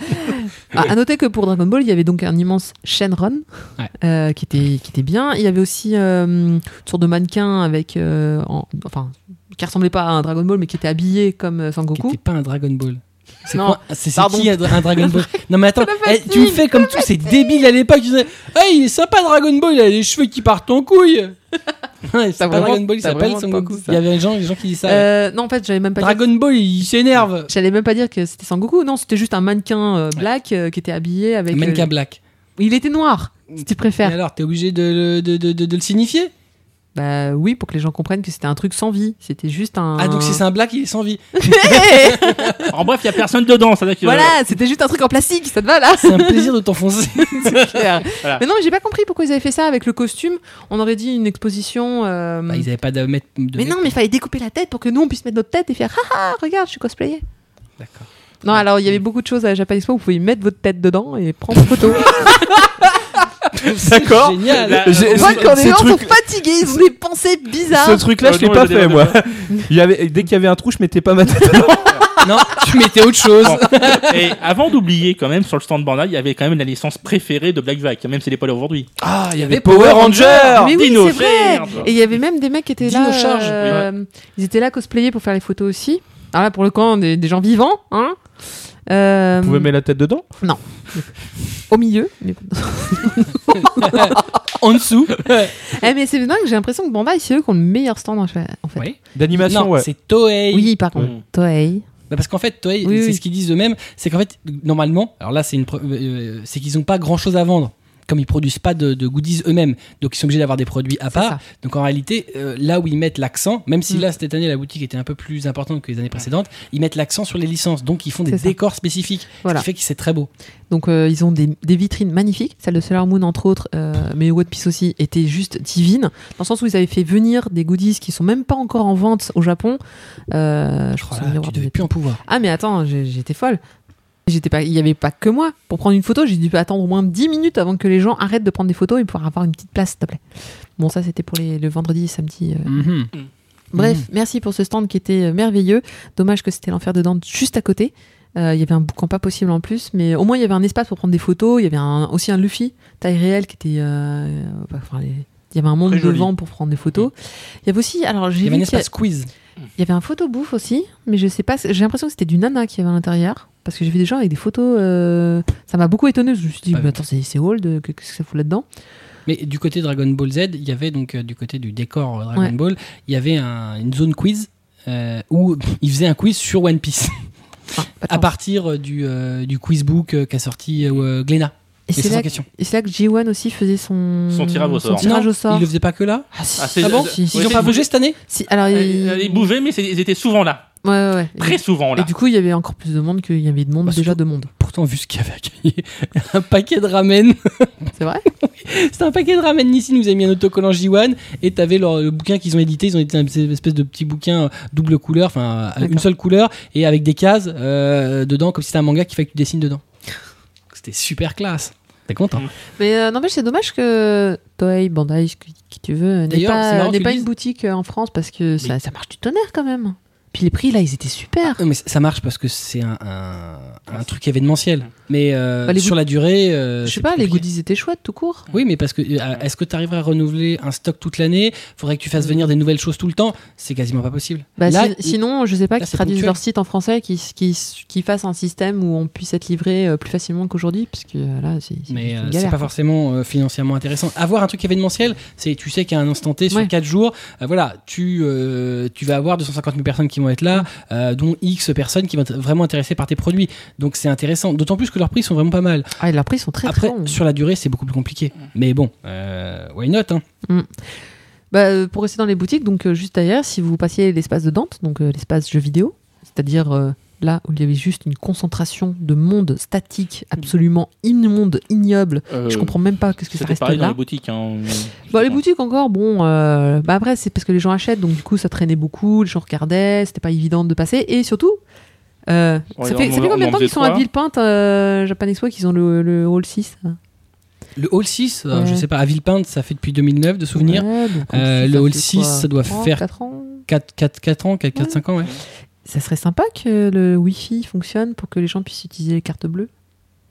Ah, à noter que pour Dragon Ball, il y avait donc un immense Shenron Ouais. euh, qui, était, qui était bien. Il y avait aussi euh, une sorte de mannequin avec. euh, en- enfin, qui ressemblait pas à un Dragon Ball, mais qui était habillé comme euh, Qui Sangoku. était pas un Dragon Ball. C'est Non, quoi C'est c'est qui un, un Dragon Ball Non mais attends, eh, tu me fais comme tous ces débiles à l'époque qui disaient Hey, il est sympa Dragon Ball, il a les cheveux qui partent en couille Ouais, C'est T'as pas vraiment- Dragon Ball, il t'as s'appelle vraiment Son pas Goku. dit ça. Il y avait des gens, des gens qui disent ça. Euh, non, en fait, j'avais même pas dit Dragon Ball, il s'énerve J'allais même pas dire que c'était Sangoku, non, c'était juste un mannequin euh, black euh, qui était habillé avec. Mannequin euh, Black. Il était noir, si tu Et préfères. alors, t'es obligé de, le- de, de, de- de le signifier? Bah oui, pour que les gens comprennent que c'était un truc sans vie. C'était juste un. Ah, donc si c'est un Black, il est sans vie. En bref, il y a personne dedans. Ça veut dire que- voilà, c'était juste un truc en plastique, ça te va là C'est un plaisir de t'enfoncer. Voilà. Mais non, mais j'ai pas compris pourquoi ils avaient fait ça avec le costume. On aurait dit une exposition. euh, Bah, ils avaient pas de mettre. de Mais non, mais il fallait découper la tête pour que nous on puisse mettre notre tête et faire haha, regarde, je suis cosplayer. D'accord. Non, alors il y avait beaucoup de choses à Japan Expo, vous pouvez mettre votre tête dedans et prendre photo. D'accord. Génial. J'ai- quand les ce gens sont truc- fatigués, ils ont des pensées bizarres. Ce truc-là, je Euh, l'ai non, pas il y a fait, des- moi. Il y avait, dès qu'il y avait un trou, je mettais pas ma tête. Non, tu mettais autre chose. Bon. Et avant d'oublier, quand même, sur le stand Bandai, il y avait quand même la licence préférée de Black Vac, même si elle n'est pas là aujourd'hui. Ah, il y avait Power Ranger. Mais oui, Dino c'est vrai. Charge. Et il y avait même des mecs qui étaient Dino là. Charge, euh, Ils étaient là cosplayés pour faire les photos aussi. Alors là, pour le camp, des, des gens vivants, hein. Euh, Vous pouvez mettre la tête dedans au milieu. mais- en dessous. Eh, mais c'est dingue, j'ai l'impression que Bandai, c'est eux qui ont le meilleur stand en fait. Oui. D'animation, Non, ouais. c'est Toei. Oui, par contre, Mm. Toei. Bah, parce qu'en fait, Toei, Oui, c'est oui. ce qu'ils disent eux-mêmes, c'est qu'en fait, normalement, alors là, c'est une, preuve, euh, c'est qu'ils n'ont pas grand-chose à vendre. Comme ils produisent pas de, de goodies eux-mêmes, donc ils sont obligés d'avoir des produits à part. ça. Donc en réalité, euh, là où ils mettent l'accent, même si Mm. là cette année la boutique était un peu plus importante que les années précédentes, ils mettent l'accent sur les licences. Donc ils font des décors spécifiques, Voilà. ce qui fait que c'est très beau. Donc euh, ils ont des, des vitrines magnifiques. Celle de Sailor Moon entre autres, euh, mais One Piece aussi était juste divine. Dans le sens où ils avaient fait venir des goodies qui sont même pas encore en vente au Japon. Je crois le miroir tu de devais plus en pouvoir. Ah mais attends, j'étais folle. J'étais pas, il y avait pas que moi pour prendre une photo. J'ai dû attendre au moins 10 minutes avant que les gens arrêtent de prendre des photos et pouvoir avoir une petite place, s'il te plaît. Bon, ça c'était pour les, le vendredi et samedi. euh. Mhm. Bref, Mhm. merci pour ce stand qui était euh, merveilleux. Dommage que c'était l'enfer de Dante juste à côté. Euh, Il y avait un boucan pas possible en plus, mais au moins il y avait un espace pour prendre des photos. Il y avait un- aussi un Luffy taille réelle qui était. euh, enfin, les- il y avait un monde devant pour prendre des photos. Il y avait aussi, alors j'ai Il y avait vu un y a- espace quiz. il y avait un photo bouffe aussi, mais je sais pas. J'ai l'impression que c'était du nana qui avait à l'intérieur. Parce que j'ai vu des gens avec des photos. euh, Ça m'a beaucoup étonné. Je me suis dit, mais attends, c'est c'est old, qu'est-ce que ça fout là-dedans? Mais du côté Dragon Ball Z, il y avait donc euh, du côté du décor euh, Dragon Ouais. Ball, il y avait un- une zone quiz euh, où ils faisaient un quiz sur One Piece Ah, pas de à chance. partir euh, du, euh, du quizbook euh, qu'a sorti euh, Glénat. Et c'est là, question. et c'est là que G1 aussi faisait son, Son tirage au sort. tirage Non, au sort. Ils le faisaient pas que là Ah, si. Ah, c'est- Ah bon si, si, Ils Ouais, ont c'est- pas bougé cette année? Si, alors, Ils, il- ils bougeaient, mais c'est- ils étaient souvent là. Ouais, ouais, ouais. Très souvent Et là. du coup, il y avait encore plus de monde qu'il y avait de monde, Bah, déjà de monde. Pourtant, vu ce qu'il y avait à gagner, un paquet de ramen. C'est vrai? C'était un paquet de ramen ici, nous avez mis un autocollant J1 et t'avais leur- le bouquin qu'ils ont édité. Ils ont édité une espèce de petit bouquin euh, double couleur, enfin avec une D'accord. seule couleur et avec des cases euh, dedans, comme si c'était un manga qui fait que tu dessines dedans. C'était super classe. T'es content Mais euh, n'empêche, c'est dommage que Toei, Bandai, qui, qui tu veux, D'ailleurs, c'est pas, marrant que n'ait tu pas le une dises. boutique euh, en France parce que ça, ça marche du tonnerre quand même. Puis les prix là, ils étaient super. Non, mais ça marche parce que c'est un truc événementiel. Mais euh, Bah, sur goût- la durée, euh, Je sais pas, les goodies étaient chouettes tout court. Oui, mais parce que euh, est-ce que tu arriverais à renouveler un stock toute l'année? Faudrait que tu fasses venir des nouvelles choses tout le temps. C'est quasiment pas possible. Bah, Là, si- sinon, je sais pas, qu'ils traduisent leur site en français, qu'ils qui, qui fassent un système où on puisse être livré euh, plus facilement qu'aujourd'hui, parce que euh, là, c'est Mais euh, c'est pas forcément euh, financièrement intéressant. Avoir un truc événementiel, c'est tu sais qu'à un instant T sur Ouais. 4 jours, euh, voilà, tu euh, tu vas avoir 250 000 personnes qui vont être là, euh, dont X personnes qui vont être vraiment intéressées par tes produits. Donc c'est intéressant. D'autant plus que leurs prix sont vraiment pas mal. Ah, et leurs prix sont très Après, très bons. sur la durée, c'est beaucoup plus compliqué. Mais bon, euh, why not hein? Bah, euh, pour rester dans les boutiques, donc euh, juste derrière, si vous passiez l'espace de Dante, donc euh, l'espace jeux vidéo, c'est-à-dire euh, là où il y avait juste une concentration de monde statique absolument immonde, ignoble. Euh, Je comprends même pas qu'est-ce que ça reste pareil dans là. les boutiques. Hein. Bah, les boutiques encore, bon, euh, bah après c'est parce que les gens achètent, donc du coup ça traînait beaucoup, les gens regardaient, c'était pas évident de passer, et surtout, euh, ça, fait, ça fait combien de temps qu'ils sont à. Villepinte, euh, Japan Expo, qu'ils ont le, le Hall 6 là Le Hall 6, alors, Ouais. je sais pas, à Villepinte, ça fait depuis 2009 de souvenirs. Ouais, donc, Euh, Hall 6, le Hall fait 6, quoi, ça doit faire quatre ans 4, 4, 4 ans, 4, 4 Ouais. 5 ans, ouais. Ça serait sympa que le Wi-Fi fonctionne pour que les gens puissent utiliser les cartes bleues.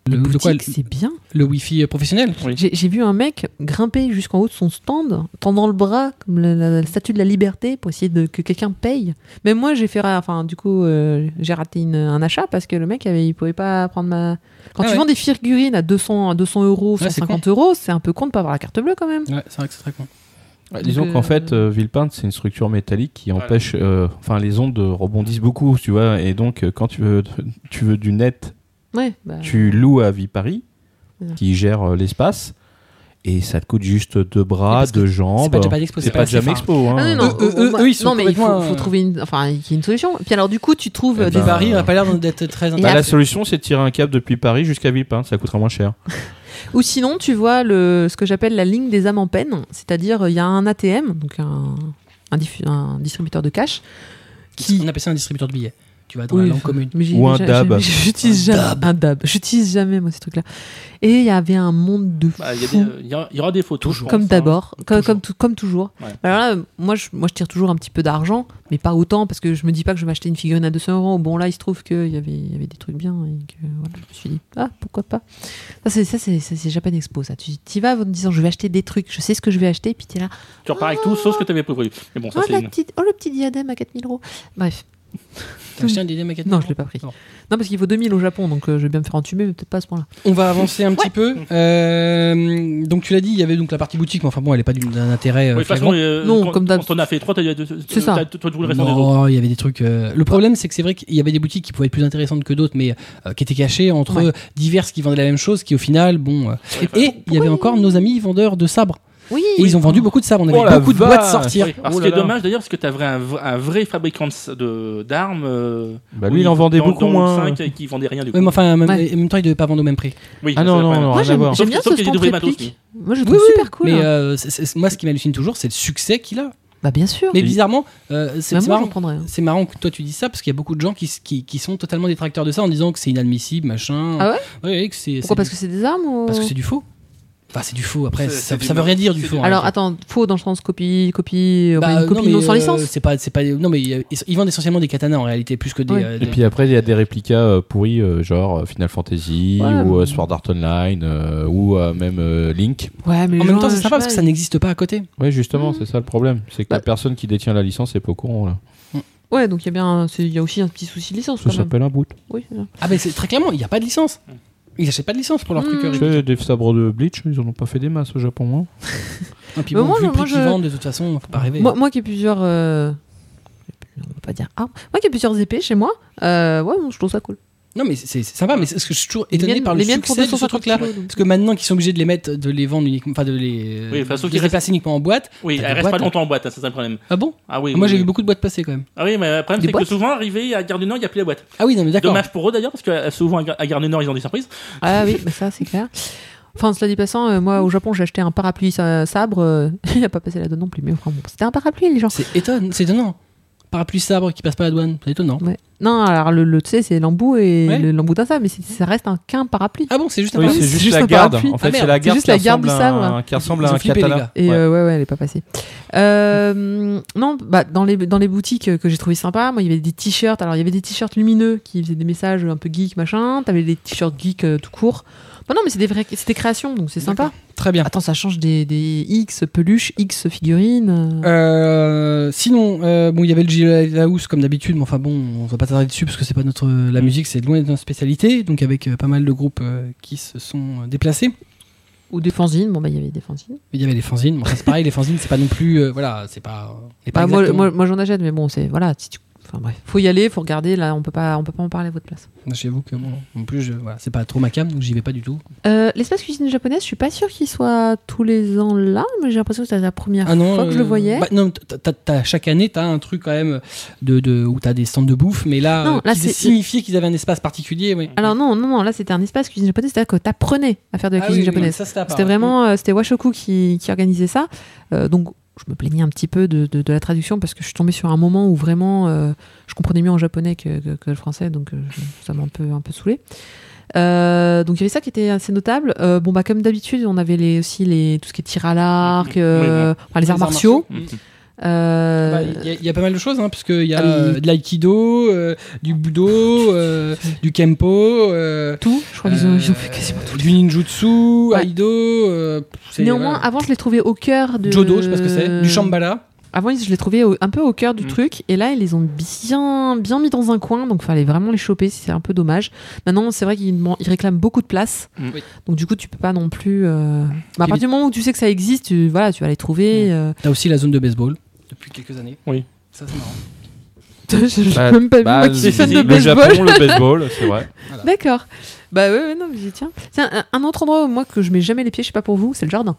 Le, quoi, boutiques, c'est bien. le Wi-Fi professionnel J'ai j'ai vu un mec grimper jusqu'en haut de son stand, tendant le bras comme la, la- la statue de la liberté pour essayer de, que quelqu'un paye. Même moi, j'ai fait, enfin, du coup, euh, j'ai raté une- un achat parce que le mec, avait, il pouvait pas prendre ma. Quand Ah tu ouais. vends des figurines à 200, à 200 euros, Ouais, c'est 150 euros, c'est un peu con de pas avoir la carte bleue quand même. Ouais, c'est vrai que c'est très con. Ouais, Disons qu'en euh, fait, euh, Villepinte, c'est une structure métallique qui Voilà. empêche. euh, Enfin, les ondes rebondissent beaucoup, tu vois. Et donc, quand tu veux, tu veux du net, Ouais, bah, tu loues à Vie Paris, Voilà. qui gère euh, l'espace. Et ça te coûte juste deux bras, deux C'est jambes. pas Japan Expo, C'est pas fin. Expo. Hein. Ah non, non, Eux, eux, ils sont non, mais il faut, euh, trouver une, enfin, qu'il y ait une solution. Puis alors, du coup, tu trouves Eh euh, ben, des Paris n'a pas l'air d'être très Et Bah, intéressant. la solution, c'est de tirer un câble depuis Paris jusqu'à Villepinte. Ça coûtera moins cher. Ou sinon, tu vois le, ce que j'appelle la ligne des âmes en peine, c'est-à-dire euh, il y a un ATM, donc un, un, diffu- un distributeur de cash, qui, On appelle ça un distributeur de billets? Tu vas dans Oui, la langue commune. Ou un dab. J'utilise Un jamais un dab. J'utilise jamais moi ces trucs-là. Et il y avait un monde de Bah, Il y, euh, il y aura- il y aura des photos. comme hein. d'abord, comme, Toujours. comme, toujours. Ouais. Alors là, moi je, moi, je tire toujours un petit peu d'argent, mais pas autant, parce que je me dis pas que je vais m'acheter une figurine à 200 euros. Bon, là, il se trouve qu'il y avait, il y avait des trucs bien, et que voilà, je me suis dit, ah, pourquoi pas. Ça, c'est, ça, c'est, Japan Expo, ça. Tu y vas en te disant, je vais acheter des trucs, je sais ce que je vais acheter, puis tu es là, Tu repars avec tout, sauf ce que tu avais prévu. Mais bon, ça, oh, c'est la une- petite, oh, le petit diadème à 4000 euros. Bref. T'as acheté un diadème à 4000 Non, je l'ai pas pris. Non. Non, parce qu'il vaut 2000 au Japon, donc euh, je vais bien me faire entuber, mais peut-être pas à ce point-là. On va avancer un petit peu. Euh, donc tu l'as dit, il y avait donc la partie boutique, mais enfin bon, elle est pas d'un intérêt euh, Oui, de façon, euh, Non, quand- comme. Quand on a fait trois, t'as C'est ça. le restant des autres. Non, il y avait des trucs. euh, Le problème, c'est que c'est vrai qu'il y avait des boutiques qui pouvaient être plus intéressantes que d'autres, mais euh, qui étaient cachées entre Ouais. diverses qui vendaient la même chose, qui au final, bon. euh, Et il y avait encore nos amis vendeurs de sabres. Oui. Et ils ont vendu beaucoup de sabres. On avait Oh beaucoup de boîtes sortir. Oui, alors, Oh ce qui là est là. dommage d'ailleurs, c'est que tu avais un, vrai fabricant d'armes. euh, Bah, lui, il en vendait dans- beaucoup dans moins. 5 et qui vendait rien du coup. Mais enfin, en même, Ouais. en même temps, ils devaient pas vendre au même prix. Oui, Ah ça, non, non, non, Moi, rien à j'aime, voir. j'aime Sauf- bien ce réplique. Moi, je trouve super cool. Mais hein. euh, moi, ce qui m'hallucine toujours, c'est le succès qu'il a. Bah, bien sûr. Mais bizarrement, euh, c'est Bah, marrant. hein. C'est marrant que toi tu dis ça parce qu'il y a beaucoup de gens qui, s- qui, qui sont totalement détracteurs de ça en disant que c'est inadmissible, machin. Ah ouais? Ouais, ouais, que c'est. Pourquoi c'est Parce du- que c'est des armes ou... parce que c'est du faux. Enfin, c'est du faux. Après, ça, veut rien dire du faux. Alors réalité. attends, faux dans le sens copie, copie, Bah, une copie mais, non, sans euh, licence. C'est pas, c'est pas. Non, mais euh, ils, ils vendent essentiellement des katanas en réalité, plus que des. Ouais. euh, Et puis après, il y a des réplicas euh, pourris, euh, genre Final Fantasy Ouais, ou mais- Sword Art Online euh, ou même Link. Ouais, mais En même temps, c'est sympa parce que ça n'existe pas à côté. Ouais, justement, c'est ça le problème. C'est que Bah- la personne qui détient la licence est pas au courant. Là. Ouais, donc il y a bien, il y a aussi un petit souci de licence Ça s'appelle un boot. Oui. Ah, ben c'est très clairement, il n'y a pas de licence. Ils n'achètent pas de licence pour leur Mm. truc. Tu sais, des sabres de Bleach, ils en ont pas fait des masses au Japon. hein. Et puis Mais bon, moi, vu le prix moi, qu'ils je- vendent, de toute façon, faut pas rêver. Moi, moi qui ai plusieurs, euh, on va pas dire armes. Moi qui ai plusieurs épées chez moi, euh, ouais, bon, je trouve ça cool. Non, mais c'est sympa, mais c'est ce que je suis toujours étonné miennes- par le les font succès de ce 250 truc-là. Parce que maintenant qu'ils sont obligés de les mettre, de les vendre uniquement, enfin de les, Oui, enfin, sauf de les uniquement en boîte. Oui, T'as elle des reste pas boîtes, longtemps en boîte, hein, c'est ça le problème. Ah bon Ah oui. Moi oui, j'ai oui. vu beaucoup de boîtes passer quand même. Ah oui, mais le problème c'est que souvent, arrivé à Gare du Nord, il n'y a plus la boîte. Ah oui, non, mais d'accord. Dommage pour eux d'ailleurs, parce que euh, souvent à Gare- du Nord, ils ont des surprises. Ah oui, bah ça c'est clair. Enfin, cela dit passant, euh, moi au Japon j'ai acheté un parapluie sa- sabre, euh, il a pas passé la donne non plus, mais enfin bon, c'était un parapluie les gens. C'est étonnant, c'est étonnant. Parapluie sabre qui passe pas la douane, c'est étonnant. Ouais. Non, alors le, le tu sais, c'est l'embout et Ouais. le- l'embout d'un sabre, mais c'est- ça reste un qu'un parapluie. Ah bon, c'est juste un Oui, parapluie c'est juste, juste la un garde. parapluie. En fait, Ah, c'est la garde juste qui la garde ressemble du à sabre. un, qui ressemble Ils à ont un flippé, les katana. gars. Et Ouais. euh, ouais, ouais, elle est pas passée. Euh, non, bah, dans, les, dans les boutiques que j'ai trouvé sympa, moi, il y avait des t-shirts. Alors, il y avait des t-shirts lumineux qui faisaient des messages un peu geek, machin. T'avais des t-shirts geek euh, tout court. Bah non, mais c'est des, c'est des créations, donc c'est sympa. Très bien. Attends, ça change des, des X peluches, X figurines. euh. Euh, sinon, euh, bon, il y avait le G House comme d'habitude, mais enfin bon, on va pas tarder dessus parce que c'est pas notre la musique, c'est loin de notre spécialité. Donc avec euh, pas mal de groupes euh, qui se sont déplacés. Ou des fanzines. Bon, bah, il y avait des fanzines. Il y avait les fanzines. Bon, ça, c'est pareil, les fanzines, c'est pas non plus, euh, voilà, c'est pas. Bah, moi, moi, j'en achète, mais bon, c'est. Voilà. Si tu... Enfin, bref. Faut y aller, faut regarder. Là, on peut pas, on peut pas en parler à votre place. J'avoue que bon, en plus, je- voilà, c'est pas trop ma cam, donc j'y vais pas du tout. Euh, L'espace cuisine japonaise, je suis pas sûre qu'il soit tous les ans là, mais j'ai l'impression que c'était la première Ah non, fois que je le euh, voyais. bah, non, t'as- t'as- t'as- chaque année, t'as un truc quand même de, de où t'as des stands de bouffe, mais là, Non, là, qui c'est- signifiait qu'ils avaient un espace particulier. Oui. Alors non, non, non, là c'était un espace cuisine japonaise, c'est-à-dire que t'apprenais à faire de la Ah cuisine oui, japonaise. ça, c'était à part, C'était ouais. vraiment, euh, c'était Washoku qui, qui organisait ça. Euh, donc je me plaignais un petit peu de, de- de la traduction parce que je suis tombée sur un moment où vraiment euh, je comprenais mieux en japonais que, que- que le français, donc euh, ça m'a un peu, un peu saoulé. Euh, donc il y avait ça qui était assez notable. Euh, bon bah comme d'habitude, on avait les, aussi les tout ce qui est tir à l'arc, Mhm. euh, Oui, enfin, les arts martiaux. Mhm. Euh, Bah, Il y, a- il y a pas mal de choses, hein, parce qu'il y a Ah euh, de l'aïkido, euh, du budo, du kempo, tout. Je crois qu'ils ont, ont fait quasiment tout. du ninjutsu, Ouais. aido. Néanmoins, avant je l'ai trouvé au cœur de Jodo, je sais pas ce que c'est, du shambhala. Avant, je l'ai trouvé au- un peu au cœur du Mm. truc, et là, ils les ont bien, bien mis dans un coin, donc fallait vraiment les choper, c'est un peu dommage. Maintenant, c'est vrai qu'ils réclament beaucoup de place, Mm. Donc du coup, tu peux pas non plus. euh, bah, à partir du moment où tu sais que ça existe, tu, voilà, tu vas les trouver. euh, T'as aussi la zone de baseball depuis quelques années. Oui. Ça, c'est marrant. je Bah, même pas bah, vu, moi qui suis si, fan de le Le baseball. Japon, le baseball, c'est vrai. D'accord. Bah ouais, ouais, non, mais j'y tiens. Tiens, un, un autre endroit où moi que je mets jamais les pieds, je sais pas pour vous, c'est le jardin.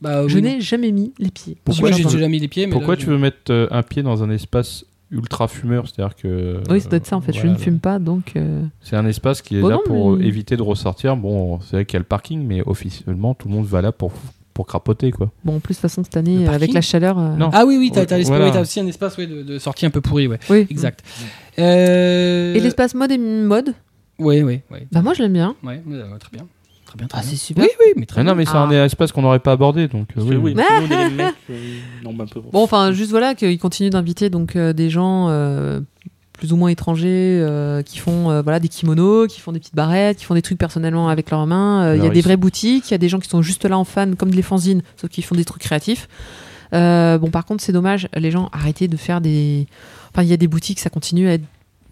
Bah, je oui, n'ai jamais mis les pieds. Pourquoi j'ai déjà mis les pieds mais Pourquoi là, tu veux mettre euh, un pied dans un espace ultra fumeur? C'est-à-dire que. Oui, ça doit être ça en fait. voilà, je ne fume pas, donc. euh, C'est un espace qui est Bon, là non, pour mais- éviter de ressortir. Bon, c'est vrai qu'il y a le parking, mais officiellement, tout le monde va là pour pour crapoter quoi. Bon, en plus, de toute façon, cette année, euh, avec la chaleur. euh, Non. Ah oui, oui, t'as, t'as Ouais, l'espace- voilà. oui, t'as aussi un espace ouais, de, de sortie un peu pourri, ouais. Oui. Exact. Euh... Et l'espace mode et mode Oui, oui, oui. Bah, moi, je l'aime bien. Ouais, ouais, très bien. Très bien, très Ah, bien. c'est super. Oui, oui, mais très Mais non, bien. mais c'est un espace qu'on n'aurait pas abordé donc. euh, oui, oui, oui. sinon, on est les mecs, non, bah, un peu- Bon, enfin, juste voilà, qu'ils continuent d'inviter donc euh, des gens euh, plus ou moins étrangers euh, qui font euh, voilà des kimonos, qui font des petites barrettes, qui font des trucs personnellement avec leurs mains. Euh, Il y a des vraies boutiques, il y a des gens qui sont juste là en fan, comme les fanzines, sauf qu'ils font des trucs créatifs. Bon, par contre, c'est dommage, les gens arrêtez de faire des. Enfin, il y a des boutiques, ça continue à être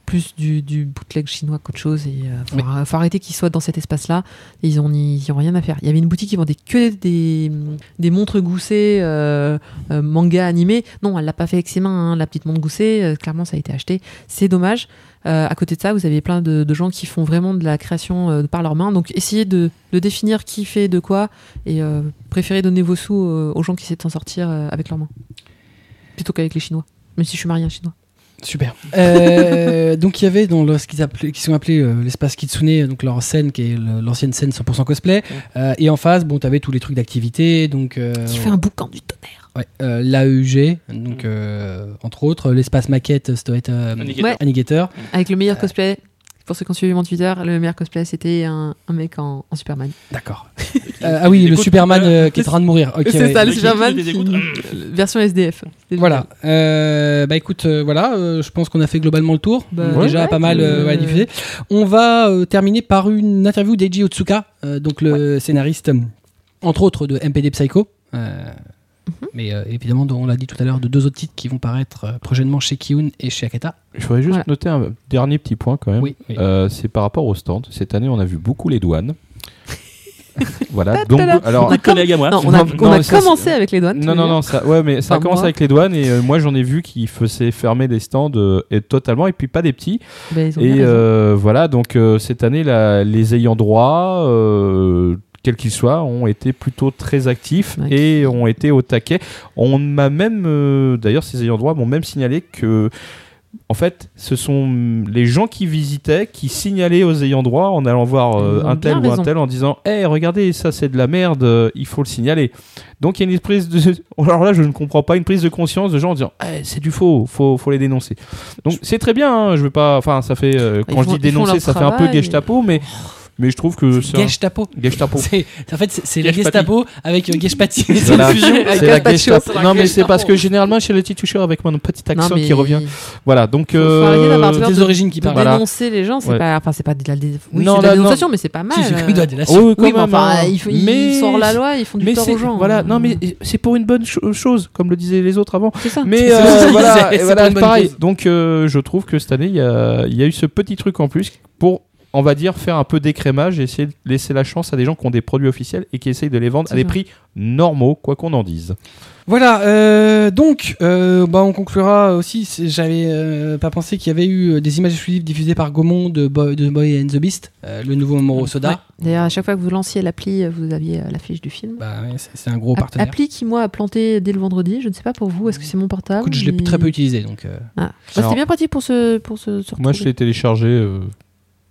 plus du, du bootleg chinois qu'autre chose. Et euh, faut, arrêter qu'ils soient dans cet espace-là. Ils ont, ils ont rien à faire. Il y avait une boutique qui vendait que des, des montres goussées, euh, euh, manga animé. Non, elle l'a pas fait avec ses mains. hein, La petite montre goussée, euh, clairement, ça a été acheté. C'est dommage. À côté de ça, vous avez plein de, de gens qui font vraiment de la création par leurs mains. Donc, essayez de, de définir qui fait de quoi et préférez donner vos sous aux gens qui essaient de s'en sortir avec leurs mains. Plutôt qu'avec les Chinois. Même si je suis marié à un Chinois. Super. Euh, donc il y avait dans le, ce qu'ils qui sont appelés euh, l'espace Kitsune, donc leur scène qui est l'ancienne scène 100% cosplay. Euh, et en face, bon, t'avais tous les trucs d'activité, donc. euh, Qui fait un boucan du tonnerre. Ouais, euh, l'AEG, donc euh, entre autres l'espace maquette, ça doit être euh. Ouais. Avec le meilleur cosplay. Pour ceux qui ont suivi mon Twitter, le meilleur cosplay, c'était un, un mec en, en Superman. D'accord. Euh, ah oui, le Écoute, Superman euh, qui est en train de mourir. Ok, c'est ouais. ça, le Superman, qui- version SDF. Voilà. Euh, bah écoute, euh, voilà, euh, je pense qu'on a fait globalement le tour. Bah, déjà ouais, pas mal ouais, diffusé. On va euh, terminer par une interview d'Eiji Otsuka, euh, donc le scénariste, entre autres, de MPD Psycho. Mhm. Mais euh, évidemment, on l'a dit tout à l'heure, de deux autres titres qui vont paraître euh, prochainement chez Kiun et chez Akata. Je voudrais juste Voilà. noter un dernier petit point quand même. Oui, oui. Euh, c'est par rapport au stand. Cette année, on a vu beaucoup les douanes. voilà. Donc, alors, On a Un collègue à moi. Non, on a, Non, on a non, ça, commencé avec les douanes. Non, non, non, ça, ouais, mais ça a commencé moi. avec les douanes et euh, moi j'en ai vu qui faisaient fermer des stands euh, et totalement et puis pas des petits. Bah, bien Et euh, voilà, donc euh, cette année, les ayants droit, euh, quels qu'ils soient, ont été plutôt très actifs et ont été au taquet. On m'a même, euh, d'ailleurs, ces ayants droit m'ont même signalé que. En fait, ce sont les gens qui visitaient qui signalaient aux ayants droit en allant voir euh, un tel ou un tel en disant Hé, regardez, ça c'est de la merde, euh, il faut le signaler. Donc il y a une prise de. Alors là, je ne comprends pas, une prise de conscience de gens en disant Eh, c'est du faux, faut, faut les dénoncer. Donc c'est très bien, hein, je veux pas. Enfin, ça fait. Ils quand je font- dis dénoncer, ça fait un peu. Gestapo, mais, mais je trouve que c'est. Gestapo. Gestapo. C'est, en fait, c'est, c'est la. Gestapo avec euh, Geshpati. C'est une fusion. C'est la Gestapo, la Non, mais c'est parce que généralement chez les Titoucheurs, avec mon petit accent mais qui revient. Voilà, donc. Euh, des de- origines qui parlent. Dénoncer les gens, c'est Ouais. pas. Enfin, c'est pas de la, dé- oui, Non, c'est de la là, non. dénonciation, mais c'est pas mal. Euh. la. Oui, quand Oui, mais même, enfin, hein. il, faut, Mais- ils sortent la loi, ils font du mais tort c'est- aux gens. Voilà, non, mais c'est pour une bonne cho- chose, comme le disaient les autres avant. c'est ça. Mais euh, voilà, disais, et c'est voilà, pour une bonne pareil. Donc euh, je trouve que cette année, il y a eu ce petit truc en plus pour, on va dire, faire un peu d'écrémage et essayer de laisser la chance à des gens qui ont des produits officiels et qui essayent de les vendre à des prix normaux, quoi qu'on en dise. Voilà, euh, donc, euh, bah, on conclura aussi. J'avais euh, pas pensé qu'il y avait eu euh, des images exclusives diffusées par Gaumont de Boy, de Boy and the Beast, euh, le nouveau Moro Soda. Ouais. D'ailleurs, à chaque fois que vous lanciez l'appli, vous aviez l'affiche du film. Bah, ouais, c'est, un gros App- partenaire. Appli qui, moi, a planté dès le vendredi. Je ne sais pas pour vous, est-ce que c'est mon portable Écoute, je l'ai mais- très peu utilisé, donc. euh, Ah. Bah, C'était bien pratique pour se, pour se, se Moi, je l'ai téléchargé, euh,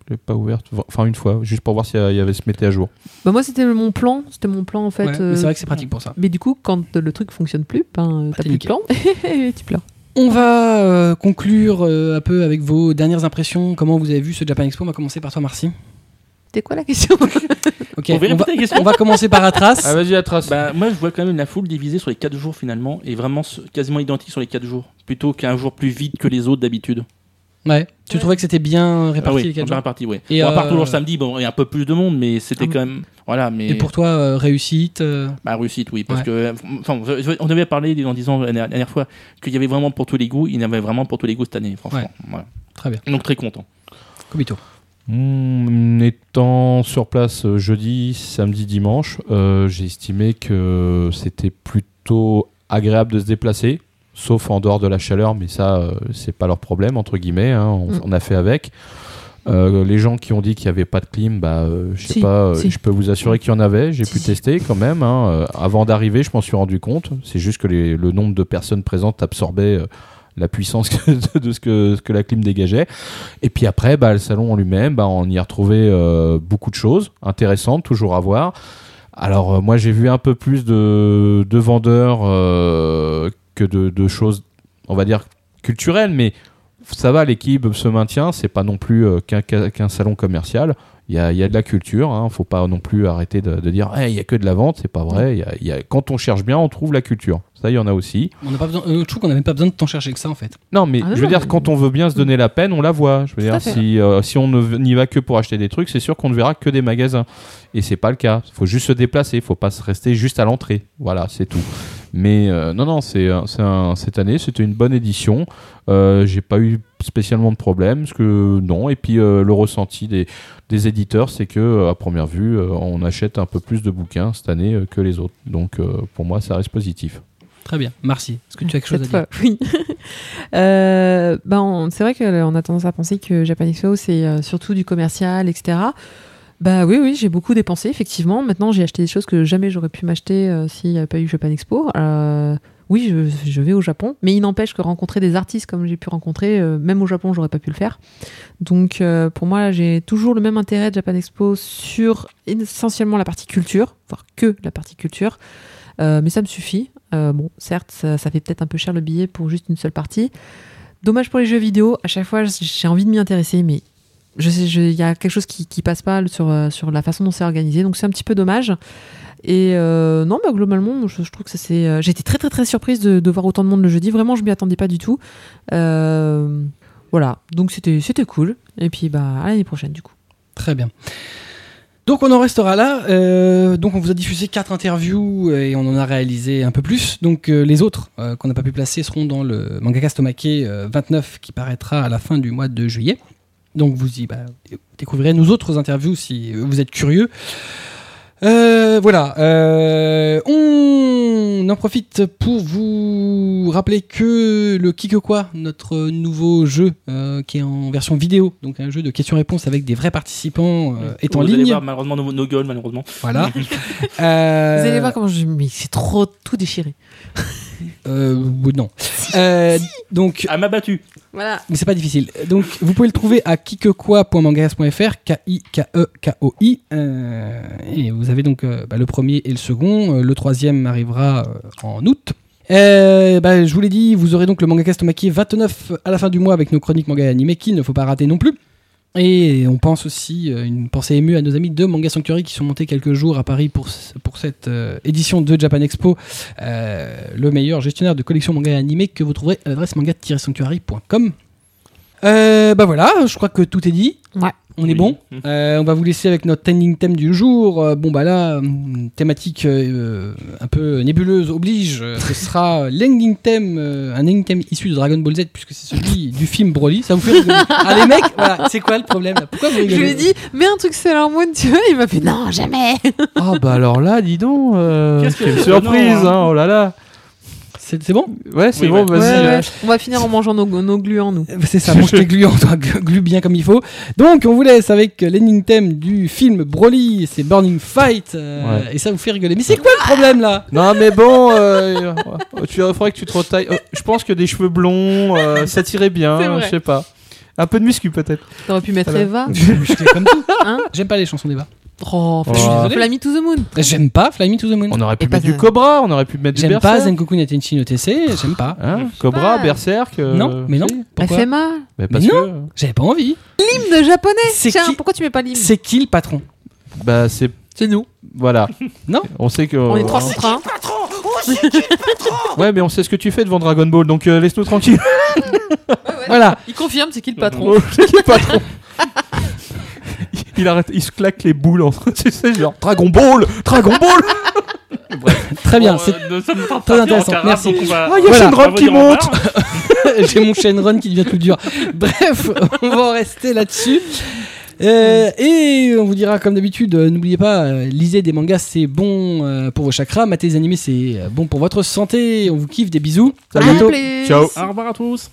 je l'ai pas ouverte, enfin une fois, juste pour voir s'il y a- il y avait se mettait à jour. Bah, moi, c'était mon plan. C'était mon plan, en fait. ouais, mais euh, c'est vrai que c'est pratique pour ça. Mais du coup, quand le truc fonctionne plus, ben, Bah, t'as t'es plus de plan et tu pleures. On va euh, conclure euh, un peu avec vos dernières impressions. Comment vous avez vu ce Japan Expo? On va commencer par toi, Marcy. C'était quoi la question? Ok, On va on va, répéter la question. on va commencer par Atras. Ah, vas-y, la trace. Bah, moi, je vois quand même la foule divisée sur les 4 jours finalement, et vraiment quasiment identique sur les 4 jours, plutôt qu'un jour plus vide que les autres d'habitude. Ouais. Tu trouvais que c'était bien Ah réparti oui, les bien jours réparti, oui. Et, Bon, à part euh, toujours le samedi, bon, il y a un peu plus de monde, mais c'était Ah quand même. Voilà, mais. Et pour toi, euh, réussite euh, Bah, réussite, oui. Parce Ouais. que. Enfin, on avait parlé en disant la dernière fois qu'il y avait vraiment pour tous les goûts, il y en avait vraiment pour tous les goûts cette année, franchement. Voilà. Très bien. Donc très content. Kobito. Hmm, étant sur place jeudi, samedi, dimanche, euh, j'ai estimé que c'était plutôt agréable de se déplacer, sauf en dehors de la chaleur, mais ça, euh, c'est pas leur problème, entre guillemets, hein, on, Mm. on a fait avec. Euh, les gens qui ont dit qu'il n'y avait pas de clim, bah, euh, je sais Si, pas, euh, si. je peux vous assurer qu'il y en avait. J'ai Si, pu tester quand même. hein. Avant d'arriver, je m'en suis rendu compte. C'est juste que les- le nombre de personnes présentes absorbait la puissance de ce que, ce que la clim dégageait. Et puis après, bah, le salon en lui-même, bah, on y a retrouvé beaucoup de choses intéressantes, toujours à voir. Alors moi j'ai vu un peu plus de, de vendeurs que de, de choses, on va dire culturelles, mais ça va, l'équipe se maintient. C'est pas non plus euh, qu'un salon commercial. Il y a, il y a de la culture. Hein. Faut pas non plus arrêter de, de dire il y a que de la vente. C'est pas vrai. Il y a- il y a- quand on cherche bien, on trouve la culture. Ça, il y en a aussi. On n'a pas besoin, euh, je trouve qu'on n'a même pas besoin de tant chercher que ça en fait. Non, mais Ah non, je veux non, dire, mais- quand on veut bien se donner la peine, on la voit. Je veux Tout à dire, fait. si, euh, si on n'y va que pour acheter des trucs, c'est sûr qu'on ne verra que des magasins. Et c'est pas le cas. Il faut juste se déplacer. Il faut pas se rester juste à l'entrée. Voilà, c'est tout. Mais euh, non, non, c'est un- cette année, c'était une bonne édition. Euh, J'ai pas eu spécialement de problème, parce que non. Et puis euh, le ressenti des, des éditeurs, c'est que euh, à première vue, euh, on achète un peu plus de bouquins cette année euh, que les autres. Donc euh, pour moi, ça reste positif. Très bien. Merci. Est-ce que tu as quelque chose à dire fois, oui. Euh, ben, on- c'est vrai qu'on a tendance à penser que Japan Expo, c'est euh, surtout du commercial, etc. Bah oui, oui, j'ai beaucoup dépensé, effectivement. Maintenant, j'ai acheté des choses que jamais j'aurais pu m'acheter euh, s'il n'y avait pas eu Japan Expo. Euh, oui, je, vais au Japon, mais il n'empêche que rencontrer des artistes comme j'ai pu rencontrer, euh, même au Japon, j'aurais pas pu le faire. Donc, pour moi, j'ai toujours le même intérêt de Japan Expo sur essentiellement la partie culture, voire que la partie culture. Mais ça me suffit. Bon, certes, ça, ça fait peut-être un peu cher le billet pour juste une seule partie. Dommage pour les jeux vidéo. À chaque fois, j'ai envie de m'y intéresser, mais je sais, il y a quelque chose qui, passe pas sur, euh, sur la façon dont c'est organisé. Donc c'est un petit peu dommage. Et euh, non, bah, globalement, je, je trouve que c'est. euh, très très très surprise de, voir autant de monde le jeudi. Vraiment, je m'y attendais pas du tout. Voilà, donc c'était cool. Et puis bah à l'année prochaine du coup. Très bien. Donc on en restera là. Donc on vous a diffusé quatre interviews et on en a réalisé un peu plus. Donc les autres qu'on n'a pas pu placer seront dans le Mangaka Stomake euh, 29 qui paraîtra à la fin du mois de juillet. Donc vous y bah, découvrirez nos autres interviews si vous êtes curieux. Euh, voilà, euh, on en profite pour vous rappeler que le Kikokwa, notre nouveau jeu euh, qui est en version vidéo, donc un jeu de questions-réponses avec des vrais participants, euh, est en Vous allez ligne. voir malheureusement nos, nos gueules, malheureusement. Voilà. Euh, Vous allez voir comment je. Mais c'est trop tout déchiré. Euh, non. Euh, donc. Elle m'a battu. Voilà. Mais c'est pas difficile. Donc, vous pouvez le trouver à kikekoi.mangas.fr, K-I-K-E-K-O-I. Euh, et vous avez donc euh, bah, le premier et le second. Euh, le troisième arrivera euh, en août. Euh, bah, je vous l'ai dit, vous aurez donc le Mangaka Stomaki 29 à la fin du mois avec nos chroniques manga et animés qu'il ne faut pas rater non plus. Et on pense aussi euh, une pensée émue à nos amis de Manga Sanctuary qui sont montés quelques jours à Paris pour, pour cette euh, édition de Japan Expo. Euh, le meilleur gestionnaire de collection manga et animé que vous trouverez à l'adresse manga-sanctuary.com. Bah voilà, je crois que tout est dit. Ouais. On est bon. Euh, on va vous laisser avec notre ending theme du jour. Euh, bon bah là, hum, thématique euh, un peu nébuleuse oblige. Ce sera l'ending theme, euh, un ending theme issu de Dragon Ball Z puisque c'est celui du film Broly. Ça vous fait rigoler Ah les mecs, voilà, c'est quoi le problème là? Pourquoi vous Je lui ai dit, mets un truc Sailor Moon, tu veux Il m'a fait, non, jamais Ah bah alors là, dis donc, euh, Qu'est-ce que surprise, hein, hein. oh là là. C'est bon? Ouais, c'est Oui, bon, ouais. vas-y. Ouais, euh, ouais. On va finir en mangeant nos, nos gluants, nous. C'est ça, mange tes gluants, toi, glu glu bien comme il faut. Donc, on vous laisse avec l'ending theme du film Broly, c'est Burning Fight, euh, Ouais. et ça vous fait rigoler. Mais c'est quoi le problème là? Non mais bon, euh, tu il faudrait que tu te retailles. Euh, je pense que des cheveux blonds, euh, ça tirait bien, je sais pas. Un peu de muscu peut-être. T'aurais pu mettre. Eva. Hein? J'aime pas les chansons d'Eva. Oh, Je suis désolé. Fly Me to the Moon. J'aime pas Fly Me to the Moon. On aurait pu Et pas mettre du. Cobra, on aurait pu mettre du J'aime pas. Zengoku Natenchi no TC, j'aime pas. Hein Cobra, pas. Berserk. euh, Non, mais non. Pourquoi FMA. Mais parce non, que. j'avais pas envie. L'hymne japonais. C'est Tiens, qui- pourquoi tu mets pas l'hymne C'est qui le patron Bah c'est. C'est nous. Voilà. Non On sait que. On est trois contre un. Ouais, mais on sait ce que tu fais devant Dragon Ball, donc euh, laisse-nous tranquille. Voilà. Il confirme, c'est qui le patron Oh, c'est qui le patron il, arrête, il se claque les boules entre. Tu sais, genre Dragon Ball Dragon Ball Très bien, Bon, c'est euh, très intéressant. Merci. va- Ah, il y a Voilà. Shenron qui monte. J'ai mon Shenron qui devient tout dur. Bref, on va en rester là-dessus. Euh, et on vous dira comme d'habitude, euh, n'oubliez pas, euh, lisez des mangas, c'est bon euh, pour vos chakras, matez des animés, c'est euh, bon pour votre santé. On vous kiffe, des bisous. À bientôt. Ciao Au revoir à tous.